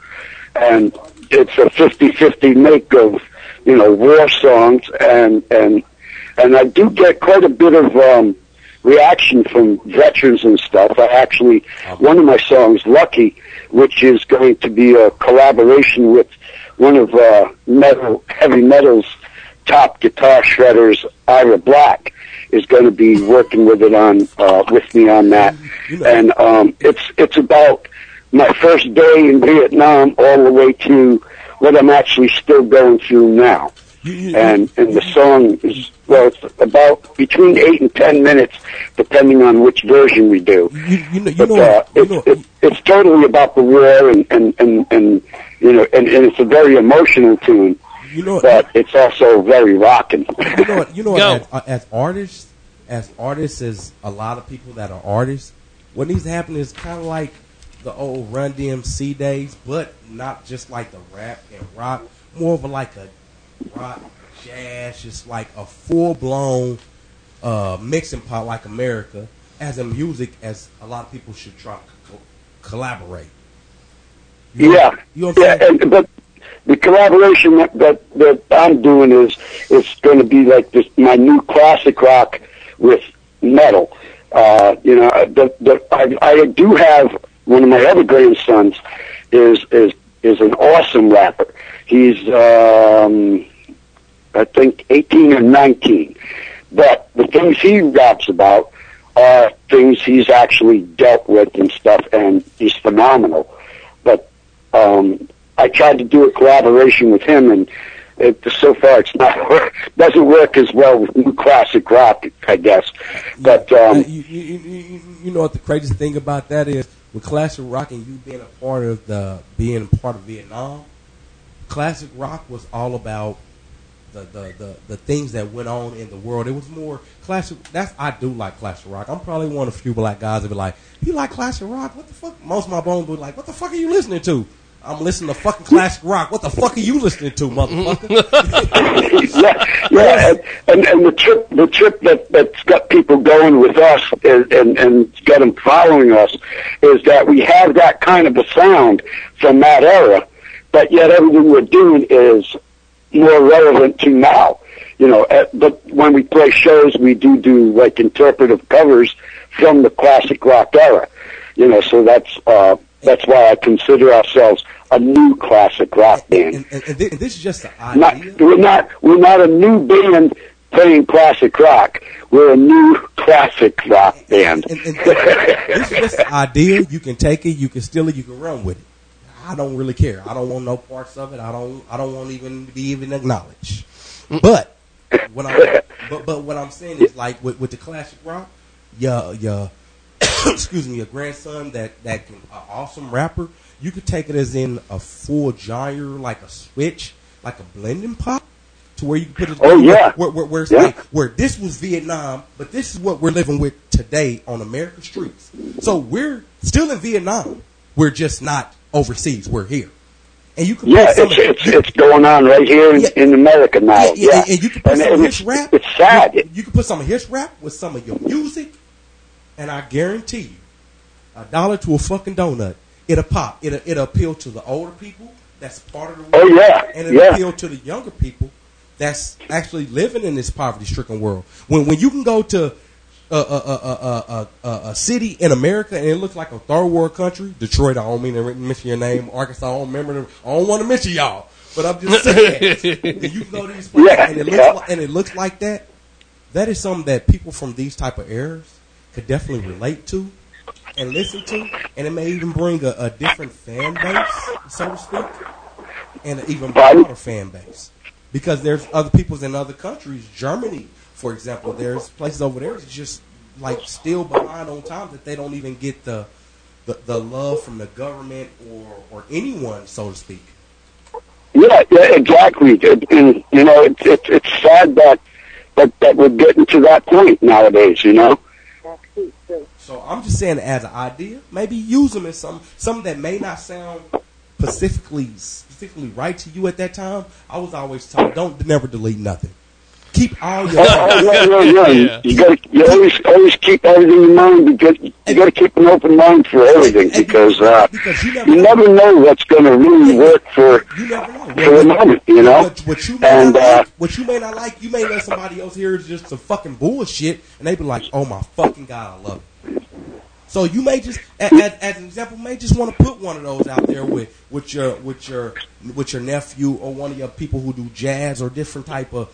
and it's a 50-50 make of you know war songs, and and and I do get quite a bit of. um reaction from veterans and stuff. I actually, one of my songs, Lucky, which is going to be a collaboration with one of uh, metal, heavy metal's top guitar shredders, Ira Black, is going to be working with it on uh, with me on that. And um, it's it's about my first day in Vietnam all the way to what I'm actually still going through now. And and the song is well, it's about between eight and ten minutes, depending on which version we do. You know, you But know, uh, it's, it, it's totally about the war, and and and, and you know, and, and it's a very emotional tune. You know, but it's also very rocking. you know? You know? As, as artists, as artists, as a lot of people that are artists, what needs to happen is kind of like the old Run DMC days, but not just like the rap and rock. More of a like a rock jazz, just like a full blown uh, mixing pot like America as a music, as a lot of people should try to co- collaborate. You know- yeah, you know yeah, and, but the collaboration that, that that I'm doing is is going to be like this my new classic rock with metal. Uh, you know, the, the, I, I do have one of my other grandsons is is is an awesome rapper. He's um, I think 18 or 19, but the things he raps about are things he's actually dealt with and stuff, and he's phenomenal. But um, I tried to do a collaboration with him, and it, so far it's not work, doesn't work as well with new classic rock, I guess. But um, you, you, you, you- you know what the craziest thing about that is with classic rock and you being a part of the being a part of Vietnam. Classic rock was all about the, the, the, the things that went on in the world. It was more classic. That's I do like classic rock. I'm probably one of the few black guys that be like, "You like classic rock? What the fuck?" Most of my bones would be like, "What the fuck are you listening to?" I'm listening to fucking classic rock. What the fuck are you listening to, motherfucker? yeah, yeah, and, and and the trip the trip that that's got people going with us is, and and got them following us is that we have that kind of a sound from that era, but yet everything we're doing is more relevant to now. You know, uh, but when we play shows, we do do like interpretive covers from the classic rock era. You know, so that's uh, that's why I consider ourselves a new classic rock band. and, and, and this is just the Not, idea. we're not we're not a new band playing classic rock. We're a new classic rock band. this is just the idea. You can take it, you can steal it, you can run with it. I don't really care. I don't want no parts of it. I don't. I don't want even be even acknowledged. But what I'm but but what I'm saying is like with, with the classic rock, your your excuse me, your grandson that that can an awesome rapper. You could take it as in a full genre, like a switch, like a blending pot, to where you can put it. Oh, yeah. where, where, where it's Yeah. like where this was Vietnam, but this is what we're living with today on American streets. So we're still in Vietnam. We're just not overseas. We're here. And you can Yeah, put some it's of- it's it's going on right here in, in America now. yeah, Yeah, and, and you can put And- some of his rap. It's sad. You, you can put some of his rap with some of your music, and I guarantee you, a dollar to a fucking donut. It'll pop. It'll, it'll appeal to the older people. That's part of the Oh, yeah. and it'll Yeah. appeal to the younger people that's actually living in this poverty-stricken world. When when you can go to a, a, a, a, a, a, a city in America and it looks like a third world country, Detroit. I don't mean to mention your name. Arkansas. I don't remember. Them. I don't want to mention y'all. But I'm just saying, when you can go to these places Yeah, and it looks yeah. like, and it looks like that. That is something that people from these type of eras could definitely relate to and listen to, and it may even bring a, a different fan base, so to speak, and an even broader fan base. Because there's other peoples in other countries, Germany, for example, there's places over there that's just like still behind on time that they don't even get the the, the love from the government or or anyone, so to speak. Yeah, yeah, exactly. And, and you know, it's it's it's sad that that that we're getting to that point nowadays. You know. So I'm just saying, as an idea, maybe use them as some some that may not sound specifically specifically right to you at that time. I was always told, don't never delete nothing. Keep all your. Oh, yeah, yeah, yeah. You got to you always always keep everything in mind because you got to keep an open mind for everything because uh, you never know what's going to really work for for the moment. You know, What, what you may and not uh, like, what you may not like, you may let somebody else hear is just some fucking bullshit, and they be like, "Oh my fucking god, I love it." So you may just, as, as, as an example, may just want to put one of those out there with with your with your with your nephew or one of your people who do jazz or different type of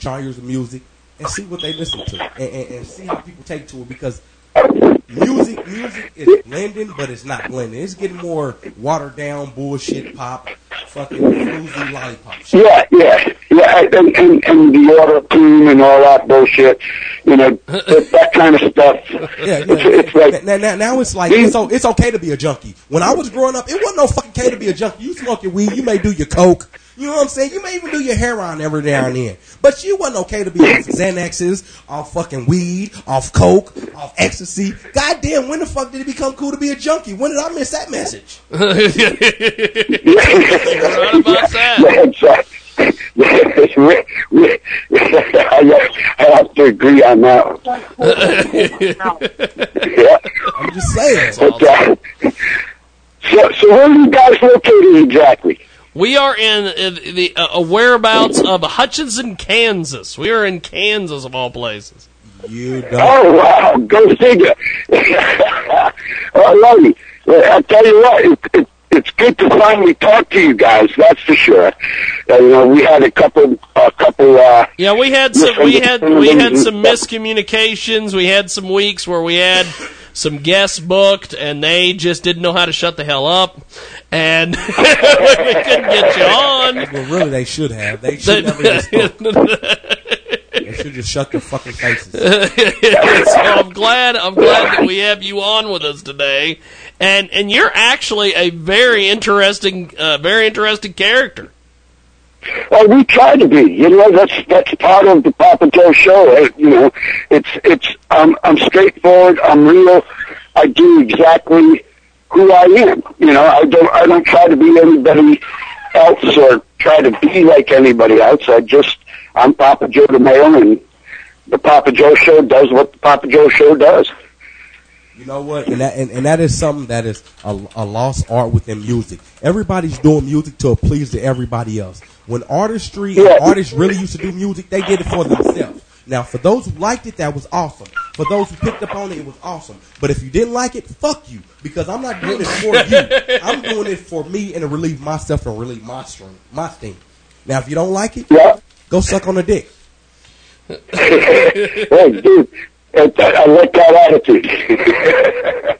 genres of music, and see what they listen to, and, and, and see how people take to it because music music is blending, but it's not blending. It's getting more watered down bullshit pop, fucking floozy lollipop shit. yeah, yeah, yeah, and and, and the auto tune and all that bullshit. You know, that, that kind of stuff. Yeah, yeah. It's, it's like now, now, now it's like it's okay to be a junkie. When I was growing up, it wasn't no fucking okay to be a junkie. You smoke your weed, you may do your coke. You know what I'm saying? You may even do your heroin every now and then. But you wasn't okay to be off Xanaxes, off fucking weed, off coke, off ecstasy. Goddamn, when the fuck did it become cool to be a junkie? When did I miss that message? right about that. Yeah, exactly. Rick, Rick, I, I have to agree on that. one. yeah. I'm just saying. But, uh, so, so where are you guys located exactly? We are in uh, the uh, whereabouts of Hutchinson, Kansas. We are in Kansas, of all places. You don't. Oh wow, go figure. oh, I love you. Well, I tell you what, it, it, it's good to finally talk to you guys. That's for sure. Uh, you know, we had a couple, a couple. Uh, Yeah, we had some we had we had some miscommunications. We had some weeks where we had some guests booked and they just didn't know how to shut the hell up, and we couldn't get you on. Well, really, they should have. They should never even spoke. They should just shut their fucking faces. so I'm glad I'm glad that we have you on with us today, and and you're actually a very interesting uh, very interesting character. Well, we try to be. You know, that's that's part of the Papa Joe show. Uh, You know, it's it's I'm I'm straightforward. I'm real. I do exactly who I am. You know, I don't I don't try to be anybody else or try to be like anybody else. I just I'm Papa Joe DeMayo, and the Papa Joe show does what the Papa Joe show does. You know what? And that and, and that is something that is a, a lost art within music. Everybody's doing music to please to everybody else. When artistry and artists really used to do music, they did it for themselves. Now, for those who liked it, that was awesome. For those who picked up on it, it was awesome. But if you didn't like it, fuck you, because I'm not doing it for you. I'm doing it for me and to relieve myself and relieve my strain, my sting. Now, if you don't like it, go suck on a dick. hey, dude, it, I like that attitude.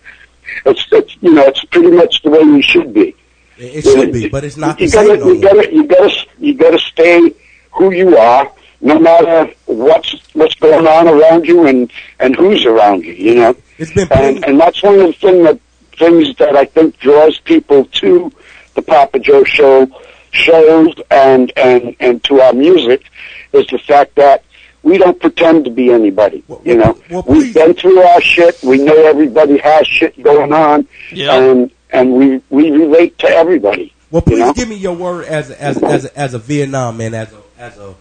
it's, it's, you know, it's pretty much the way you should be. It, it should be, but it's not the you same gotta, no you gotta, you gotta, you gotta stay who you are, no matter what's what's going on around you and and who's around you. You know, it's been and, and that's one of the thing that things that I think draws people to the Papa Joe show shows and and and to our music is the fact that we don't pretend to be anybody. you know, we've been through our shit. We know everybody has shit going on, and and we we relate to everybody. Well, please you know? give me your word as a, as as a, as a Vietnam man, as a as a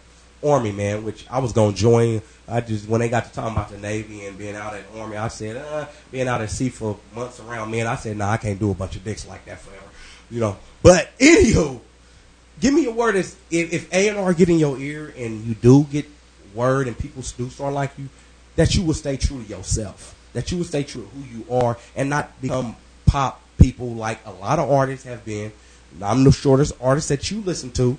Army, man, which I was gonna join. I just when they got to talking about the Navy and being out at Army, I said, uh, being out at sea for months around men, I said, nah, I can't do a bunch of dicks like that forever, you know. But anywho, give me a word as if, if A and R get in your ear and you do get word and people do start like you, that you will stay true to yourself, that you will stay true to who you are and not become pop people like a lot of artists have been. I'm the shortest artist that you listen to.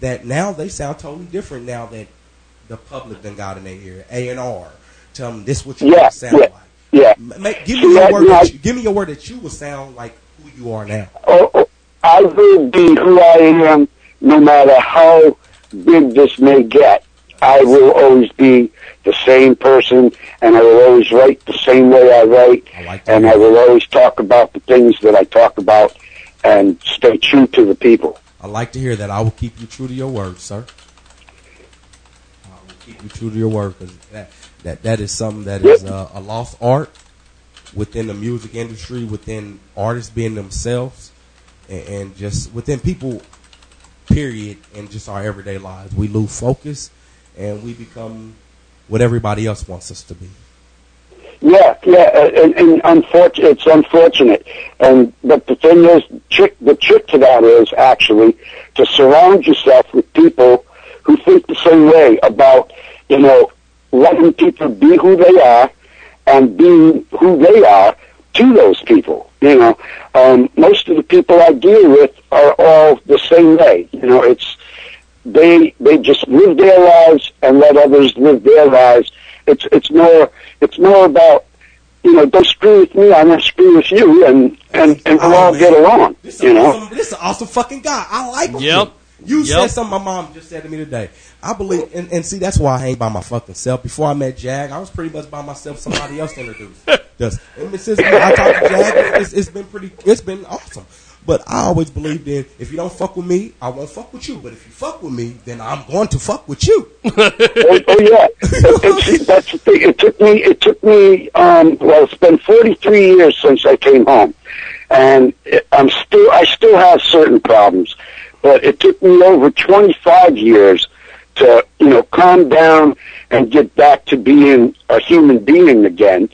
That now they sound totally different now that the public then got in their ear. A and R, tell them this what you Yeah, sound yeah, like. yeah. Ma- Make, give me Yeah, your word. yeah. That you, give me your word that you will sound like who you are now. Oh, oh, I will be who I am, no matter how big this may get. I will always be the same person, and I will always write the same way I write, and I will always talk about the things that I talk about, and stay true to the people. I like to hear that. I will keep you true to your word, sir. I will keep you true to your word because that, that that is something that is uh, a lost art within the music industry, within artists being themselves, and, and just within people. Period, in just our everyday lives, we lose focus, and we become what everybody else wants us to be. Yeah, yeah, and, and unfortunate, it's unfortunate. And but the thing is, trick the trick to that is actually to surround yourself with people who think the same way about you know letting people be who they are and being who they are to those people. You know, um, most of the people I deal with are all the same way. You know, it's they they just live their lives and let others live their lives. It's it's more it's more about you know don't screw with me, I won't screw with you, and and and we'll all get along. You know. Awesome, this is an awesome fucking guy. I like him. Yep. You Yep. said something my mom just said to me today. I believe, and, and see, that's why I ain't by my fucking self. Before I met Jag, I was pretty much by myself. Somebody else introduced. Just, and since I talked to Jag, it's, it's been pretty, it's been awesome. But I always believed in if you don't fuck with me, I won't fuck with you. But if you fuck with me, then I'm going to fuck with you. oh, oh yeah, it, it, that's the thing. It took me. It took me. Um, well, it's been 43 years since I came home, and I'm still. I still have certain problems, but it took me over 25 years to, you know, calm down and get back to being a human being again.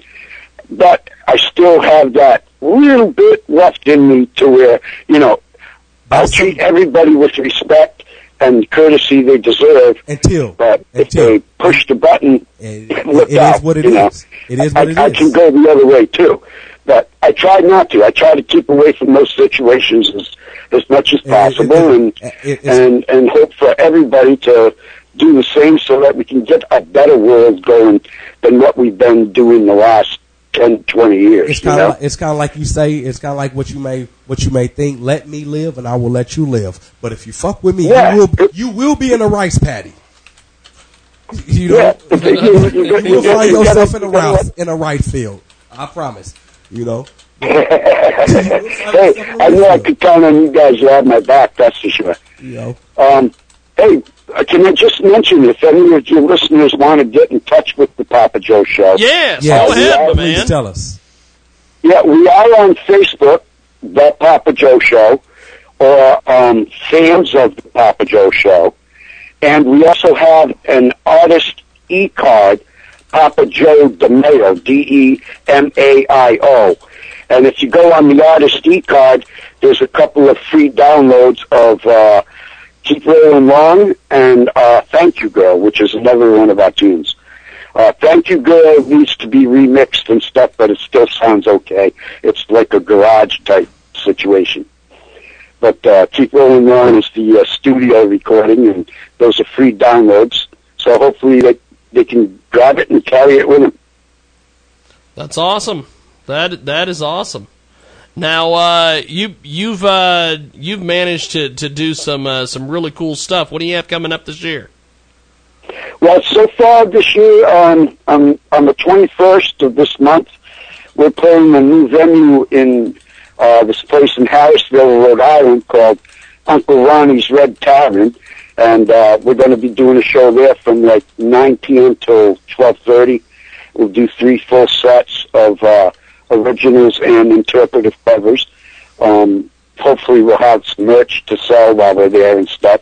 But I still have that little bit left in me to where, you know, I'll treat everybody with respect and courtesy they deserve. Until, but if they push the button, look it is out, what it you know. is. It is I, what it I is. can go the other way too, but I try not to. I try to keep away from those situations as as much as possible, and uh, and and hope for everybody to do the same, so that we can get a better world going than what we've been doing the last 10, 20 years. It's kind of like, it's kind of like you say. It's kind of like what you may what you may think. Let me live, and I will let you live. But if you fuck with me, Yeah. you will you will be in a rice paddy. You know, Yeah. you, will find you yourself in a rice in a right field. I promise. You know. hey, I know I could count on you guys to have my back. That's for sure. You know. Um, hey, uh, can I just mention if any of your listeners want to get in touch with the Papa Joe Show? Yes, Yes. go ahead, my Please man. tell us. Yeah, we are on Facebook, The Papa Joe Show, or um, fans of The Papa Joe Show. And we also have an artist e-card, Papa Joe DeMaio, D-E-M-A-I-O. And if you go on the artist e-card, there's a couple of free downloads of uh, Keep Rolling Along and uh, Thank You Girl, which is another one of our tunes. Uh, Thank You Girl needs to be remixed and stuff, but it still sounds okay. It's like a garage type situation. But uh, Keep Rolling On is the uh, studio recording, and those are free downloads. So hopefully they they can grab it and carry it with them. That's awesome. That that is awesome. Now uh, you you've uh, you've managed to, to do some uh, some really cool stuff. What do you have coming up this year? Well, so far this year, um, on on the 21st of this month, we're playing a new venue in uh, this place in Harrisville, Rhode Island, called Uncle Ronnie's Red Tavern, and uh, we're going to be doing a show there from like 9 p.m. till 12:30. We'll do three full sets of uh, originals and interpretive covers. Um, hopefully we'll have some merch to sell while we're there and stuff.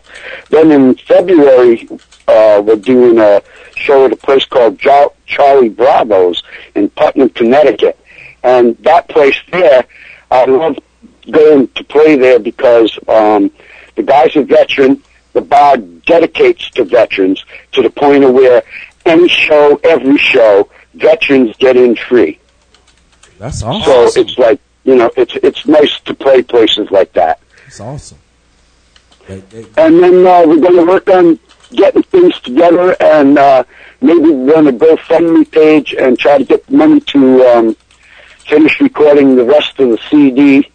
Then in February, uh, we're doing a show at a place called jo- Charlie Bravo's in Putnam, Connecticut. And that place there, I love going to play there because um, the guy's a veteran. The bar dedicates to veterans to the point of where any show, every show, veterans get in free. That's awesome. So it's like you know, it's it's nice to play places like that. It's awesome. They- they- And then uh, we're going to work on getting things together and uh, maybe run a GoFundMe page and try to get money to um, finish recording the rest of the CD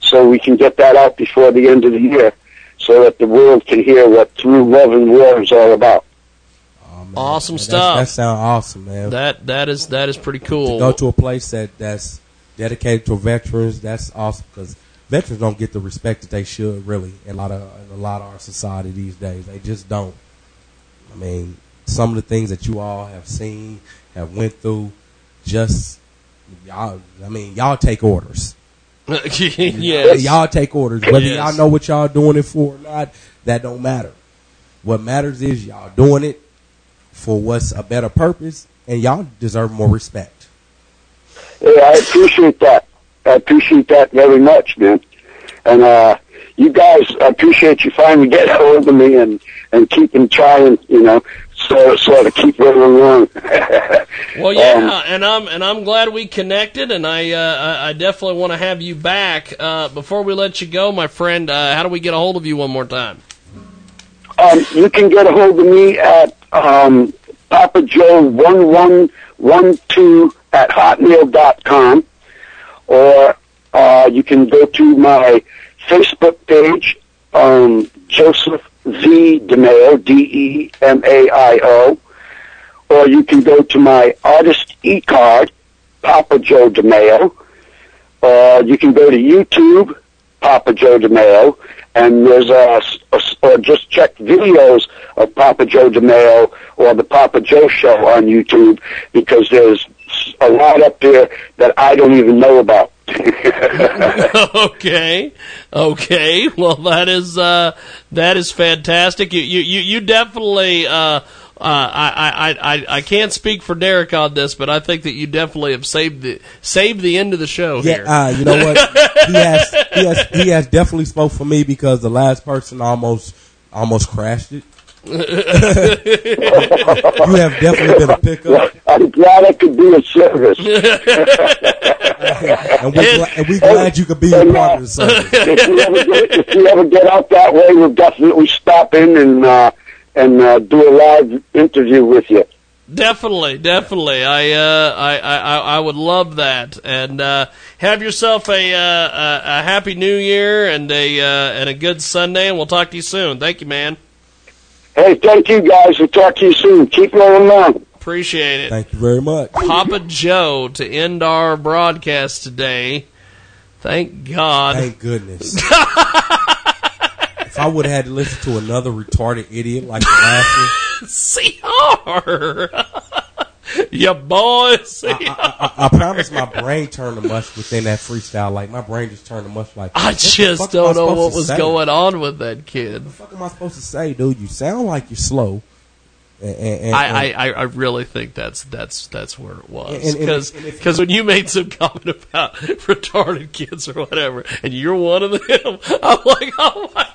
so we can get that out before the end of the year so that the world can hear what Through Love and War is all about. Awesome that- stuff. That sounds awesome, man. That that is that is pretty cool. to go to a place that that's dedicated to veterans, that's awesome because veterans don't get the respect that they should really in a lot of in a lot of our society these days. They just don't. I mean, some of the things that you all have seen, have went through, just y'all. I mean, y'all take orders. yes. y'all take orders. Whether Yes. y'all know what y'all doing it for or not, that don't matter. What matters is y'all doing it for what's a better purpose, and y'all deserve more respect. Yeah, I appreciate that. I appreciate that very much, man. And uh, you guys, I appreciate you finally getting hold of me and and keeping trying, you know, so so to keep rolling along. Well, yeah, Um, and I'm and I'm glad we connected, and I uh, I- I definitely want to have you back. Uh, before we let you go, my friend, uh, how do we get a hold of you one more time? Um, you can get a hold of me at um, Papa Joe one one one two at hotmail dot com, or uh, you can go to my Facebook page, um, Joseph V DeMaio D E M A I O, or you can go to my artist e card, Papa Joe DeMaio, or you can go to YouTube, Papa Joe DeMaio, and there's a, a or just check videos of Papa Joe DeMaio or the Papa Joe Show on YouTube because there's a lot up there that I don't even know about. okay, okay. Well, that is uh, that is fantastic. You you you, you definitely. Uh, uh, I, I, I, I can't speak for Derek on this, but I think that you definitely have saved the saved the end of the show here. Uh, you know what? he has he has he has definitely spoke for me because the last person almost almost crashed it. you have definitely been a pickup. I'm glad I could be of service. and we gla- and we glad you could be a part of the service. if, you ever get, if we ever get out that way, we'll definitely stop in and uh, and uh, do a live interview with you. Definitely, definitely. I, uh, I, I, I would love that. And uh, have yourself a, uh, a a happy New Year and a uh, and a good Sunday. And we'll talk to you soon. Thank you, man. Hey, thank you guys. We'll talk to you soon. Keep rolling on. Appreciate it. Thank you very much. Papa Joe to end our broadcast today. Thank God. Thank goodness. I would have had to listen to another retarded idiot like the last one, CR. yeah, boys. I, I, I promise my brain turned to mush within that freestyle. Like my brain just turned to mush. Like I just I don't know what was say? going on with that kid. What the fuck am I supposed to say, dude? You sound like you're slow. And, and, and, I, I, I really think that's that's that's where it was and- because when you made some comment about retarded kids or whatever, and you're one of them, I'm like, oh my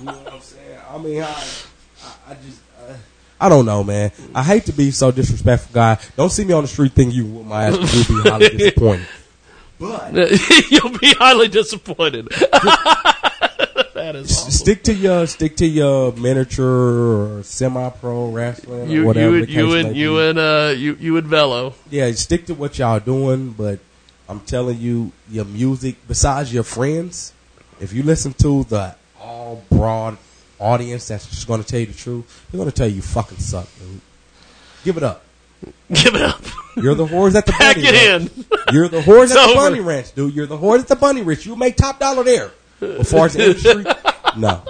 You know what I'm saying? I mean, I, I, I just, uh, I don't know, man. I hate to be so disrespectful, guy. Don't see me on the street thinking you with my ass. You'll be highly disappointed. But you'll be highly disappointed. that is awesome. Stick to your, stick to your miniature or semi-pro wrestling You or whatever. you the and you case and may you and uh you you and Velo. yeah, stick to what y'all doing. But I'm telling you, your music, besides your friends, if you listen to the all broad audience that's just going to tell you the truth, they're going to tell you you fucking suck, dude. Give it up. Give it up. You're the whores at the Pack bunny it ranch. in. You're the whores It's at the over. bunny ranch, dude. You're the whores at the bunny ranch. You make top dollar there. As far as the industry, no.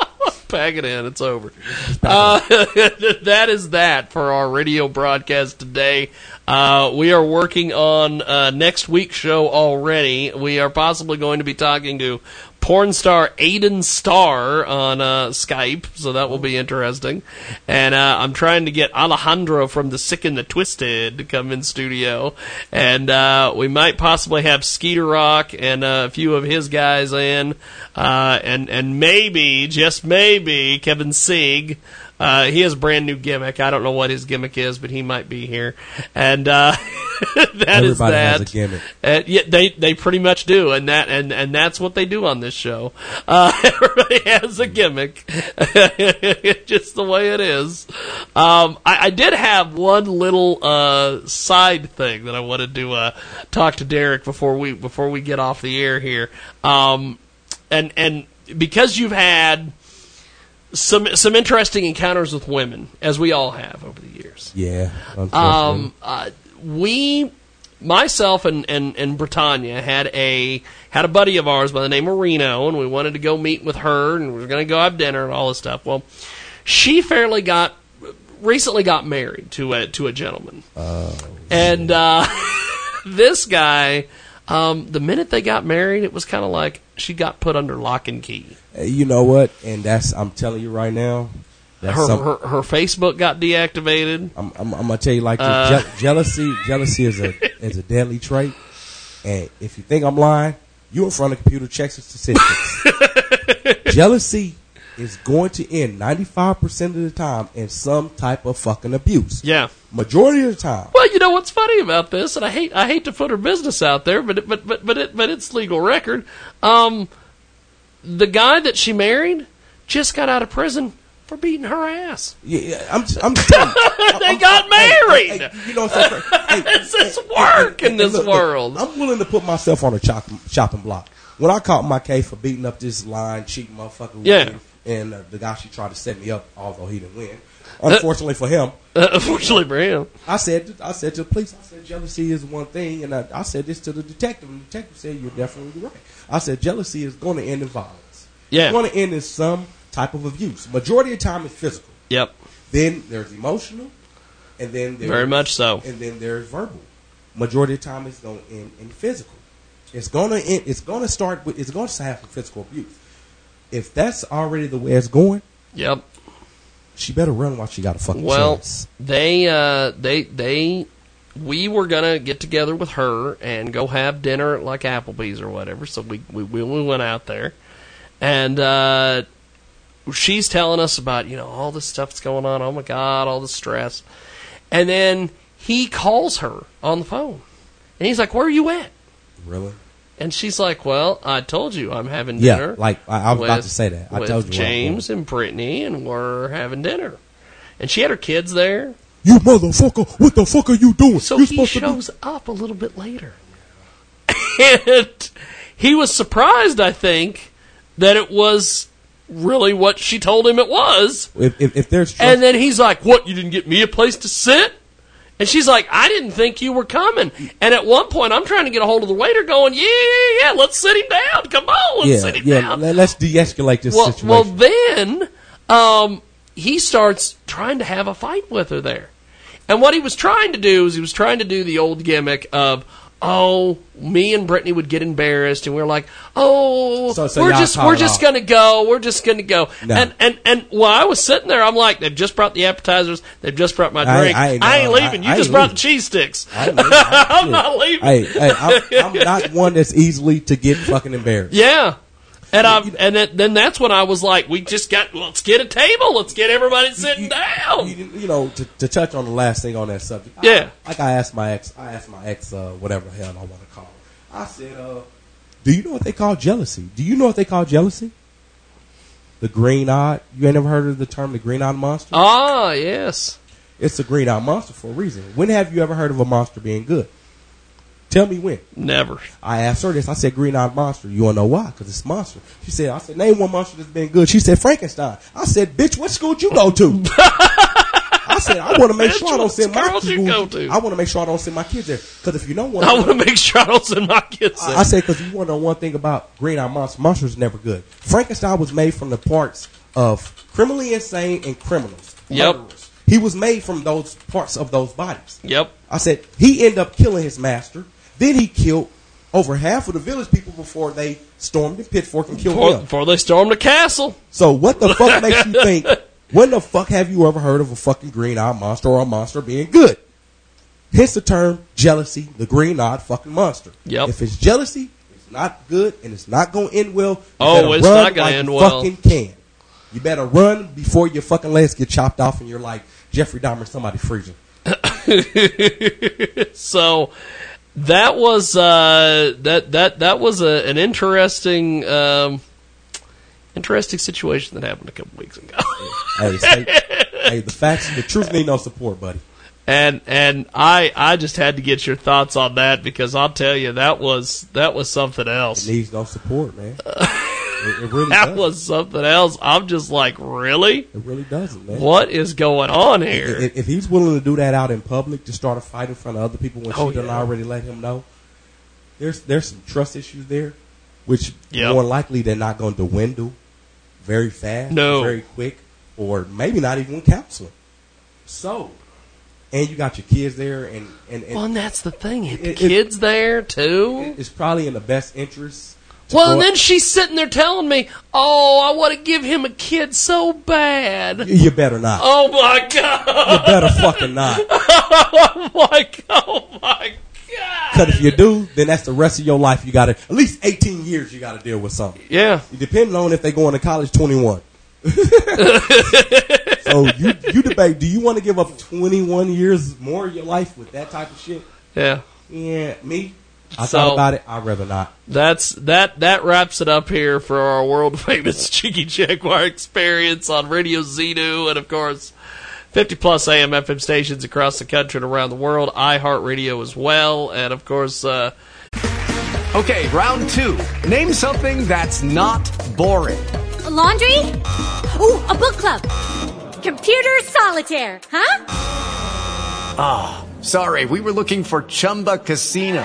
Pack it in. It's over. Uh, that is that for our radio broadcast today. Uh, we are working on uh, next week's show already. We are possibly going to be talking to porn star Aiden Starr on uh, Skype, so that will be interesting. And uh, I'm trying to get Alejandro from the Sick and the Twisted to come in studio, and uh, we might possibly have Skeeter Rock and a few of his guys in, uh, and and maybe just maybe Kevin Sieg. Uh, he has a brand new gimmick. I don't know what his gimmick is, but he might be here. And uh, that is Everybody that. has a gimmick. Uh, yeah, they they pretty much do, and that and and that's what they do on this show. Uh, everybody has a gimmick, just the way it is. Um, I, I did have one little uh, side thing that I wanted to uh, talk to Derek before we before we get off the air here, um, and and because you've had some some interesting encounters with women, as we all have over the years. Yeah. Um, uh, we, myself and, and, and Brittany had a had a buddy of ours by the name of Reno, and we wanted to go meet with her, and we were going to go have dinner and all this stuff. Well, she fairly got recently got married to a to a gentleman, Oh. and uh, this guy. Um, the minute they got married, it was kind of like she got put under lock and key. Hey, you know what? And that's I'm telling you right now. That's Her, some- her her Facebook got deactivated. I'm, I'm, I'm gonna tell you like. Uh, Je- jealousy, jealousy is a is a deadly trait. And if you think I'm lying, you in front of computer checks and statistics. jealousy is going to end 95 percent of the time in some type of fucking abuse. Yeah. Majority of the time. Well, you know what's funny about this, and I hate I hate to put her business out there, but it, but but but it, but it's legal record. Um, the guy that she married just got out of prison for beating her ass. Yeah, I'm I'm telling you. they got married. Hey, you know what's so crazy? This is work in this look, look, world. I'm willing to put myself on a chop, chopping block. When I caught my case for beating up this line cheating motherfucker, with Yeah. me, and uh, the guy she tried to set me up, although he didn't win. Unfortunately for him, Uh, unfortunately for him, I said, I said to the police, I said jealousy is one thing, and I, I said this to the detective, and the detective said you're definitely right. I said jealousy is going to end in violence. Yeah. it's going to end in some type of abuse. Majority of the time, it's physical. Yep. Then there's emotional, and then there's, Very much so. and then there's verbal. Majority of the time, it's going to end in physical. It's going to end, it's going to start with it's going to have physical abuse. If that's already the way it's going, Yep. she better run while she got a fucking Well, chance. they uh, they they we were gonna get together with her and go have dinner at like Applebee's or whatever. So we we we we went out there, and uh, she's telling us about you know all this stuff that's going on. Oh my god, all the stress, and then he calls her on the phone, and he's like, "Where are you at?" Really? And she's like, "Well, I told you I'm having dinner." Yeah, dinner." like, I- I was about with- to say that. I with told you James and Brittany, and we're having dinner. And she had her kids there. You motherfucker! What the fuck are you doing? So you he shows up a little bit later, and he was surprised. I think that it was really what she told him it was. If, if, if there's trust, And then he's like, "What? You didn't get me a place to sit?" And she's like, "I didn't think you were coming." And at one point, I'm trying to get a hold of the waiter, going, "Yeah, yeah, yeah, let's sit him down. Come on, let's yeah, sit him yeah. down." let- Let's de-escalate this well, situation. well, then um, he starts trying to have a fight with her there. And what he was trying to do is he was trying to do the old gimmick of, oh, me and Brittany would get embarrassed, and we are like, oh, So- so we're just we're just gonna go, we're just gonna go. No. And and and while I was sitting there, I'm like, they've just brought the appetizers, they've just brought my drink. I I, ain't ain't leaving. I- you I just brought leaving. the cheese sticks. I. I'm not leaving. Hey, hey, I'm, I'm not one that's easily to get fucking embarrassed. Yeah. And I and it, then that's when I was like, we just got let's get a table, let's get everybody sitting down. You, you know, to, to touch on the last thing on that subject. I- Yeah. like I asked my ex, I asked my ex, uh, whatever the hell I want to call her. I said, uh, "Do you know what they call jealousy? Do you know what they call jealousy? The green eyed. You ain't never heard of the term the green eyed monster? Ah, yes. It's a green eyed monster for a reason. When have you ever heard of a monster being good? Tell me when. Never. I asked her this. I said, green eyed monster. You want to know why? Because it's monster. She said, I said, name one monster that's been good. She said, Frankenstein. I said, bitch, what school you go to? I said, I want to make sure I don't send my you kids. go to? I want to make sure I don't send my kids there. Because if you know one, I want to make sure I don't send my kids there. I, I said because you want to know one thing about green eyed monster. Monsters never good. Frankenstein was made from the parts of criminally insane and criminals. Yep. murderers. He was made from those parts of those bodies. Yep. I said he ended up killing his master. Then he killed over half of the village people before they stormed the pitchfork and killed Before, him. before they stormed the castle. So what the fuck makes you think? When the fuck have you ever heard of a fucking green-eyed monster or a monster being good? Hence the term jealousy, the green-eyed fucking monster. Yep. If it's jealousy, it's not good and it's not going to end well. You Oh, it's run not gonna end you well. Fucking can. You better run before your fucking legs get chopped off and you're like Jeffrey Dahmer, somebody freezing. so that was uh, that that that was a, an interesting um, interesting situation that happened a couple weeks ago. hey, say, hey, the facts, the truth need no support, buddy. and and I I just had to get your thoughts on that because I'll tell you that was that was something else. It needs no support, man. It, it really that does. was something else. I'm just like, really? It really doesn't, man. What is going on here? If, if he's willing to do that out in public to start a fight in front of other people when Oh, she yeah. already let him know, there's there's some trust issues there, which Yep. more likely they're not going to dwindle very fast, No. very quick, or maybe not even counseling. So, and you got your kids there, and and, and well, and that's the thing. The It- it- kids there too. it's probably in the best interest. Well, and then she's sitting there telling me, "Oh, I want to give him a kid so bad." you better not. Oh my god! You better fucking not. oh my god! Oh my Because if you do, then that's the rest of your life. You got to at least eighteen years. You got to deal with something. Yeah. Depending on if they going to college, twenty one. so you you debate. Do you want to give up twenty one years more of your life with that type of shit? Yeah. Yeah, me. I So- thought about it. I'd rather not. That's that. That wraps it up here for our world famous Jiggy Jaguar experience on Radio Xenu, and of course, 50 plus AM FM stations across the country and around the world. iHeartRadio as well, and of course, uh, Okay, round two. Name something that's not boring. A laundry? Ooh, a book club. Computer solitaire, huh? Ah, sorry, we were looking for Chumba Casino.